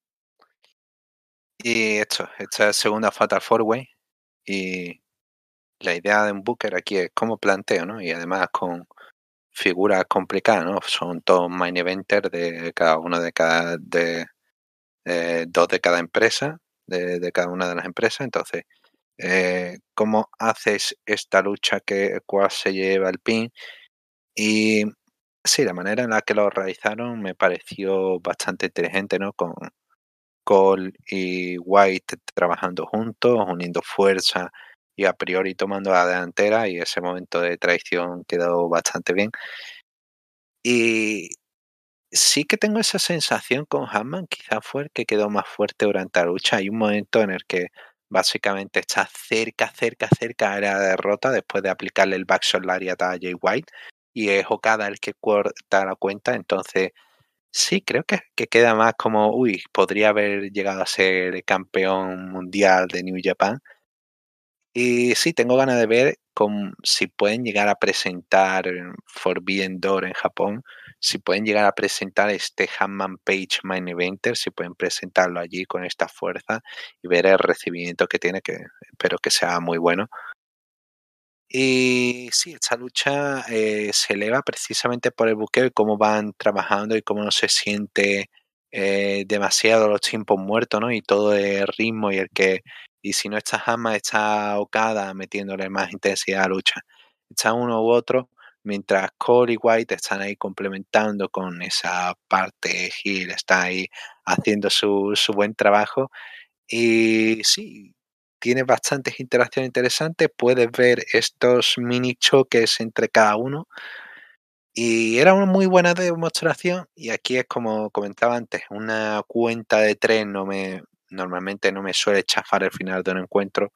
Y esto, esta segunda Fatal Four Way y la idea de un Booker aquí es como planteo, ¿no? Y además con figuras complicadas, ¿no? Son todos main eventers de cada uno de cada de eh, dos de cada empresa, de, cada una de las empresas. Entonces, eh, ¿cómo haces esta lucha que cuál se lleva el pin? Y sí, la manera en la que lo realizaron me pareció bastante inteligente, ¿no? Con Cole y White trabajando juntos, uniendo fuerza y a priori tomando la delantera y ese momento de traición quedó bastante bien. Y sí que tengo esa sensación con Hammond, quizá fue el que quedó más fuerte durante la lucha. Hay un momento en el que básicamente está cerca, cerca, cerca de la derrota después de aplicarle el backshot lariat a Jay White y es Okada el que corta la cuenta, entonces sí, creo que, que, queda más como, uy, podría haber llegado a ser campeón mundial de New Japan y sí, tengo ganas de ver con, si pueden llegar a presentar Forbidden Door en Japón si pueden llegar a presentar este Hammond Page Main Eventer, si pueden presentarlo allí con esta fuerza y ver el recibimiento que tiene, que espero que sea muy bueno. Y sí, esta lucha eh, se eleva precisamente por el buqueo y cómo van trabajando y cómo no se siente eh, demasiado los tiempos muertos, ¿no? Y todo el ritmo y el que, y si no está Hama, está Okada metiéndole más intensidad a la lucha. Está uno u otro, mientras Cole y White están ahí complementando con esa parte Hill, está ahí haciendo su, su buen trabajo. Y sí, tiene bastantes interacciones interesantes, puedes ver estos mini choques entre cada uno. Y era una muy buena demostración y aquí es como comentaba antes, una cuenta de tres no me, normalmente no me suele chafar el final de un encuentro,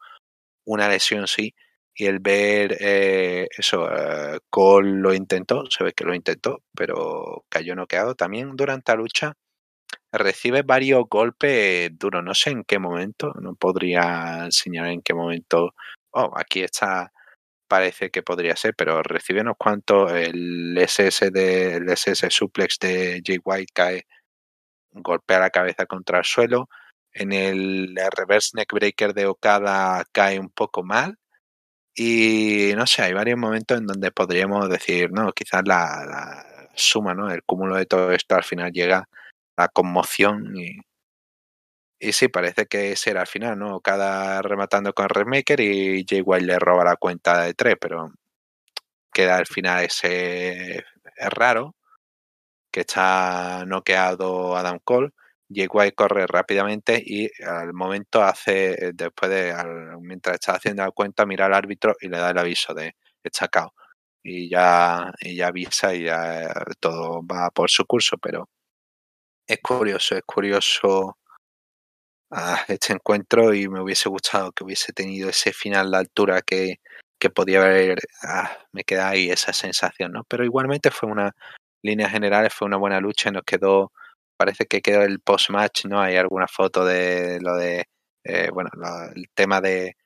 una lesión sí, y el ver eh, eso, uh, Cole lo intentó, se ve que lo intentó, pero cayó noqueado también durante la lucha. Recibe varios golpes duros, no sé en qué momento, no podría enseñar en qué momento. Oh, aquí está, parece que podría ser, pero recibe unos cuantos. El SS, de, el SS suplex de Jay White cae, golpea la cabeza contra el suelo. En el reverse neckbreaker de Okada cae un poco mal y no sé, hay varios momentos en donde podríamos decir, no, quizás la, suma, ¿no? El cúmulo de todo esto al final llega la conmoción y, y sí, parece que será al final, ¿no? Cada rematando con Remaker y Jay White le roba la cuenta de tres, pero queda al final ese es raro que está noqueado Adam Cole White corre rápidamente y al momento hace, eh, después de, mientras está haciendo la cuenta, mira al árbitro y le da el aviso de estacao. Y ya, y ya avisa y ya eh, todo va por su curso, pero es curioso, es curioso ah, este encuentro y me hubiese gustado que hubiese tenido ese final de altura que, que podía haber, ah, me queda ahí esa sensación, ¿no? Pero igualmente fue una, línea generales fue una buena lucha y nos quedó parece que quedó el post-match, ¿no? Hay alguna foto de lo de, eh, bueno, el tema de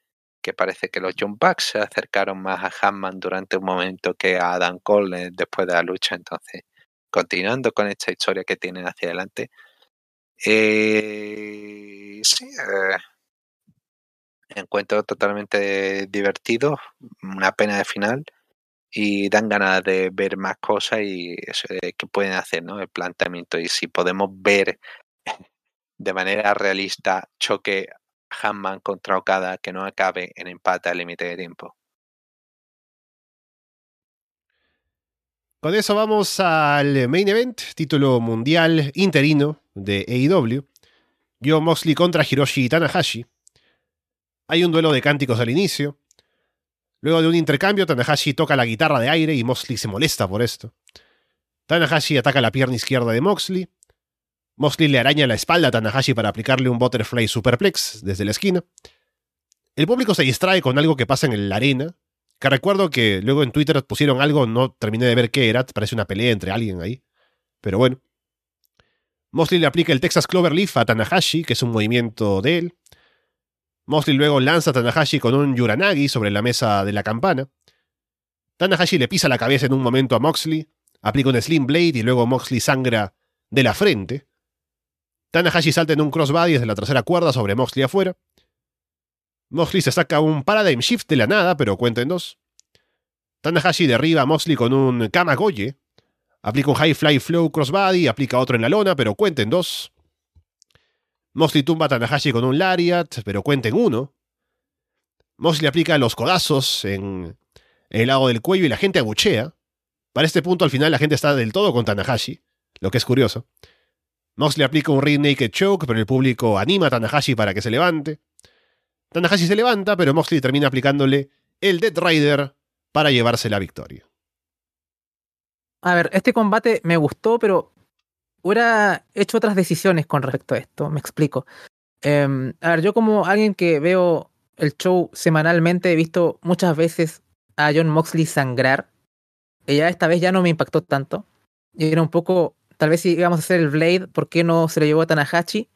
que parece que los John Bucks se acercaron más a Hammond durante un momento que a Adam Cole eh, después de la lucha. Entonces, continuando con esta historia que tienen hacia adelante. Eh, sí, encuentro totalmente divertido, una pena de final y dan ganas de ver más cosas y eso qué pueden hacer, ¿no? El planteamiento y si podemos ver de manera realista choque Hanman contra Okada que no acabe en empate al límite de tiempo. Con eso vamos al main event, título mundial interino de AEW. Yo Moxley contra Hiroshi Tanahashi. Hay un duelo de cánticos al inicio. Luego de un intercambio, Tanahashi toca la guitarra de aire y Moxley se molesta por esto. Tanahashi ataca la pierna izquierda de Moxley. Moxley le araña la espalda a Tanahashi para aplicarle un butterfly superplex desde la esquina. El público se distrae con algo que pasa en la arena, que recuerdo que luego en Twitter pusieron algo, no terminé de ver qué era, parece una pelea entre alguien ahí. Pero bueno. Moxley le aplica el Texas Cloverleaf a Tanahashi, que es un movimiento de él. Mosley luego lanza a Tanahashi con un Yuranagi sobre la mesa de la campana. Tanahashi le pisa la cabeza en un momento a Moxley, aplica un Slim Blade y luego Moxley sangra de la frente. Tanahashi salta en un crossbody desde la tercera cuerda sobre Moxley afuera. Moxley se saca un Paradigm Shift de la nada, pero cuenta en dos. Tanahashi derriba a Moxley con un Kamagoye. Aplica un High Fly Flow Crossbody, aplica otro en la lona, pero cuenta en dos. Mosley tumba a Tanahashi con un Lariat, pero cuenta en uno. Mosley aplica los codazos en el lado del cuello y la gente abuchea. Para este punto, al final, la gente está del todo con Tanahashi, lo que es curioso. Mosley aplica un Rear Naked Choke, pero el público anima a Tanahashi para que se levante. Tanahashi se levanta, pero Mosley termina aplicándole el Dead Rider para llevarse la victoria. A ver, este combate me gustó, pero hubiera hecho otras decisiones con respecto a esto. Me explico. Em, a ver, yo como alguien que veo el show semanalmente, he visto muchas veces a John Moxley sangrar. Y ya esta vez ya no me impactó tanto. Y era un poco, tal vez si íbamos a hacer el Blade, ¿por qué no se lo llevó a Tanahashi?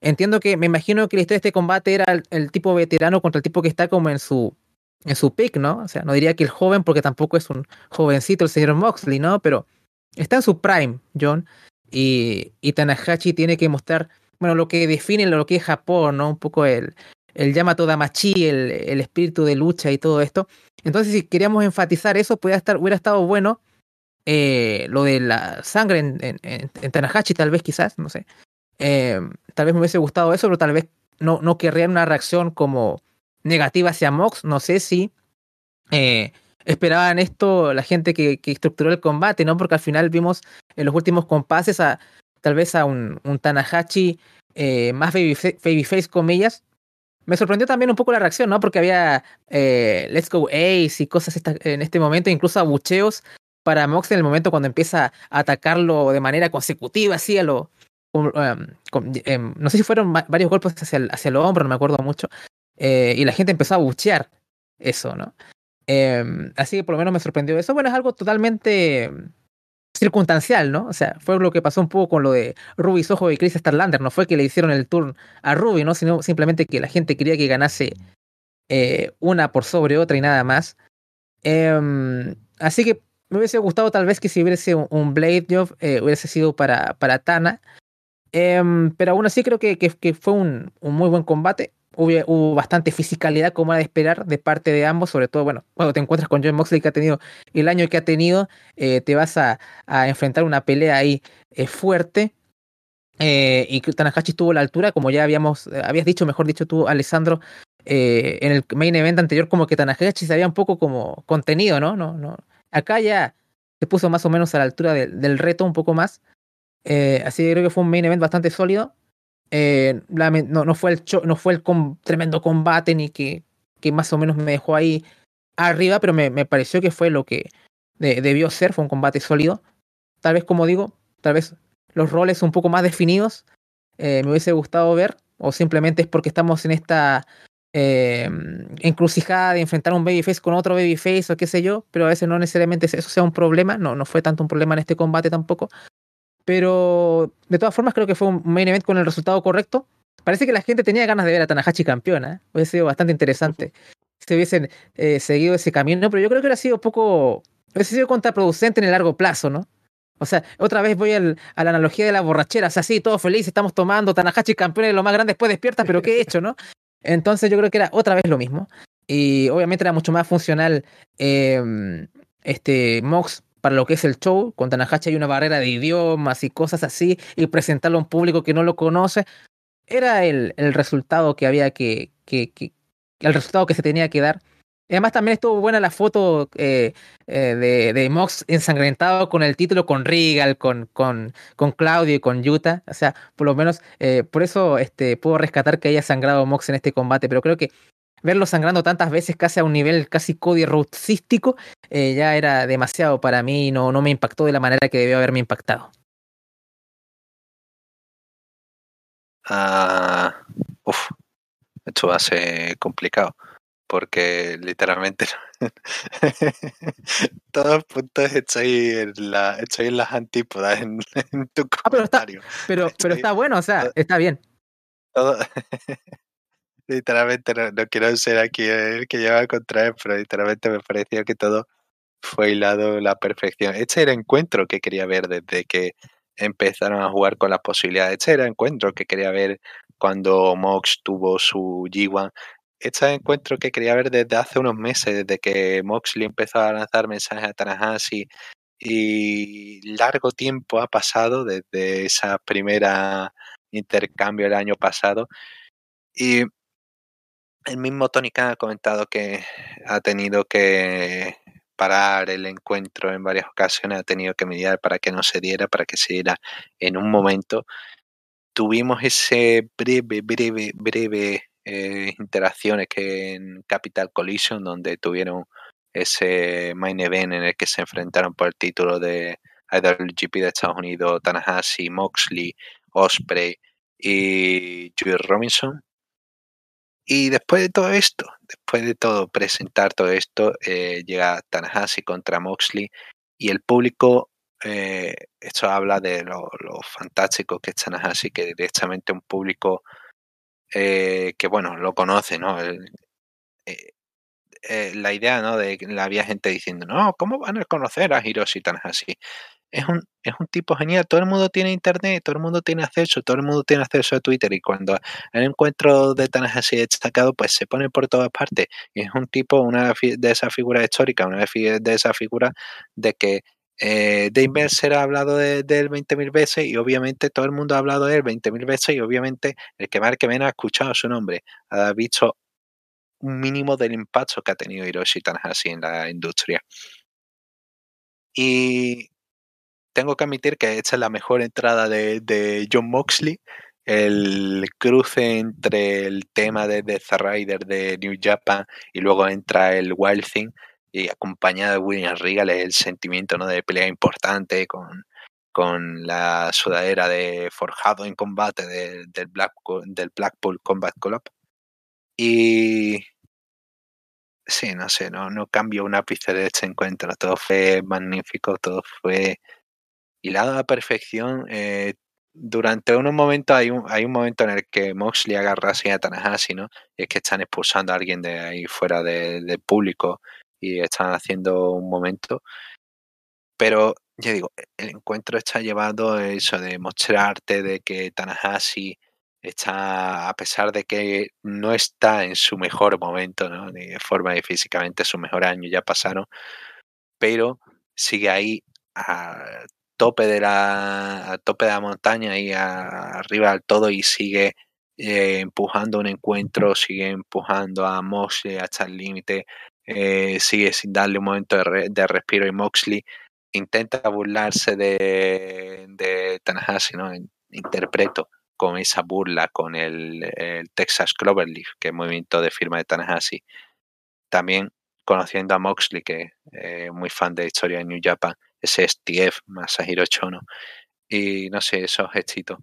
Entiendo que, me imagino que la historia de este combate era el, tipo veterano contra el tipo que está como en su en su pick, ¿no? O sea, no diría que el joven, porque tampoco es un jovencito el señor Moxley, ¿no? Pero está en su prime, John, y, y Tanahashi tiene que mostrar, bueno, lo que define lo que es Japón, ¿no? Un poco el, el Yamato Damachi, el, el espíritu de lucha y todo esto. Entonces, si queríamos enfatizar eso, puede estar, hubiera estado bueno eh, lo de la sangre en, en, Tanahashi, tal vez, quizás, no sé. Eh, tal vez me hubiese gustado eso, pero tal vez no, no querrían una reacción como negativa hacia Mox. No sé si eh, esperaban esto la gente que, que, estructuró el combate, ¿no? Porque al final vimos en los últimos compases a tal vez a un, un Tanahashi eh, más babyface, babyface, comillas. Me sorprendió también un poco la reacción, ¿no? Porque había eh, Let's Go Ace y cosas en este momento, incluso abucheos para Mox en el momento cuando empieza a atacarlo de manera consecutiva, así a lo. Um, um, um, no sé si fueron varios golpes hacia el, hacia el hombro, no me acuerdo mucho. Eh, y la gente empezó a buchear eso, ¿no? Eh, así que por lo menos me sorprendió eso. Bueno, es algo totalmente circunstancial, ¿no? O sea, fue lo que pasó un poco con lo de Ruby Soho y Chris Starlander. No fue que le hicieron el turn a Ruby, ¿no? Sino simplemente que la gente quería que ganase eh, una por sobre otra y nada más. Eh, así que me hubiese gustado tal vez que si hubiese un, un Blade Job eh, hubiese sido para, para Tana. Em, pero aún así creo que, que, que fue un, un, muy buen combate. Hubo, hubo, bastante fisicalidad como era de esperar de parte de ambos, sobre todo, bueno, cuando te encuentras con John Moxley que ha tenido el año que ha tenido, eh, te vas a, a, enfrentar una pelea ahí eh, fuerte. Eh, y Tanahashi estuvo a la altura, como ya habíamos, habías dicho, mejor dicho tú, Alessandro, en el main event anterior, como que Tanahashi se había un poco como contenido, ¿no? no, no Acá ya se puso más o menos a la altura de, del reto, un poco más. Eh, así que creo que fue un main event bastante sólido. Eh, no, no, fue el, no fue el com, tremendo combate ni que, que más o menos me dejó ahí arriba, pero me, me pareció que fue lo que de, debió ser. Fue un combate sólido. Tal vez, como digo, tal vez los roles un poco más definidos eh, me hubiese gustado ver, o simplemente es porque estamos en esta eh, encrucijada de enfrentar un babyface con otro babyface o qué sé yo, pero a veces no necesariamente eso sea un problema, no, no fue tanto un problema en este combate tampoco, pero de todas formas creo que fue un main event con el resultado correcto. Parece que la gente tenía ganas de ver a Tanahashi campeona, ¿eh? hubiese sido bastante interesante si hubiesen eh, seguido ese camino, pero yo creo que hubiera sido poco, hubiese sido contraproducente en el largo plazo, ¿no? O sea, otra vez voy al, a la analogía de la borrachera. O sea, sí, todos felices, estamos tomando, Tanahashi campeón de lo más grande, después despierta, pero ¿qué he hecho, no? Entonces yo creo que era otra vez lo mismo. Y obviamente era mucho más funcional eh, este Mox para lo que es el show. Con Tanahashi hay una barrera de idiomas y cosas así, y presentarlo a un público que no lo conoce. Era el, el resultado que había que, que, que, el resultado que se tenía que dar. Además también estuvo buena la foto eh, eh, de, de, Mox ensangrentado con el título, con Regal, con, con, con Claudio y con Yuta. O sea, por lo menos eh, por eso este, puedo rescatar que haya sangrado Mox en este combate, pero creo que verlo sangrando tantas veces casi a un nivel casi Cody Rhodesístico eh, ya era demasiado para mí y no, no me impactó de la manera que debió haberme impactado. Uh, uf, esto va a ser complicado porque literalmente todos los puntos estoy en, la, estoy en las antípodas en, en tu ah, pero está, pero, pero está bueno, o sea, está bien. Todo, literalmente no, quiero ser aquí el que lleva contra él, pero literalmente me pareció que todo fue hilado la perfección. Este era el encuentro que quería ver desde que empezaron a jugar con las posibilidades. Este era el encuentro que quería ver cuando Mox tuvo su G1 este encuentro que quería ver desde hace unos meses, desde que Moxley empezó a lanzar mensajes a Tanahashi y largo tiempo ha pasado desde esa primera intercambio el año pasado y el mismo Tony Khan ha comentado que ha tenido que parar el encuentro en varias ocasiones, ha tenido que mediar para que no se diera, para que se diera en un momento. Tuvimos ese breve, breve, breve eh, interacciones que en Capital Collision, donde tuvieron ese main event en el que se enfrentaron por el título de IWGP de Estados Unidos, Tanahashi, Moxley, Osprey y Joey Robinson. Y después de todo esto, después de todo presentar todo esto, eh, llega Tanahashi contra Moxley y el público, eh, esto habla de lo, fantástico que es Tanahashi, que directamente un público eh, que bueno, lo conoce, ¿no? Eh, eh, la idea, ¿no? De que había gente diciendo, no, ¿cómo van a conocer a Hiroshi Tanahashi? Es un, es un tipo genial. Todo el mundo tiene internet, todo el mundo tiene acceso, todo el mundo tiene acceso a Twitter. Y cuando el encuentro de así destacado, pues se pone por todas partes. Y es un tipo, una de esas figuras históricas, una de esas figuras de que eh, Dave será ha hablado de, él 20.000 veces y obviamente todo el mundo ha hablado de él 20.000 veces y obviamente el que más que menos ha escuchado su nombre, ha visto un mínimo del impacto que ha tenido Hiroshi Tanahashi en la industria. Y tengo que admitir que esta es la mejor entrada de, John Moxley. El cruce entre el tema de The Rider de New Japan y luego entra el Wild Thing y acompañado de William Regal el sentimiento ¿no? de pelea importante con, con la sudadera de Forjado en Combate del, Black, del Blackpool Combat Club. Y sí, no sé, no, no cambio un ápice de este encuentro. Todo fue magnífico, todo fue hilado a perfección. Eh, durante unos momentos hay un, hay un momento en el que Moxley agarra así a Tanahashi, ¿no? Es que están expulsando a alguien de ahí fuera del público y están haciendo un momento. Pero ya digo, el encuentro está llevado a eso de mostrarte de que Tanahashi está, a pesar de que no está en su mejor momento, ¿no? ni de forma y físicamente su mejor año ya pasaron, pero sigue ahí a tope de la, tope de la montaña y arriba del todo y sigue eh, empujando un encuentro, sigue empujando a Moxley hasta el límite, eh, sigue sin darle un momento de, respiro y Moxley intenta burlarse de, de Tanahashi, ¿no? Interpreto con esa burla con el, Texas Cloverleaf, que es movimiento de firma de Tanahashi. También conociendo a Moxley, que es eh, muy fan de la historia de New Japan, ese STF, Masahiro Chono, y no sé, esos éxitos.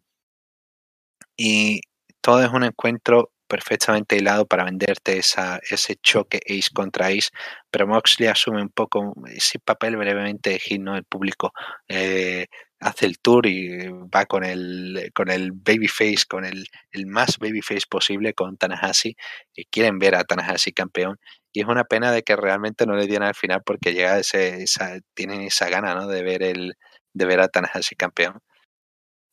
Y todo es un encuentro perfectamente hilado para venderte esa, ese choque Ace contra Ace, pero Moxley asume un poco ese papel brevemente de ¿no? El público eh, hace el tour y va con el, con el babyface, con el, el más babyface posible con Tanahashi, y quieren ver a Tanahashi campeón, y es una pena de que realmente no le dieran al final porque llega ese, esa, tienen esa gana ¿no? de ver el de ver a Tanahashi campeón.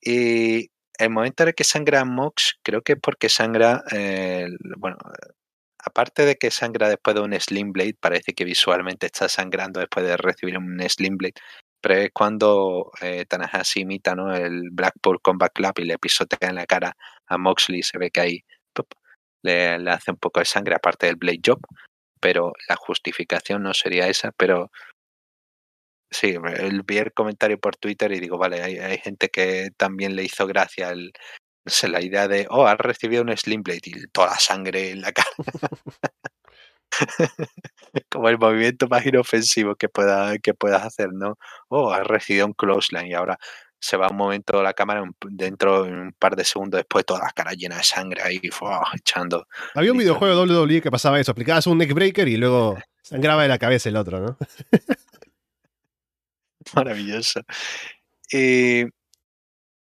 Y el momento en el que sangra Mox, creo que es porque sangra, eh, bueno, aparte de que sangra después de un Slim Blade, parece que visualmente está sangrando después de recibir un Slim Blade, pero es cuando eh, Tanahashi imita ¿no? el Blackpool Combat Club y le pisotea en la cara a Moxley, se ve que ahí le, hace un poco de sangre aparte del Blade Job, pero la justificación no sería esa, pero Sí, vi el comentario por Twitter y digo, vale, hay, gente que también le hizo gracia el, la idea de, oh, has recibido un Slim Blade y toda la sangre en la cara. Como el movimiento más inofensivo que, pueda, que puedas hacer, ¿no? Oh, has recibido un close line y ahora se va un momento la cámara, dentro, en un par de segundos después, toda la cara llena de sangre ahí, echando. Había un videojuego de WWE que pasaba eso, aplicabas un neckbreaker y luego sangraba de la cabeza el otro, ¿no? Maravilloso. Y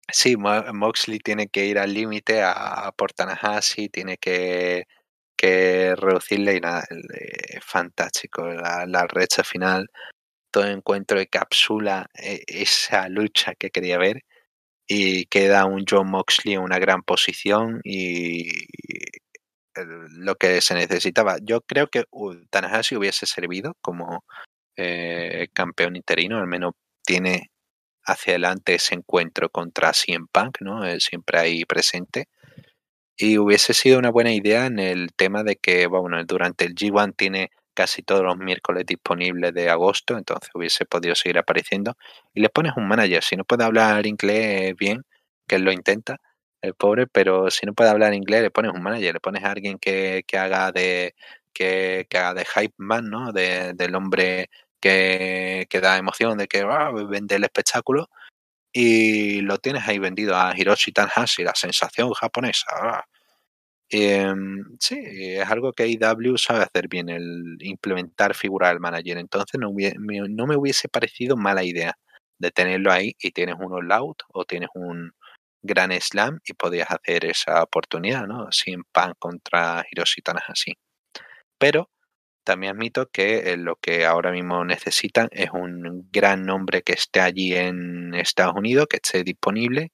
sí, Moxley tiene que ir al límite a, por Tanahashi, tiene que, que reducirle y nada, fantástico. La, la recha final, todo encuentro de capsula e, esa lucha que quería ver y queda un John Moxley en una gran posición y lo que se necesitaba. Yo creo que Tanahashi hubiese servido como eh, campeón interino, al menos tiene hacia adelante ese encuentro contra CM Punk, ¿no? Eh, siempre ahí presente. Y hubiese sido una buena idea en el tema de que, bueno, durante el G1 tiene casi todos los miércoles disponibles de agosto, entonces hubiese podido seguir apareciendo. Y le pones un manager, si no puede hablar inglés bien, que él lo intenta, el pobre, pero si no puede hablar inglés, le pones un manager, le pones a alguien que, que haga de que, que haga de hype man, ¿no? De, del hombre que, que, da emoción de que ah, vende el espectáculo y lo tienes ahí vendido a Hiroshi Tanahashi, la sensación japonesa. Ah. Em, sí, es algo que IW sabe hacer bien, el implementar figura del manager. Entonces no, me hubiese parecido mala idea de tenerlo ahí y tienes un all out o tienes un gran slam y podías hacer esa oportunidad, ¿no? Sin pan contra Hiroshi Tanahashi. Pero también admito que eh, lo que ahora mismo necesitan es un gran nombre que esté allí en Estados Unidos, que esté disponible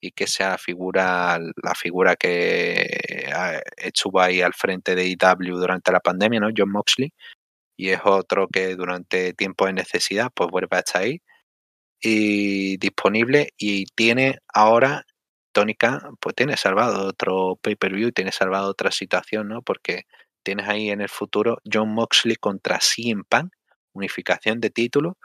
y que sea figura, la figura que estuvo ahí al frente de IW durante la pandemia, ¿no? John Moxley. Y es otro que durante tiempo de necesidad, pues vuelve a estar ahí y disponible y tiene ahora tónica, pues tiene salvado otro pay-per-view, tiene salvado otra situación, ¿no? Porque tienes ahí en el futuro John Moxley contra CM Punk, unificación de título,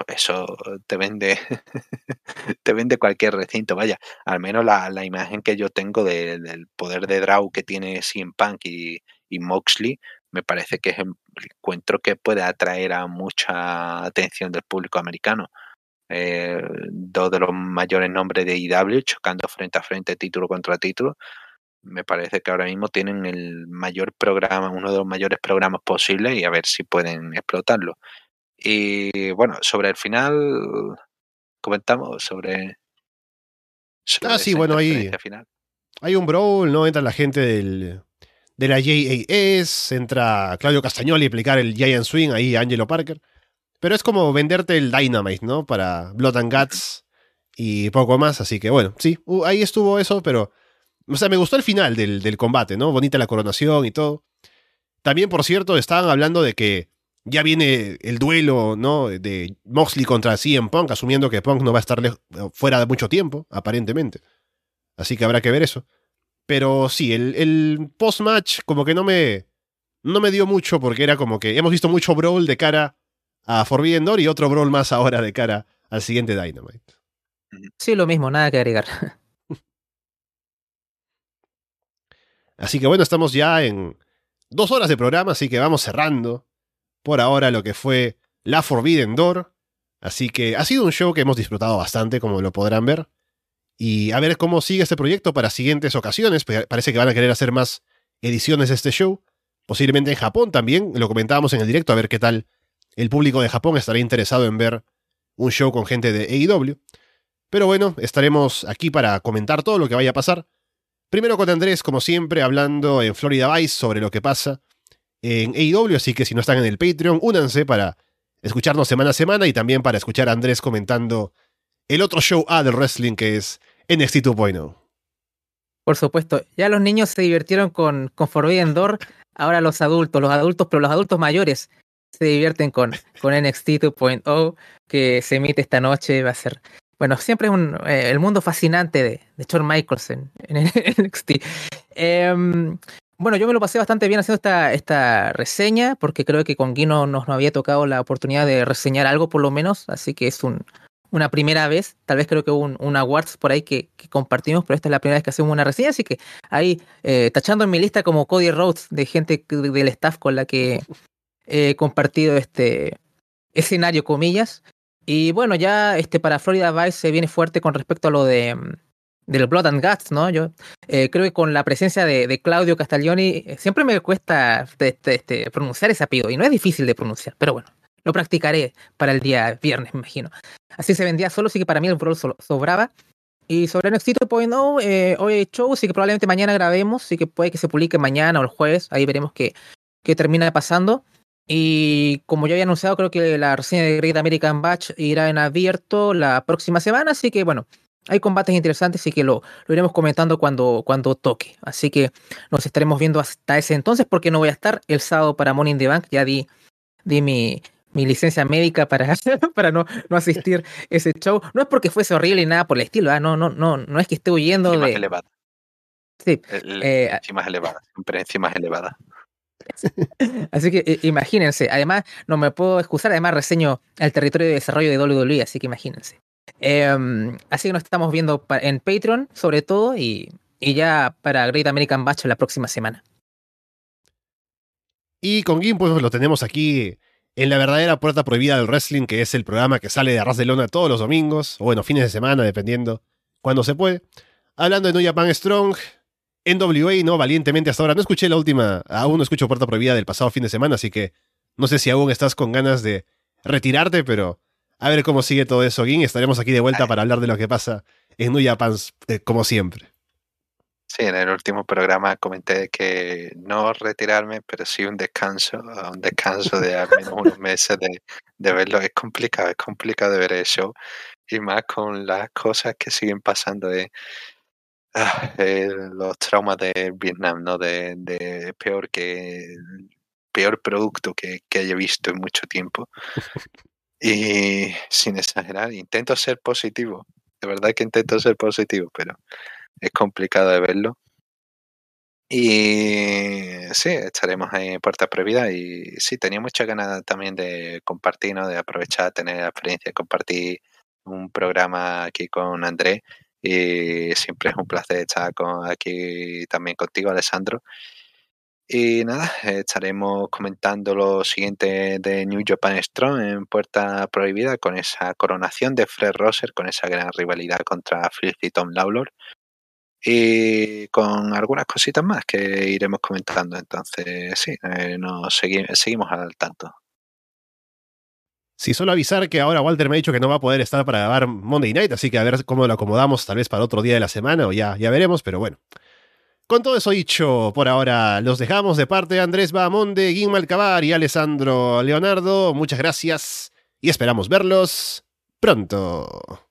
eso te vende, te vende cualquier recinto, vaya, al menos la, la imagen que yo tengo del poder de draw que tiene CM Punk y, y Moxley, me parece que es encuentro que puede atraer a mucha atención del público americano. Eh, dos de los mayores nombres de IW chocando frente a frente, título contra título. Me parece que ahora mismo tienen el mayor programa, uno de los mayores programas posibles y a ver si pueden explotarlo. Y bueno, sobre el final, comentamos sobre. ah, sí, bueno, ahí. Hay un brawl, ¿no? Entra la gente del, de la JAS, entra Claudio Castagnoli a explicar el Giant Swing, ahí Angelo Parker. Pero es como venderte el Dynamite, ¿no? Para Blood and Guts y poco más. Así que bueno, sí, ahí estuvo eso, pero. O sea, me gustó el final del, del, combate, ¿no? Bonita la coronación y todo. También, por cierto, estaban hablando de que ya viene el duelo, ¿no? De Moxley contra CM Punk, asumiendo que Punk no va a estar fuera de mucho tiempo, aparentemente. Así que habrá que ver eso. Pero sí, el, el post-match como que no me, no me dio mucho porque era como que hemos visto mucho brawl de cara a Forbidden Door y otro brawl más ahora de cara al siguiente Dynamite. Sí, lo mismo, nada que agregar. Así que bueno, estamos ya en dos horas de programa, así que vamos cerrando por ahora lo que fue la Forbidden Door. Así que ha sido un show que hemos disfrutado bastante, como lo podrán ver. Y a ver cómo sigue este proyecto para siguientes ocasiones. Parece que van a querer hacer más ediciones de este show. Posiblemente en Japón también. Lo comentábamos en el directo, a ver qué tal el público de Japón estará interesado en ver un show con gente de AEW. Pero bueno, estaremos aquí para comentar todo lo que vaya a pasar. Primero con Andrés, como siempre, hablando en Florida Vice sobre lo que pasa en AEW, así que si no están en el Patreon, únanse para escucharnos semana a semana y también para escuchar a Andrés comentando el otro show A del wrestling que es NXT 2.0. Por supuesto, ya los niños se divirtieron con, con Forbidden Door, ahora los adultos, los adultos, pero los adultos mayores se divierten con, con NXT 2.0 que se emite esta noche. Va a ser, bueno, siempre es un, eh, el mundo fascinante de, de Shawn Michaels en, NXT. Em, bueno, yo me lo pasé bastante bien haciendo esta, esta reseña, porque creo que con Guino nos, nos había tocado la oportunidad de reseñar algo por lo menos, así que es un, una primera vez. Tal vez creo que hubo un, un awards por ahí que, compartimos, pero esta es la primera vez que hacemos una reseña, así que ahí eh, tachando en mi lista como Cody Rhodes de gente del staff con la que he compartido este escenario, comillas. Y bueno, ya este para Florida Vice se viene fuerte con respecto a lo de mm, del Blood and Guts, ¿no? Yo eh, creo que con la presencia de, Claudio Castaglioni eh, siempre me cuesta este, este, pronunciar ese apellido y no es difícil de pronunciar, pero bueno, lo practicaré para el día viernes, me imagino. Así se vendía solo, así que para mí el brawl sobraba. Y sobre NXT 2.0, eh, hoy hay show, así que probablemente mañana grabemos, así que puede que se publique mañana o el jueves, ahí veremos qué, qué termina pasando. Y como ya había anunciado, creo que la reseña de Great American Batch irá en abierto la próxima semana, así que bueno, hay combates interesantes, así que lo, lo iremos comentando cuando, cuando toque. Así que nos estaremos viendo hasta ese entonces, porque no voy a estar el sábado para Morning the Bank, ya di, di mi, mi licencia médica para, para no, no asistir ese show. No es porque fuese horrible y nada por el estilo, ¿ah? no, no, no, no es que esté huyendo encima de. elevada. Sí. Eh, encima elevada, siempre encima elevada. Así que imagínense, además no me puedo excusar, además reseño el territorio de desarrollo de WWE, así que imagínense. Em, así que nos estamos viendo en Patreon sobre todo y, y ya para Great American Bash la próxima semana. Y con Gim pues lo tenemos aquí en la verdadera puerta prohibida del wrestling, que es el programa que sale de Arras de Lona todos los domingos, o bueno, fines de semana, dependiendo cuando se puede. Hablando de New Japan Strong, NWA, ¿no? Valientemente hasta ahora. No escuché la última, aún no escucho Puerta Prohibida del pasado fin de semana, así que no sé si aún estás con ganas de retirarte, pero a ver cómo sigue todo eso, Gin. Estaremos aquí de vuelta para hablar de lo que pasa en New Japan, eh, como siempre. Sí, en el último programa comenté que no retirarme, pero sí un descanso, un descanso de al menos unos meses de, de verlo. Es complicado, es complicado de ver el show y más con las cosas que siguen pasando de ah, los traumas de Vietnam, ¿no? De, de peor que peor producto que, que haya visto en mucho tiempo. Y sin exagerar, intento ser positivo. De verdad que intento ser positivo, pero es complicado de verlo. Y sí, estaremos ahí en puerta prohibida y sí, tenía mucha ganas también de compartir, ¿no? de aprovechar, tener la experiencia compartir un programa aquí con Andrés y siempre es un placer estar con, aquí también contigo, Alessandro. Y nada, estaremos comentando lo siguiente de New Japan Strong en Puerta Prohibida con esa coronación de Fred Rosser, con esa gran rivalidad contra Fritz y Tom Lawlor y con algunas cositas más que iremos comentando. Entonces, sí, eh, nos seguimos al tanto. Sí, solo avisar que ahora Walter me ha dicho que no va a poder estar para grabar Monday Night, así que a ver cómo lo acomodamos, tal vez para otro día de la semana o ya, ya veremos, pero bueno. Con todo eso dicho, por ahora los dejamos de parte de Andrés Bahamonde, Guim y Alessandro Leonardo. Muchas gracias y esperamos verlos pronto.